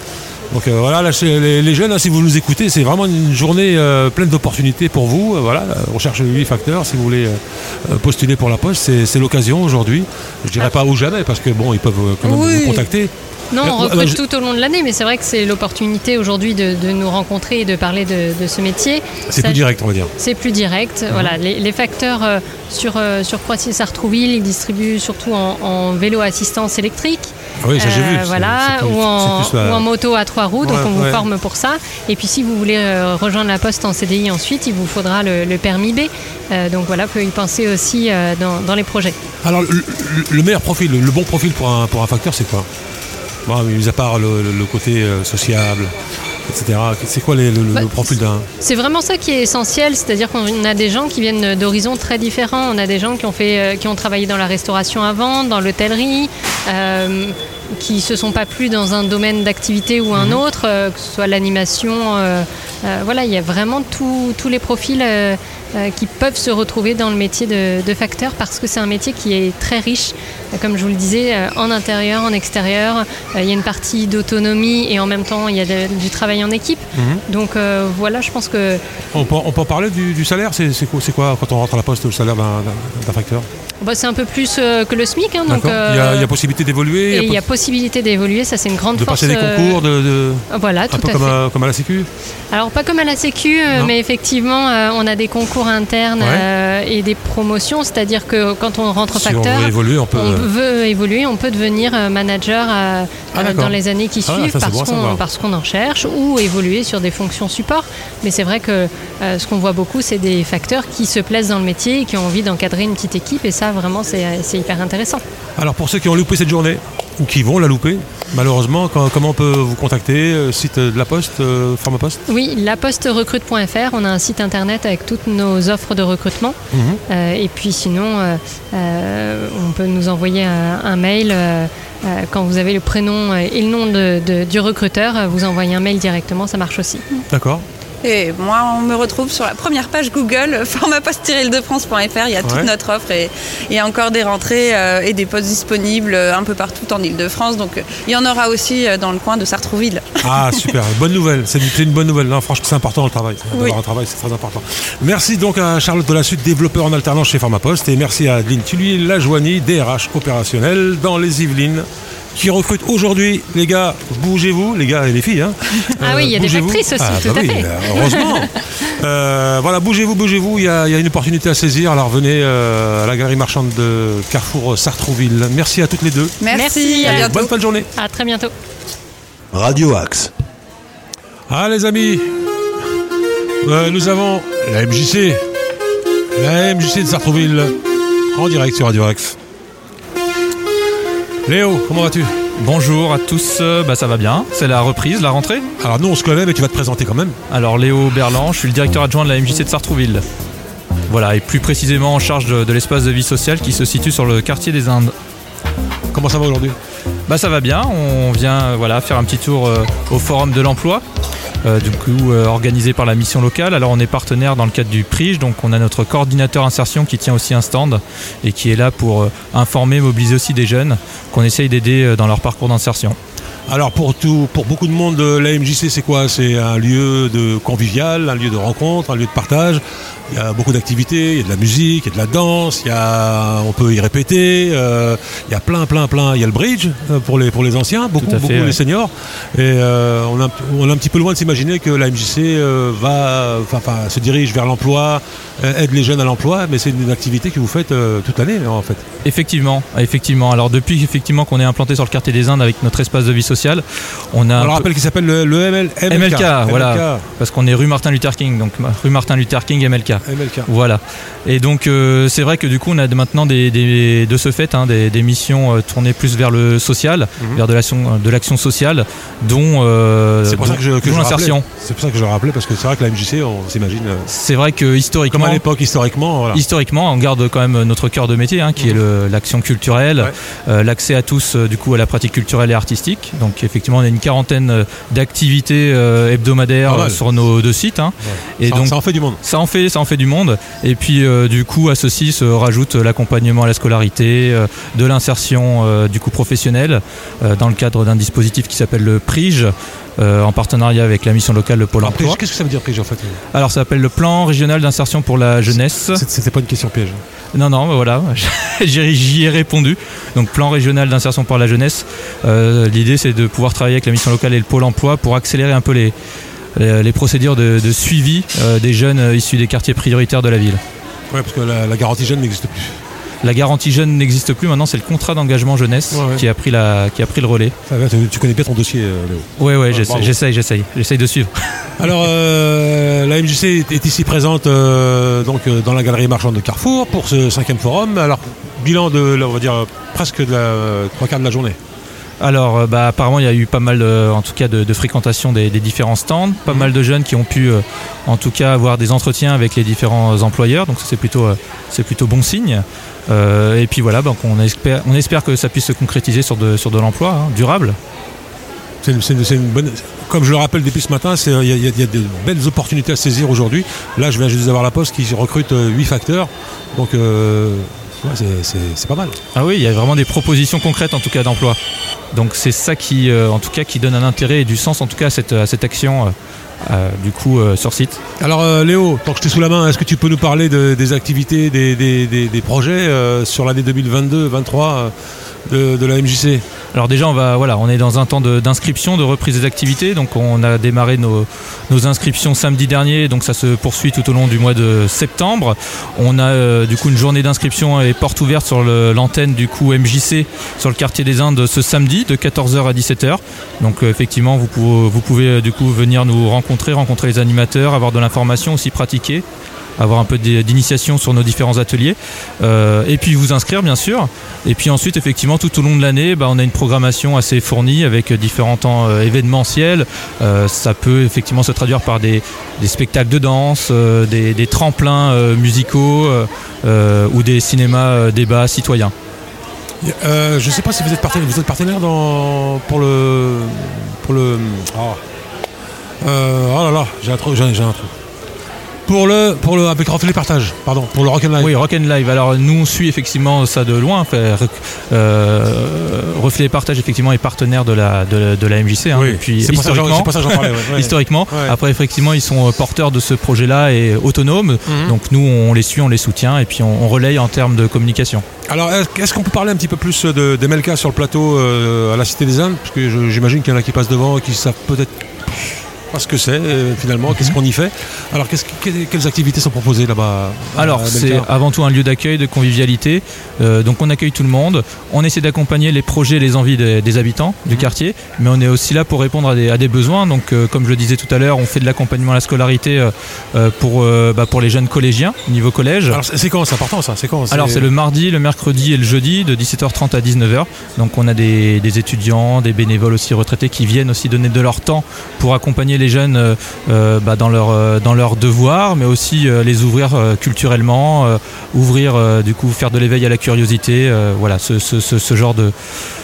Donc euh, voilà, là, les, les jeunes, si vous nous écoutez, c'est vraiment une journée euh, pleine d'opportunités pour vous. Euh, voilà, on cherche 8 facteurs. Si vous voulez euh, postuler pour la poste, c'est l'occasion aujourd'hui. Je dirais pas ou jamais, parce que bon, ils peuvent quand même Oui. vous contacter. Non, on recrute je- tout au long de l'année, mais c'est vrai que c'est l'opportunité aujourd'hui de, de nous rencontrer et de parler de, de ce métier. C'est plus direct, on va dire. C'est plus direct. Mhm. Voilà, les, les facteurs euh, sur, euh, sur Croissy-Sartrouville, ils distribuent surtout en, en vélo assistance électrique. Oui, ça, j'ai vu. C'est- Voilà, plus- ou, en, c'est plus la- ou en moto à trois roues, donc on vous ouais. forme pour ça. Et puis si vous voulez euh, rejoindre la poste en CDI ensuite, il vous faudra le, le permis B. Euh, donc voilà, faut y penser aussi euh, dans, dans les projets. Alors, le, le- le meilleur profil, le bon profil pour un, pour un facteur, c'est quoi? Bon, mis à part le, côté euh, sociable, etc. C'est quoi les- le, Bah, le profil d'un. C'est vraiment ça qui est essentiel, c'est-à-dire qu'on a des gens qui viennent d'horizons très différents. On a des gens qui ont, fait, euh, qui ont travaillé dans la restauration avant, dans l'hôtellerie, euh, qui se sont pas plus dans un domaine d'activité ou un Mhm. autre, euh, que ce soit l'animation. euh, euh, voilà, il y a vraiment tous tous les profils euh, qui peuvent se retrouver dans le métier de, de facteur parce que c'est un métier qui est très riche, Euh, comme je vous le disais, euh, en intérieur, en extérieur. Euh, il y a une partie d'autonomie et en même temps il y a de- du travail en équipe. Mhm. Donc voilà, je pense que On peut, on peut en parler du, du salaire C'est quoi, quoi quand on rentre à la poste le salaire d'un facteur? Bah, c'est un peu plus euh, que le SMIC. hein, donc, D'accord. il, y a, euh, il y a possibilité d'évoluer il y a possibilité d'évoluer, ça c'est une grande de force. passer des euh, concours, de, de- Voilà, un tout peu à comme fait. à, comme à la Sécu Alors pas comme à la Sécu, euh, Non. mais effectivement, euh, on a des concours internes Ouais. euh, et des promotions, c'est-à-dire que quand on rentre Si on facteur, veut évoluer, on peut- veut évoluer, on peut devenir euh, manager euh, Ah, euh, dans les années qui Ah, suivent parce qu'on en cherche ou évoluer sur des fonctions support. Mais c'est vrai que euh, ce qu'on voit beaucoup, c'est des facteurs qui se plaisent dans le métier et qui ont envie d'encadrer une petite équipe et ça vraiment c'est hyper intéressant. Alors pour ceux qui ont loupé cette journée ou qui vont la louper, malheureusement, quand- comment on peut vous contacter euh, Site de la Poste, euh, Forme Poste? Oui, laposterecrute.fr, on a un site internet avec toutes nos offres de recrutement. Mhm. Euh, et puis sinon, euh, on peut nous envoyer un, un mail. quand vous avez le prénom et le nom de- de- du recruteur, vous envoyez un mail directement, ça marche aussi. D'accord. Et moi, on me retrouve sur la première page Google, formapost-ile-de-france.fr. Il y a toute Ouais. notre offre et il y a encore des rentrées euh, et des postes disponibles euh, un peu partout en Ile-de-France. Donc, euh, il y en aura aussi dans le coin de Sartrouville. Ah super, bonne nouvelle, c'est une, bonne nouvelle. Non, franchement, c'est important le travail. D'avoir Oui. un travail, c'est très important. Merci donc à Charlotte de la Suite, développeur en alternance chez Pharmapost, et merci à Adeline Tully, Lajoigny, DRH opérationnel dans les Yvelines, qui recrute aujourd'hui, les gars, bougez-vous, les gars et les filles. hein. Ah oui, il y a des factrices aussi, Ah, tout bah à oui, fait. euh, heureusement. Euh, voilà, bougez-vous, bougez-vous, il y, a il y a une opportunité à saisir. Alors venez euh, à la galerie marchande de Carrefour Sartrouville. Merci à toutes les deux. Merci, à bientôt. Bonne fin de journée. À très bientôt. Radio Axe. Ah les amis, Euh, nous avons la MJC, la MJC de Sartrouville, en direct sur Radio Axe. Léo, comment vas-tu? Bonjour à tous, euh, bah, ça va bien, c'est la reprise, la rentrée? Alors nous on se connaît mais tu vas te présenter quand même. Alors Léo Berland, je suis le directeur adjoint de la MJC de Sartrouville. Voilà, et plus précisément en charge de, de l'espace de vie sociale qui se situe sur le quartier des Indes. Comment ça va aujourd'hui? Bah ça va bien, on vient euh, voilà, faire un petit tour euh, au forum de l'emploi. Euh, du coup euh, organisé par la mission locale. Alors on est partenaire dans le cadre du PRIGE, donc on a notre coordinateur insertion qui tient aussi un stand et qui est là pour euh, informer, mobiliser aussi des jeunes qu'on essaye d'aider dans leur parcours d'insertion. Alors pour tout, pour beaucoup de monde, la MJC c'est quoi? C'est un lieu de convivial, un lieu de rencontre, un lieu de partage. Il y a beaucoup d'activités, il y a de la musique, il y a de la danse, il y a, on peut y répéter. euh, il y a plein, plein, plein. Il y a le bridge euh, pour les pour les anciens, beaucoup, fait, beaucoup ouais. les seniors. Et euh, on, a, on est un petit peu loin de s'imaginer que la MJC euh, va, enfin, se dirige vers l'emploi, aide les jeunes à l'emploi, mais c'est une activité que vous faites toute l'année en fait. Effectivement, effectivement. Alors depuis effectivement qu'on est implanté sur le quartier des Indes avec notre espace de vie sociale, on a On un le peu- rappelle qu'il s'appelle le, le ML, MLK, parce qu'on est rue Martin Luther King, donc rue Martin Luther King MLK. MLK. Voilà. Et donc euh, c'est vrai que du coup on a maintenant des, des- de ce fait hein, des, des missions euh, tournées plus vers le social, Mhm. vers de l'action de l'action sociale, dont euh, C'est pour pour ça que je le rappelais parce que c'est vrai que la MJC, on s'imagine. euh, C'est vrai que historiquement, Comme à l'époque, historiquement, voilà. historiquement, on garde quand même notre cœur de métier, hein, qui est le- l'action culturelle, euh, l'accès à tous euh, du coup à la pratique culturelle et artistique. Donc effectivement, on a une quarantaine euh, d'activités euh, hebdomadaires euh, sur nos deux sites. hein. Et Ça- donc ça en fait du monde. Ça en fait, ça en fait du monde. Et puis du coup, à ceci se rajoute l'accompagnement à la scolarité, de l'insertion du coup professionnelle dans le cadre d'un dispositif qui s'appelle le PRIGE. Euh, en partenariat avec la mission locale le Pôle emploi. Qu'est-ce que ça veut dire PRIGE en fait Alors ça s'appelle le plan régional d'insertion pour la jeunesse. C'était pas une question piège. Non, non, voilà, j'y ai répondu. Donc plan régional d'insertion pour la jeunesse. Euh, L'idée c'est de pouvoir travailler avec la mission locale et le Pôle emploi pour accélérer un peu les, les, les procédures de, de suivi euh, des jeunes euh, issus des quartiers prioritaires de la ville. Ouais, parce que la, la garantie jeune n'existe plus. La garantie jeune n'existe plus, maintenant c'est le contrat d'engagement jeunesse Ouais, ouais. Qui, a pris la, qui a pris le relais. Ça va, tu, connais bien ton dossier, euh, Léo. Ouais, ouais, Ouais, j'essaie, bravo. j'essaye, j'essaye, j'essaye de suivre. Alors, euh, la MJC est, ici présente euh, donc dans la galerie marchande de Carrefour pour ce cinquième forum. Alors, bilan de, là, on va dire, presque de la, trois quarts de la journée. Alors, euh, bah, apparemment, il y a eu pas mal, de- en tout cas, de, de fréquentation des, des différents stands. Pas mal de jeunes qui ont pu, euh, en tout cas, avoir des entretiens avec les différents employeurs. Donc, c'est plutôt, euh, c'est plutôt bon signe. Euh, et puis voilà, donc on espère, on espère que ça puisse se concrétiser sur de, sur de l'emploi hein, durable. C'est une, c'est une- c'est une bonne. Comme je le rappelle depuis ce matin, il y, a- y y de belles opportunités à saisir aujourd'hui. Là, je viens juste d'avoir la poste qui recrute 8 facteurs. Donc, c'est- pas mal. Ah oui, il y a vraiment des propositions concrètes en tout cas d'emploi. Donc c'est ça qui, euh, en tout cas, qui donne un intérêt et du sens en tout cas à cette, à cette action euh, euh, du coup euh, sur site. Alors, euh, Léo, tant que je t'ai sous la main, est-ce que tu peux nous parler de- des activités, des, des- projets sur l'année 2022-23 de, la MJC Alors déjà, on va, voilà, on est dans un temps d'inscription, de, reprise des activités. Donc on a démarré nos, inscriptions samedi dernier, donc ça se poursuit tout au long du mois de septembre. On a euh, du coup une journée d'inscription et porte ouverte sur l'antenne du coup MJC sur le quartier des Indes ce samedi de 14h à 17h. Donc euh, effectivement, vous pouvez, vous pouvez euh, du coup venir nous rencontrer, rencontrer les animateurs, avoir de l'information, aussi pratiquer avoir un peu d'initiation sur nos différents ateliers Euh, et puis vous inscrire bien sûr et puis ensuite effectivement tout au long de l'année bah, on a une programmation assez fournie avec différents temps euh, événementiels Euh, ça peut effectivement se traduire par des, spectacles de danse des, tremplins musicaux ou des cinémas débats citoyens je sais pas si vous êtes partenaire, vous êtes partenaire dans, pour le. Pour le. Oh, Euh, oh là là, j'ai un truc, j'ai un truc. Pour le, pour le, avec Reflet Partage, pardon, pour le Rock and Live. Oui, Rock and Live. Alors nous on suit effectivement ça de loin. Enfin, euh, Reflet et Partage effectivement est partenaire de la de, de la MJC hein, Oui, depuis c'est historiquement. pour ça j'en parlais, ouais, ouais. historiquement. Ouais. Après effectivement ils sont euh, porteurs de ce projet-là et autonomes. Mhm. Donc nous on les suit, on les soutient et puis on, on relaye en termes de communication. Alors, est-ce qu'on peut parler un petit peu plus de, d'MLK sur le plateau euh, à la Cité des Indes? Parce que j'imagine qu'il y en a qui passent devant et qui savent peut-être pas ce que c'est euh, finalement, qu'est-ce qu'on y fait. Alors, que- que- quelles activités sont proposées là-bas à Alors c'est avant tout un lieu d'accueil, de convivialité. Euh, donc on accueille tout le monde. On essaie d'accompagner les projets, les envies des, des habitants Mhm. du quartier, mais on est aussi là pour répondre à des, à des besoins. Donc euh, comme je le disais tout à l'heure, on fait de l'accompagnement à la scolarité euh, euh, pour, euh, bah, pour les jeunes collégiens niveau collège. Alors, c'est c'est quand C'est important ça C'est quand Alors c'est le mardi, le mercredi et le jeudi de 17h30 à 19h. Donc on a des, des étudiants, des bénévoles aussi retraités qui viennent aussi donner de leur temps pour accompagner les jeunes euh, euh, bah, dans leurs euh, dans leurs devoirs, mais aussi les ouvrir culturellement, ouvrir du coup faire de l'éveil à la curiosité. voilà ce, ce- ce- ce genre de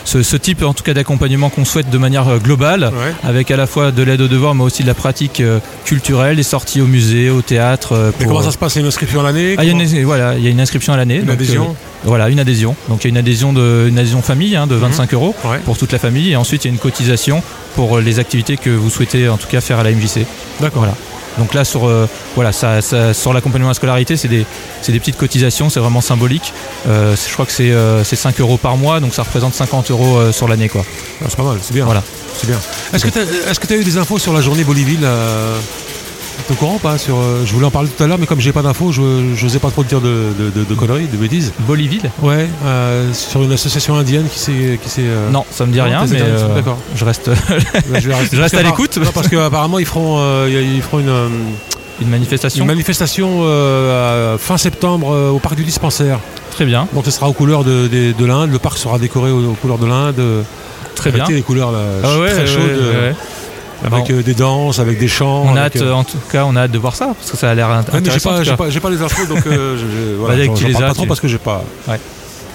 ce, type en tout cas d'accompagnement qu'on souhaite de manière globale, avec à la fois de l'aide aux devoirs, mais aussi de la pratique culturelle, des sorties au musée, au théâtre. Mais comment ça se passe? C'est une inscription à l'année? Ah, il y a Comment- voilà, il y a une inscription à l'année. Une donc, adhésion? euh, Voilà, une adhésion. Donc il y a une adhésion, de, une adhésion famille hein, de 25 euros pour toute la famille. Et ensuite, il y a une cotisation pour euh, les activités que vous souhaitez en tout cas faire à la MJC. D'accord. Voilà. Donc là, sur, euh, voilà, ça, ça- sur l'accompagnement à la scolarité, c'est des, petites cotisations, c'est vraiment symbolique. Euh, je crois que c'est, euh, c'est 5 euros par mois, donc ça représente 50 euros sur l'année. quoi. Ah, c'est pas mal, c'est bien. Voilà. C'est bien. Est-ce que tu as eu des infos sur la journée Bolivie là? T'es au courant ou pas sur, euh, Je voulais en parler tout à l'heure, mais comme j'ai pas d'infos, je n'osais pas trop te dire de, de- de- de conneries, de bêtises. Boliville Ouais, euh, sur une association indienne qui s'est. Qui s'est euh, Non, ça me dit rien, mais D'accord. je reste, je vais je reste à l'écoute. parce qu'apparemment, ils feront, ils feront une. Une manifestation Une manifestation euh, à fin septembre euh, au parc du dispensaire. Très bien. Donc ce sera aux couleurs de, de- de l'Inde. Le parc sera décoré aux, aux couleurs de l'Inde. Très bien. Les couleurs là, Ah ouais, très ouais, chaudes. ouais. Avec euh, des danses, avec des chants. On a hâte, euh, en tout cas, on a hâte de voir ça parce que ça a l'air int- Ouais, mais j'ai intéressant. pas, les infos, donc euh, je, je- voilà, Bah, j'en- j'en les parle as, pas trop tu- parce que j'ai pas. Ouais.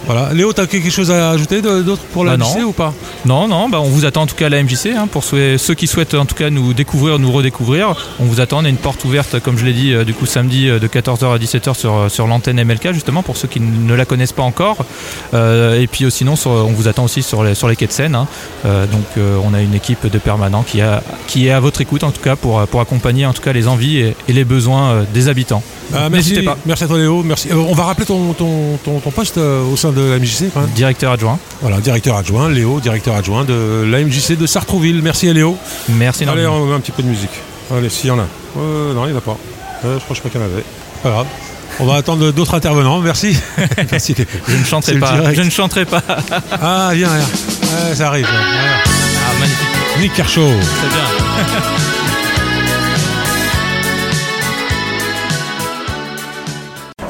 Voilà. Léo, t'as quelque chose à ajouter d'autre pour la Bah non. ou pas? Non, non, bah on vous attend en tout cas à la MJC hein, pour ceux, ceux qui souhaitent en tout cas nous découvrir, nous redécouvrir. On vous attend, on a une porte ouverte, comme je l'ai dit, euh, du coup samedi euh, de 14h à 17h sur, euh, sur l'antenne MLK justement pour ceux qui ne la connaissent pas encore. Euh, et puis sinon, sur- on vous attend aussi sur les, sur les quais de Seine. hein. Euh, donc euh, on a une équipe de permanents qui, a, qui est à votre écoute en tout cas pour, pour accompagner en tout cas les envies et, et les besoins des habitants. Merci, N'hésitez pas. merci à toi Léo. Merci. Euh, on va rappeler ton, ton, ton, ton poste euh, au sein de la MJC quand même. Directeur adjoint. Voilà, directeur adjoint, Léo, directeur adjoint de la MJC de Sartrouville. Merci à Léo. Merci Allez, énormément. on met un petit peu de musique. Allez, s'il y en a. Euh, non, il n'y en a pas. Euh, je crois je crois qu'il y en avait. Pas grave. On va attendre d'autres intervenants. Merci. Merci. Je ne C'est chanterai le pas. direct. Je ne chanterai pas. Ah, viens, viens. Ouais, ça arrive. Voilà. Ah, magnifique. Nick Kershaw. Très bien.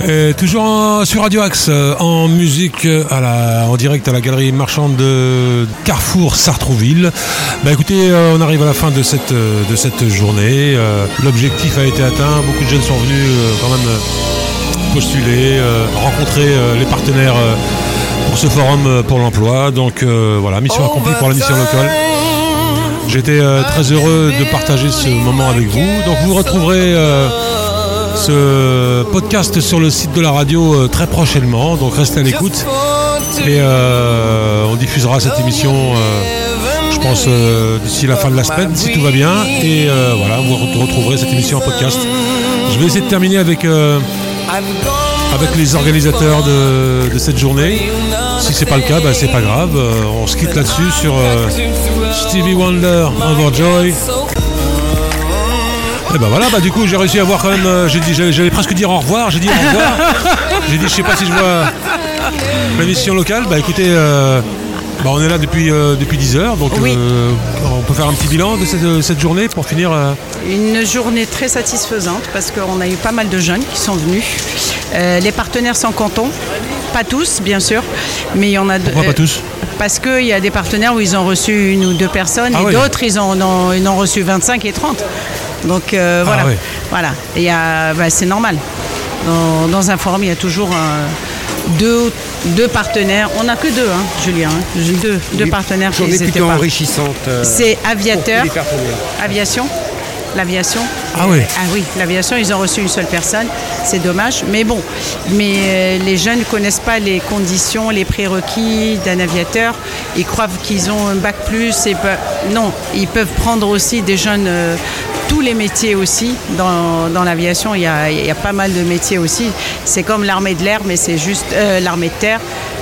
Euh, toujours en- sur Radio Axe, euh, en musique euh, à la, en direct à la galerie marchande de Carrefour Sartrouville. Bah écoutez, on arrive à la fin de cette, de cette journée. L'objectif a été atteint. Beaucoup de jeunes sont venus quand même postuler, rencontrer les partenaires pour ce forum pour l'emploi. Donc voilà, mission accomplie pour la mission locale. J'étais très heureux de partager ce moment avec vous. Donc vous retrouverez ce podcast sur le site de la radio euh, très prochainement. Donc restez à l'écoute. Et euh, on diffusera cette émission, euh, je pense, d'ici la fin de la semaine, si tout va bien. Et voilà, vous re- retrouverez cette émission en podcast. Je vais essayer de terminer avec, avec les organisateurs de, cette journée. Si c'est pas le cas, bah, c'est pas grave. On se quitte là-dessus sur Stevie Wonder, Overjoy. Et bah voilà, bah du coup j'ai réussi à voir quand même. euh, j'ai dit, j'allais presque dire au revoir. J'ai dit au revoir. j'ai dit, je sais pas si je vois l'émission locale. Bah écoutez, euh, bah, on est là depuis euh, depuis 10 heures, donc on peut faire un petit bilan de cette, journée pour finir. euh, Une journée très satisfaisante parce qu'on a eu pas mal de jeunes qui sont venus. Euh, les partenaires sont contents, pas tous bien sûr, mais il y en a deux. Pourquoi pas tous? Parce qu'il y a des partenaires où ils ont reçu une ou deux personnes Ah et oui. d'autres ils en ont, ils en ont reçu 25 et 30. Donc euh, voilà. Ah oui. voilà. Et bah, c'est normal. Dans, dans un forum, il y a toujours un- deux, deux partenaires. On n'a que deux, hein, Julien. hein. Deux, deux partenaires qui Journée n'étaient plutôt pas. enrichissante. euh, C'est aviateur. Aviation. L'aviation. Ah oui. Ah oui, l'aviation, ils ont reçu une seule personne. C'est dommage. Mais bon, mais euh, les jeunes ne connaissent pas les conditions, les prérequis d'un aviateur. Ils croient qu'ils ont un bac plus. Et pe- non, ils peuvent prendre aussi des jeunes, euh, tous les métiers aussi. Dans, dans l'aviation, il y, a, il y a pas mal de métiers aussi. C'est comme l'armée de l'air, mais c'est juste euh, l'armée de terre,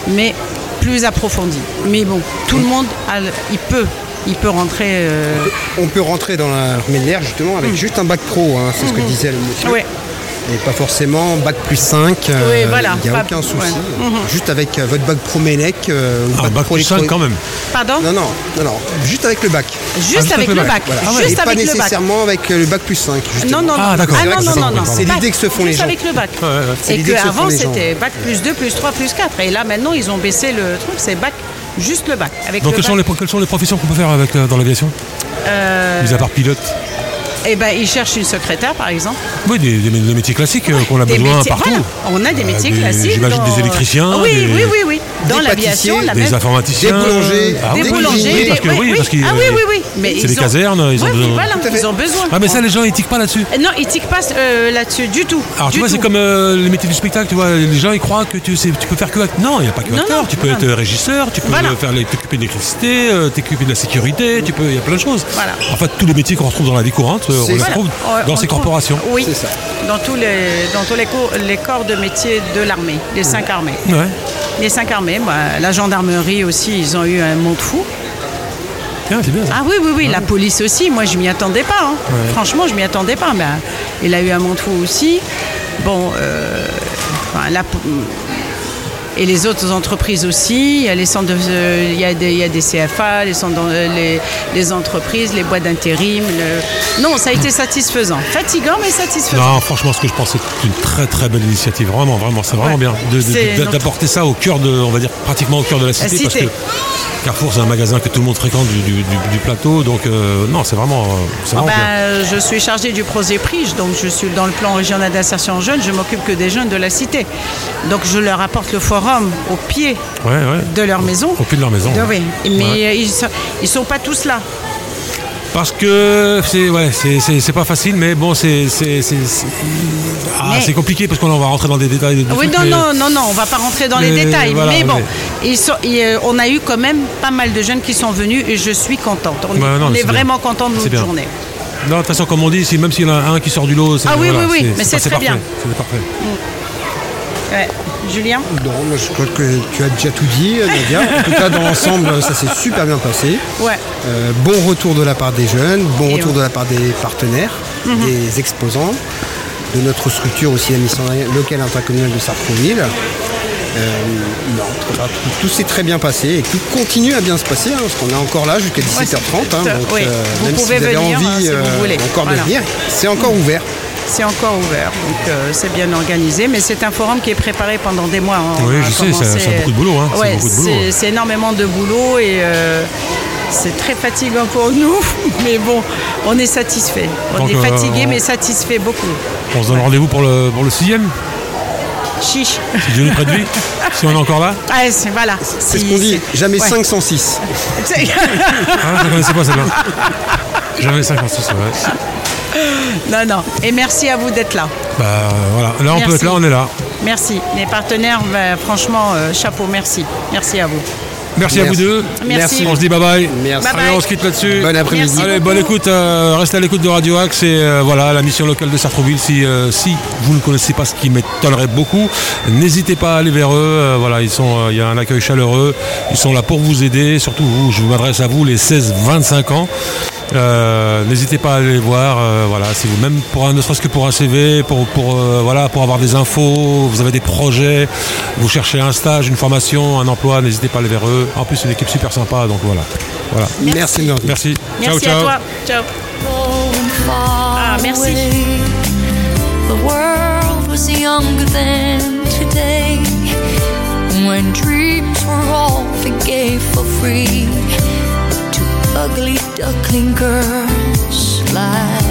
mais plus approfondi. Mais bon, tout le monde, a le- il peut. Il peut rentrer. euh, On peut rentrer dans l'armée de l'air justement avec juste un bac pro, hein, c'est ce que Mhm. disait le monsieur. Ouais. Et pas forcément bac plus 5. Oui, voilà. Il n'y a Pas- aucun souci. ouais. Mhm. Juste avec euh, votre bac pro Mélec. euh, Ah, bac pro plus cinq, électro- quand même. Pardon? Non, non, non, non. Juste avec le bac. Juste avec le bac. Voilà. Juste Et pas avec le bac. nécessairement avec euh, le bac plus 5. justement. Non, non, non. Ah, d'accord. Ah, non, non, non, non. C'est Bac, l'idée que se font les juste gens. avec le bac. C'est Et qu'avant, c'était bac plus 2, plus 3, plus 4. Et là, maintenant, ils ont baissé le truc, c'est bac, juste le bac. Avec Donc le quelles sont, les, bac, quelles sont les professions qu'on peut faire avec, euh, dans l'aviation? Euh, Mis à part pilote eh ben, ils cherchent une secrétaire, par exemple. Oui, des, des- des métiers classiques euh, qu'on a Des besoin métiers- partout. voilà, on a des Euh, métiers des- classiques. J'imagine dans- des électriciens, Oui, des, oui, oui, oui. Dans des l'aviation, pâtissiers, la des même. informaticiens. Des boulangers, Ah des oui, boulangers, oui, des- parce que, oui, parce Ah oui, oui, oui. Mais c'est ils des ont- casernes, ils ont Oui, oui, besoin. voilà, ils ont besoin. Ah mais ça les gens ils tiquent pas là-dessus. Non, ils tiquent pas euh, là-dessus du tout. Alors tu vois c'est tout. comme euh, les métiers du spectacle, tu vois, les gens ils croient que tu, sais, tu peux faire que act- Non, il n'y a pas que Non, acteur, non, tu peux être euh, régisseur, tu peux Voilà. euh, faire les- t'occuper de l'électricité, euh, t'occuper de la sécurité, tu peux, il y a plein de choses. Voilà. En fait tous les métiers qu'on retrouve dans la vie courante, retrouve dans on ces trouve- corporations. Oui, C'est ça. dans tous les, dans tous les, cours- les corps de métier de l'armée, les cinq armées. Ouais. Les cinq armées, bah, la gendarmerie aussi, ils ont eu un monde fou. Tiens, c'est bien ça. Ah oui, oui, oui, la police aussi, moi je m'y attendais pas. hein. Ouais. Franchement, je m'y attendais pas. Mais, euh, il a eu un monde fou aussi. Bon, euh, enfin, la et les autres entreprises aussi. Il y a, les centres de- euh, il y a, des, il y a des CFA, les, centres d'en- euh, les, les entreprises, les boîtes d'intérim. le- Non, ça a été satisfaisant. Fatigant, mais satisfaisant. Non, franchement, ce que je pense, c'est une très très belle initiative. Vraiment, vraiment, c'est vraiment Ouais. bien notre- d'apporter ça au cœur de, on va dire, pratiquement au cœur de la cité, cité. parce que Carrefour, c'est un magasin que tout le monde fréquente du, du- du- du plateau. Donc, euh, non, c'est vraiment, Ah vraiment ben, bien. je suis chargée du projet Prige, donc je suis dans le plan régional d'insertion jeunes, je m'occupe que des jeunes de la cité. Donc je leur apporte le forum au pied Ouais, ouais. de leur maison. Au pied de leur maison. De- ouais. oui, mais euh, ils sont, ils sont pas tous là. Parce que c'est ouais, c'est- pas facile, mais bon, c'est ah, Mais- compliqué parce qu'on va rentrer dans des détails. des oui, trucs, non, mais- non, non, non, on va pas rentrer dans les Mais détails. voilà, mais bon, mais- ils sont- ils, euh, on a eu quand même pas mal de jeunes qui sont venus et je suis contente. On, est- non, on vraiment content de notre journée. Non, de toute façon, comme on dit, même s'il y en a un qui sort du lot, c'est Ah oui, voilà, oui, oui, mais c'est très parfait, bien. C'est parfait. Ouais. Julien Non, je crois que tu as déjà tout dit, Nadia. En tout cas, dans l'ensemble, ça s'est super bien passé. Ouais. Euh, bon retour de la part des jeunes, bon Et retour ouais. de la part des partenaires, Mhm. des exposants, de notre structure aussi, la mission locale intercommunale de Sartreville. Euh, non, tout, tout s'est très bien passé et tout continue à bien se passer hein, parce qu'on est encore là jusqu'à 17h30. hein, donc, oui. euh, Vous même pouvez si vous avez venir, envie hein, si vous euh, voulez. encore Voilà. de venir, c'est encore ouvert. C'est encore ouvert, donc euh, c'est bien organisé, mais c'est un forum qui est préparé pendant des mois. hein. On Oui, a je sais, c'est- beaucoup de boulot, hein, c'est Ouais, c'est- énormément de boulot et euh, c'est très fatigant pour nous, mais bon, on est satisfait. On Donc, est euh, fatigué, on- mais satisfait beaucoup. On se donne rendez-vous pour le, pour le sixième Chiche. Si Dieu nous prête vie, si on est encore là. Ah, c'est voilà. C'est ce qu'on dit, jamais 506. Ah, je ne connaissais pas celle-là. Jamais 56, c'est vrai. Non, non. Et merci à vous d'être là. Bah voilà, là on peut être là, on est là. Merci. Les partenaires, bah, franchement, euh, chapeau, merci. Merci à vous. Merci, à vous deux. Merci. On se dit bye bye. Merci. Allez, on se quitte là-dessus. Bon après-midi. Allez, bonne écoute. euh, restez à l'écoute de Radio Axe et euh, voilà la mission locale de Sartrouville. Si, euh, si vous ne connaissez pas ce qui m'étonnerait beaucoup, n'hésitez pas à aller vers eux. Euh, voilà, ils sont, euh, il y a un accueil chaleureux. Ils sont là pour vous aider. Surtout vous, je m'adresse à vous, les 16-25 ans. Euh, N'hésitez pas à aller les voir. euh, voilà, si vous même pour un, ne serait-ce que pour un CV, pour pour euh, voilà, pour avoir des infos, vous avez des projets, vous cherchez un stage, une formation, un emploi, n'hésitez pas à aller vers eux. En plus, c'est une équipe super sympa, donc voilà. Voilà. Merci. Merci. Merci ciao, ciao. à toi. Ciao. Ah, merci. The world was younger than today when dreams were all we gave for free. Ugly Duckling girls fly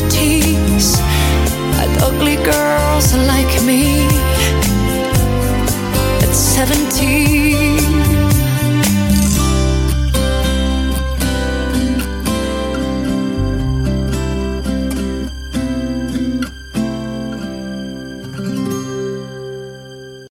cities at ugly girls like me. At 17